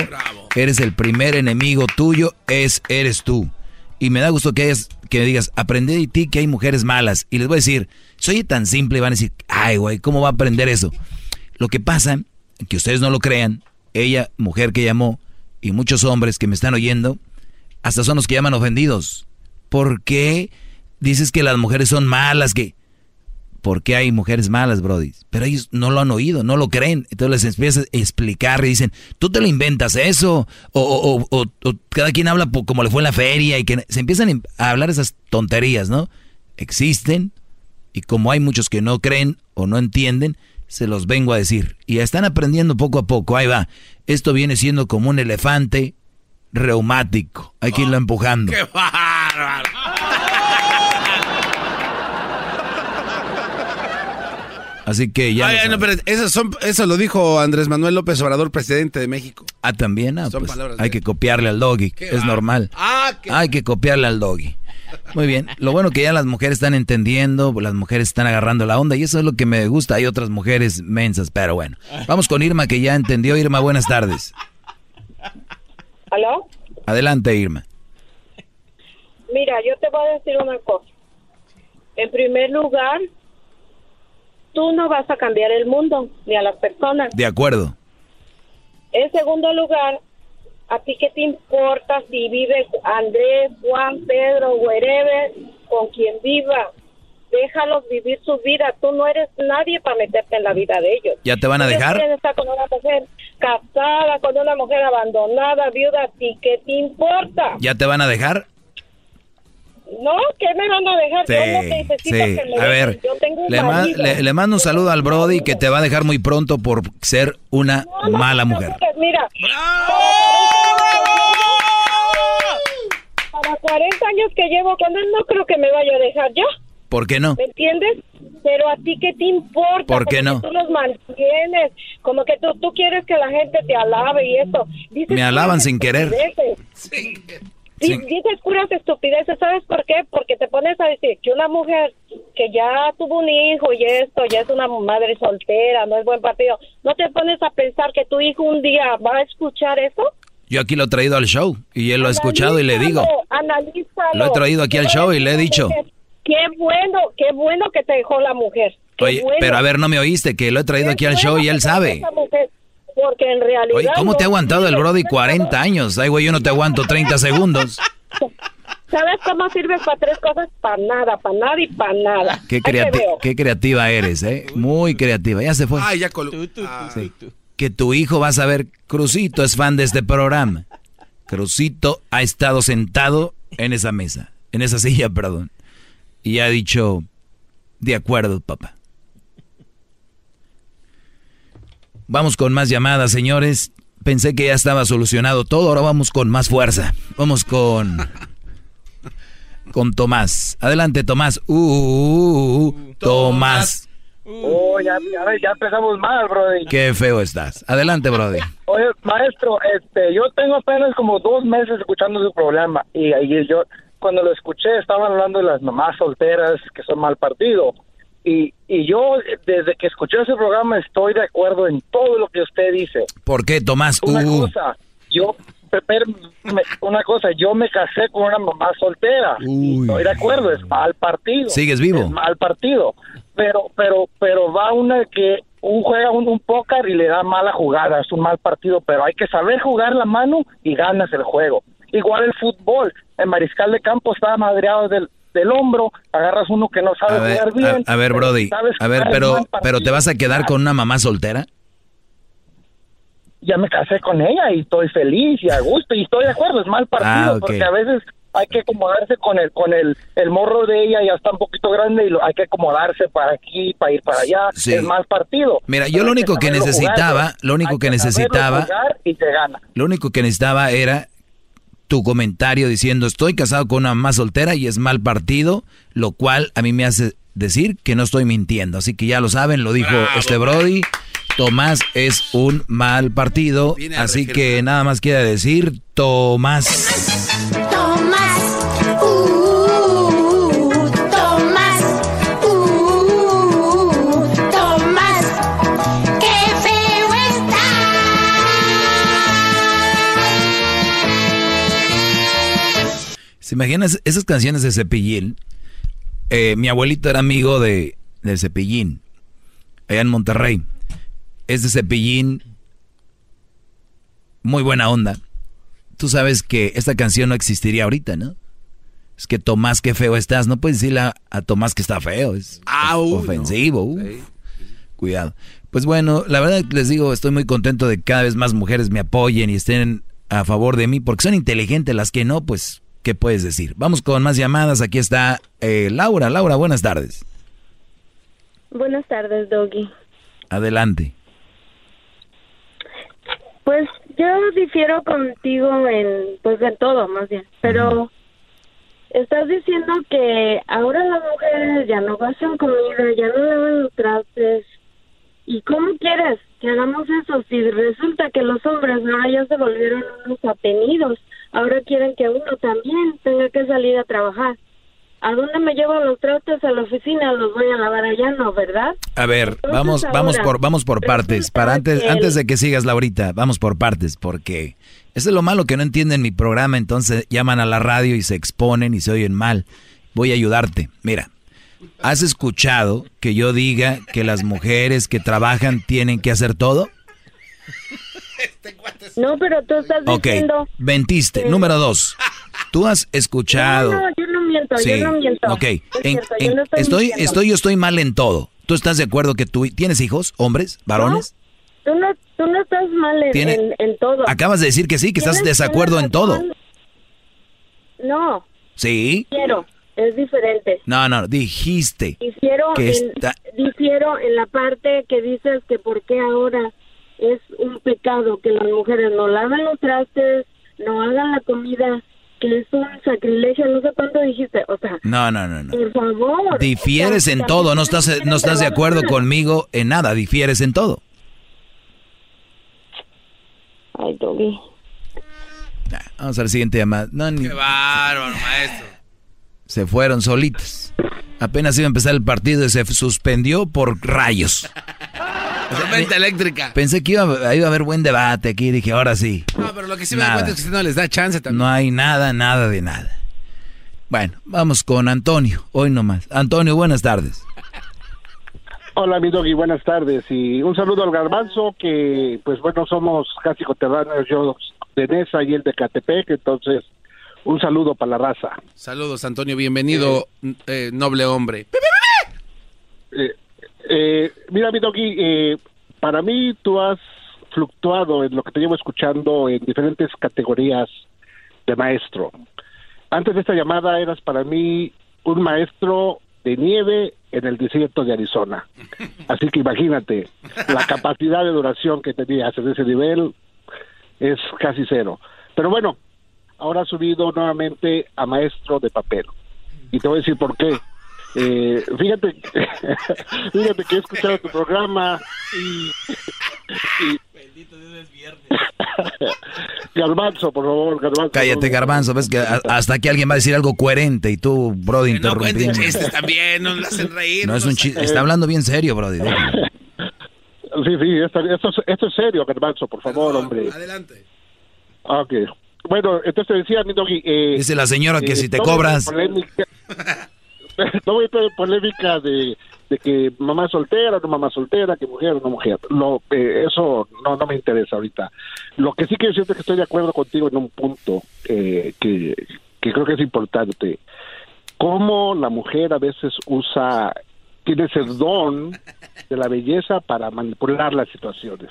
eres el primer enemigo tuyo, es eres tú. Y me da gusto que hayas, que digas, aprendí de ti que hay mujeres malas. Y les voy a decir, soy tan simple y van a decir, ay, güey, ¿cómo va a aprender eso? Lo que pasa, que ustedes no lo crean, ella, mujer que llamó, y muchos hombres que me están oyendo, hasta son los que llaman ofendidos. ¿Por qué dices que las mujeres son malas? Que por qué hay mujeres malas, Brody. Pero ellos no lo han oído, no lo creen. Entonces les empiezas a explicar y dicen, tú te lo inventas eso. O, cada quien habla como le fue en la feria y que se empiezan a hablar esas tonterías, ¿no? Existen y como hay muchos que no creen o no entienden, se los vengo a decir. Y están aprendiendo poco a poco. Ahí va. Esto viene siendo como un elefante reumático. Hay que irlo empujando. ¡Qué bárbaro! Así que ya. eso, son, eso lo dijo Andrés Manuel López Obrador, presidente de México. Ah, también. Ah, pues, hay que copiarle al doggy. Es normal. Ah, hay que copiarle al doggy. Muy bien. Lo bueno que ya las mujeres están entendiendo, las mujeres están agarrando la onda y eso es lo que me gusta. Hay otras mujeres mensas, pero bueno. Vamos con Irma que ya entendió. Irma, buenas tardes. ¿Aló? Adelante, Irma. Mira, yo te voy a decir una cosa. En primer lugar, tú no vas a cambiar el mundo ni a las personas. De acuerdo. En segundo lugar, ¿a ti qué te importa si vive Andrés, Juan, Pedro, wherever, con quien viva? Déjalos vivir su vida. Tú no eres nadie para meterte en la vida de ellos. ¿Ya te van a dejar? Estar con una mujer casada, con una mujer abandonada, viuda. ¿A ti qué te importa? ¿Ya te van a dejar? No, ¿qué me van a dejar? Sí, Yo no necesito sí. que me A ver, Yo tengo un le, ma- le- le mando un saludo al Brody que te va a dejar muy pronto por ser una mala mujer. Mira. Para 40 años que llevo con él, no creo que me vaya a dejar ya. ¿Por qué no? ¿Me entiendes? Pero a ti qué te importa? ¿Por qué Como no? que tú los mantienes, como que tú, tú quieres que la gente te alabe y eso. Dices Me alaban sin querer. estupideces. Di- Sí. Dices puras estupideces, ¿sabes por qué? Porque te pones a decir que una mujer que ya tuvo un hijo y esto, ya es una madre soltera, no es buen partido, ¿no te pones a pensar que tu hijo un día va a escuchar eso? Yo aquí lo he traído al show y él lo ha escuchado y le digo. Analízalo. Lo he traído aquí al show y le he dicho. Qué bueno, qué bueno que te dejó la mujer. Qué Oye, bueno. pero a ver, no me oíste que lo he traído aquí al show y él sabe. Porque en realidad. Oye, ¿cómo te ha aguantado el. Brody 40 años? Ay, güey, yo no te aguanto 30 segundos. ¿Sabes cómo sirves para tres cosas? Para nada, para nada y para nada. Qué, creati- qué creativa eres, ¿eh? Muy creativa. Ya se fue. Ay, ya colu- Ah. Sí. Que tu hijo va a saber, Crucito es fan de este programa. Crucito ha estado sentado en esa mesa, en esa silla, perdón. Y ha dicho, de acuerdo, papá. Vamos con más llamadas, señores. Pensé que ya estaba solucionado todo, ahora vamos con más fuerza. Vamos con... Con Tomás. Adelante, Tomás. Uh, uh, uh, Tomás. Oh, ya, ya, empezamos mal, Brody. Qué feo estás. Adelante, Brody. Oye, maestro, este, yo tengo apenas como dos meses escuchando su programa y ahí yo, cuando lo escuché, estaban hablando de las mamás solteras que son mal partido. Y, y yo, desde que escuché ese programa, estoy de acuerdo en todo lo que usted dice. ¿Por qué, Tomás? Una Uh, cosa, yo, una cosa, yo me casé con una mamá soltera. Estoy de acuerdo, es mal partido. ¿Sigues vivo? Es mal partido. Pero, pero, pero va una que un juega un, un póker y le da mala jugada, es un mal partido, pero hay que saber jugar la mano y ganas el juego. Igual el fútbol, el mariscal de campo está madreado del, del hombro, agarras uno que no sabe a ver, jugar bien. a, a ver, Brody. A ver, pero, pero ¿te vas a quedar con una mamá soltera? ya me casé con ella y estoy feliz y a gusto y estoy de acuerdo, es mal partido Ah, ok. porque a veces hay que acomodarse con el con el, el morro de ella ya está un poquito grande y lo, hay que acomodarse para aquí, para ir para allá, Sí. es mal partido. Mira, yo lo único que saberlo necesitaba, jugar, lo único que necesitaba, y se gana. lo único que necesitaba era tu comentario diciendo estoy casado con una mamá soltera y es mal partido, lo cual a mí me hace decir que no estoy mintiendo. Así que ya lo saben, lo dijo este Brody. Tomás es un mal partido, así que nada más quiere decir. Tomás, ¿Se imaginan esas canciones de Cepillín? Eh, mi abuelito era amigo de, de Cepillín, allá en Monterrey. Es de Cepillín, muy buena onda. Tú sabes que esta canción no existiría ahorita, ¿no? Es que Tomás, qué feo estás. No puedes decirle a, a Tomás que está feo, es ofensivo. uh. Cuidado. Pues bueno, la verdad les digo, estoy muy contento de que cada vez más mujeres me apoyen y estén a favor de mí, porque son inteligentes las que no, pues, ¿qué puedes decir? Vamos con más llamadas. Aquí está eh, Laura. Laura, buenas tardes. Buenas tardes, Doggy. Adelante. Pues yo difiero contigo en, pues en todo, más bien. Pero estás diciendo que ahora las mujeres ya no hacen comida, ya no lavan los trastes. ¿Y cómo quieres que hagamos eso si resulta que los hombres ahora ya se volvieron unos atenidos? Ahora quieren que uno también tenga que salir a trabajar. ¿A dónde me llevo los trastes a la oficina? Los voy a lavar allá, ¿no? ¿Verdad? A ver, Entonces, vamos, vamos por, vamos por partes. Para antes, antes de que sigas, Laurita, vamos por partes, porque eso es lo malo que no entienden mi programa, entonces llaman a la radio y se exponen y se oyen mal. Voy a ayudarte. Mira, ¿has escuchado que yo diga que las mujeres que trabajan tienen que hacer todo? No, pero tú estás diciendo... Ok, mentiste. Número dos. Tú has escuchado... No, no, yo no miento, yo no miento. Ok, estoy, estoy, yo estoy mal en todo. ¿Tú estás de acuerdo que tú tienes hijos, hombres, varones? Tú no, tú no estás mal en, en, todo. Acabas de decir que sí, que estás desacuerdo en todo. No. Sí. Quiero, es diferente. No, no, dijiste. Difiero, que en, difiero en la parte que dices que por qué ahora es un pecado que las mujeres no laven los trastes, no hagan la comida, que es un sacrilegio, no sé cuánto dijiste, o sea. No, no, no, Por favor. Difieres en todo, no estás, no estás de acuerdo conmigo en nada, difieres en todo. Ay, Toby. Vamos al siguiente llamada. Qué bárbaro, maestro. Se fueron solitos. Apenas iba a empezar el partido y se suspendió por rayos. Tormenta eléctrica. Pensé que iba, a haber buen debate aquí. Dije, ahora sí. No, pero lo que sí me da cuenta es que no les da chance también. No hay nada, nada de nada. Bueno, vamos con Antonio. Hoy nomás. Antonio, buenas tardes. Hola, mi doggy, buenas tardes. Y un saludo al Garbanzo, que pues bueno, somos casi coterráneos, yo de Nesa y él de Catepec, entonces un saludo para la raza. Saludos, Antonio, bienvenido, eh, noble hombre. Eh, eh, mira, mi doggy, eh, para mí tú has fluctuado en lo que te llevo escuchando en diferentes categorías de maestro. Antes de esta llamada eras para mí un maestro de nieve en el desierto de Arizona. Así que imagínate, la capacidad de duración que tenías en ese nivel es casi cero. Pero bueno, ahora ha subido nuevamente a maestro de papel. Y te voy a decir por qué. Eh, fíjate, fíjate que he escuchado tu programa y, Bendito Dios es viernes. Garbanzo, por favor, Garbanzo. Cállate, Garbanzo, ves que hasta aquí alguien va a decir algo coherente y tú, Brody, interrumpiendo. No chistes también, no lo hacen reír. No, es un chiste, está hablando bien serio, Brody. Sí, sí, esto, esto, es serio, Garbanzo, por favor, hombre. Adelante. Ok. Bueno, entonces decía mi doggy... Eh, Dice la señora que si te cobras... no voy a tener polémica de, que mamá soltera, no mamá soltera, que mujer no mujer. Lo, eh, eso no, no me interesa ahorita. Lo que sí quiero decirte es que estoy de acuerdo contigo en un punto eh, que, que creo que es importante. Cómo la mujer a veces usa, tiene ese don de la belleza para manipular las situaciones.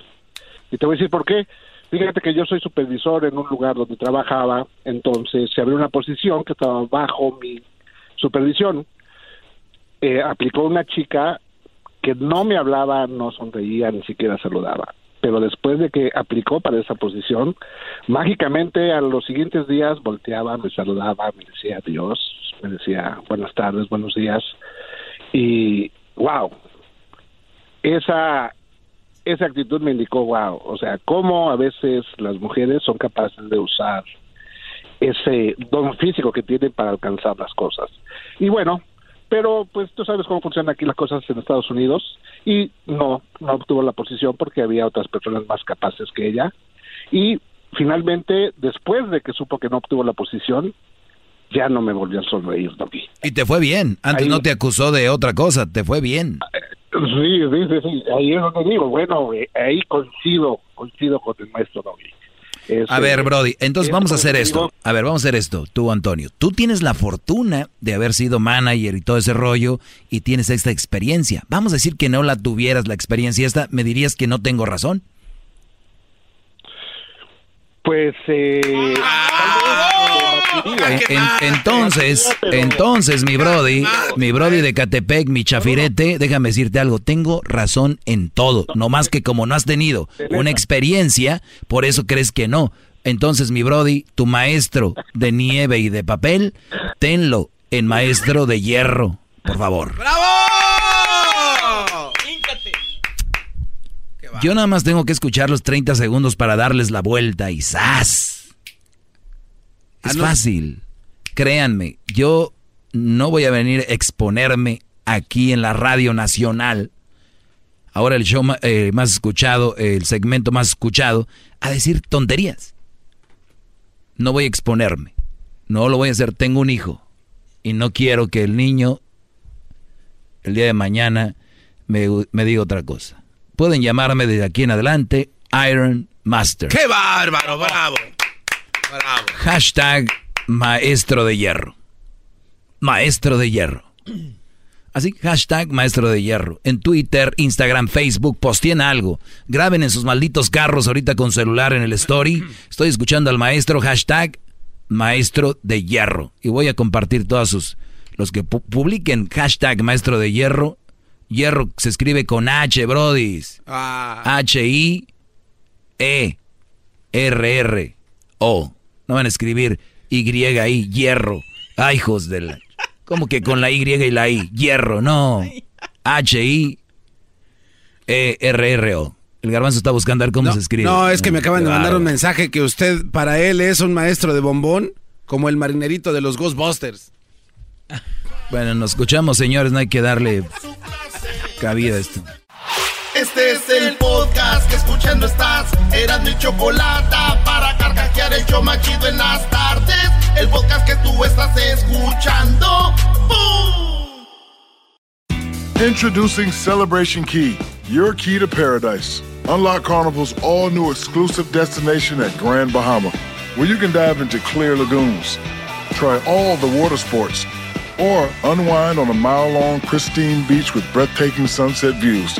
Y te voy a decir por qué. Fíjate que yo soy supervisor en un lugar donde trabajaba, entonces se abrió una posición que estaba bajo mi supervisión, eh, aplicó una chica que no me hablaba, no sonreía, ni siquiera saludaba. Pero después de que aplicó para esa posición, mágicamente a los siguientes días volteaba, me saludaba, me decía adiós, me decía buenas tardes, buenos días. Y wow, esa, esa actitud me indicó wow, o sea, cómo a veces las mujeres son capaces de usar ese don físico que tienen para alcanzar las cosas. Y bueno, pero pues tú sabes cómo funcionan aquí las cosas en Estados Unidos y no, no obtuvo la posición porque había otras personas más capaces que ella. Y finalmente, después de que supo que no obtuvo la posición, ya no me volvió a sonreír, Doggy. Y te fue bien. Antes no te acusó de otra cosa, te fue bien. Sí, sí, sí, Ahí es donde digo, bueno, eh, ahí coincido, coincido con el maestro Doggy a ver, Brody, entonces vamos a hacer esto. A ver, vamos a hacer esto. Tú, Antonio, tú tienes la fortuna de haber sido manager y todo ese rollo y tienes esta experiencia. Vamos a decir que no la tuvieras la experiencia esta, ¿me dirías que no tengo razón? Pues eh, entonces, entonces mi brody, mi brody de Catepec, mi chafirete, déjame decirte algo, tengo razón en todo, no más que como no has tenido una experiencia, por eso crees que no. Entonces, mi brody, tu maestro de nieve y de papel, tenlo en maestro de hierro, por favor. ¡Bravo! Yo nada más tengo que escuchar los 30 segundos para darles la vuelta y ¡zas! Es ah, fácil. Créanme, yo no voy a venir a exponerme aquí en la radio nacional. Ahora el show eh, más escuchado, el segmento más escuchado, a decir tonterías. No voy a exponerme. No lo voy a hacer. Tengo un hijo. Y no quiero que el niño el día de mañana me, me diga otra cosa. Pueden llamarme desde aquí en adelante Iron Master. ¡Qué bárbaro! ¡Bravo! ¡Bravo! Hashtag maestro de hierro. Maestro de hierro. Así, hashtag maestro de hierro. En Twitter, Instagram, Facebook, posteen algo. Graben en sus malditos carros ahorita con celular en el story. Estoy escuchando al maestro, hashtag maestro de hierro. Y voy a compartir todos sus... Los que publiquen hashtag maestro de hierro. Hierro se escribe con H, brodis. H-I-E-R-R-O. No van a escribir Y-I, hierro. Ay, hijos de la... ¿Cómo que con la Y y la I? Hierro, no. H-I-E-R-R-O. El garbanzo está buscando ver cómo se escribe. No, es que me acaban de mandar un mensaje que usted, para él, es un maestro de bombón, como el marinerito de los Ghostbusters. Bueno, nos escuchamos, señores, no hay que darle cabida a esto. Este es el podcast que escuchando estás. Eran mi chocolate para carcajear el yo machido en las tardes. El podcast que tú estás escuchando. ¡Bum! Introducing Celebration Key, your key to paradise. Unlock Carnival's all new exclusive destination at Grand Bahama, where you can dive into clear lagoons, try all the water sports, or unwind on a mile long pristine beach with breathtaking sunset views.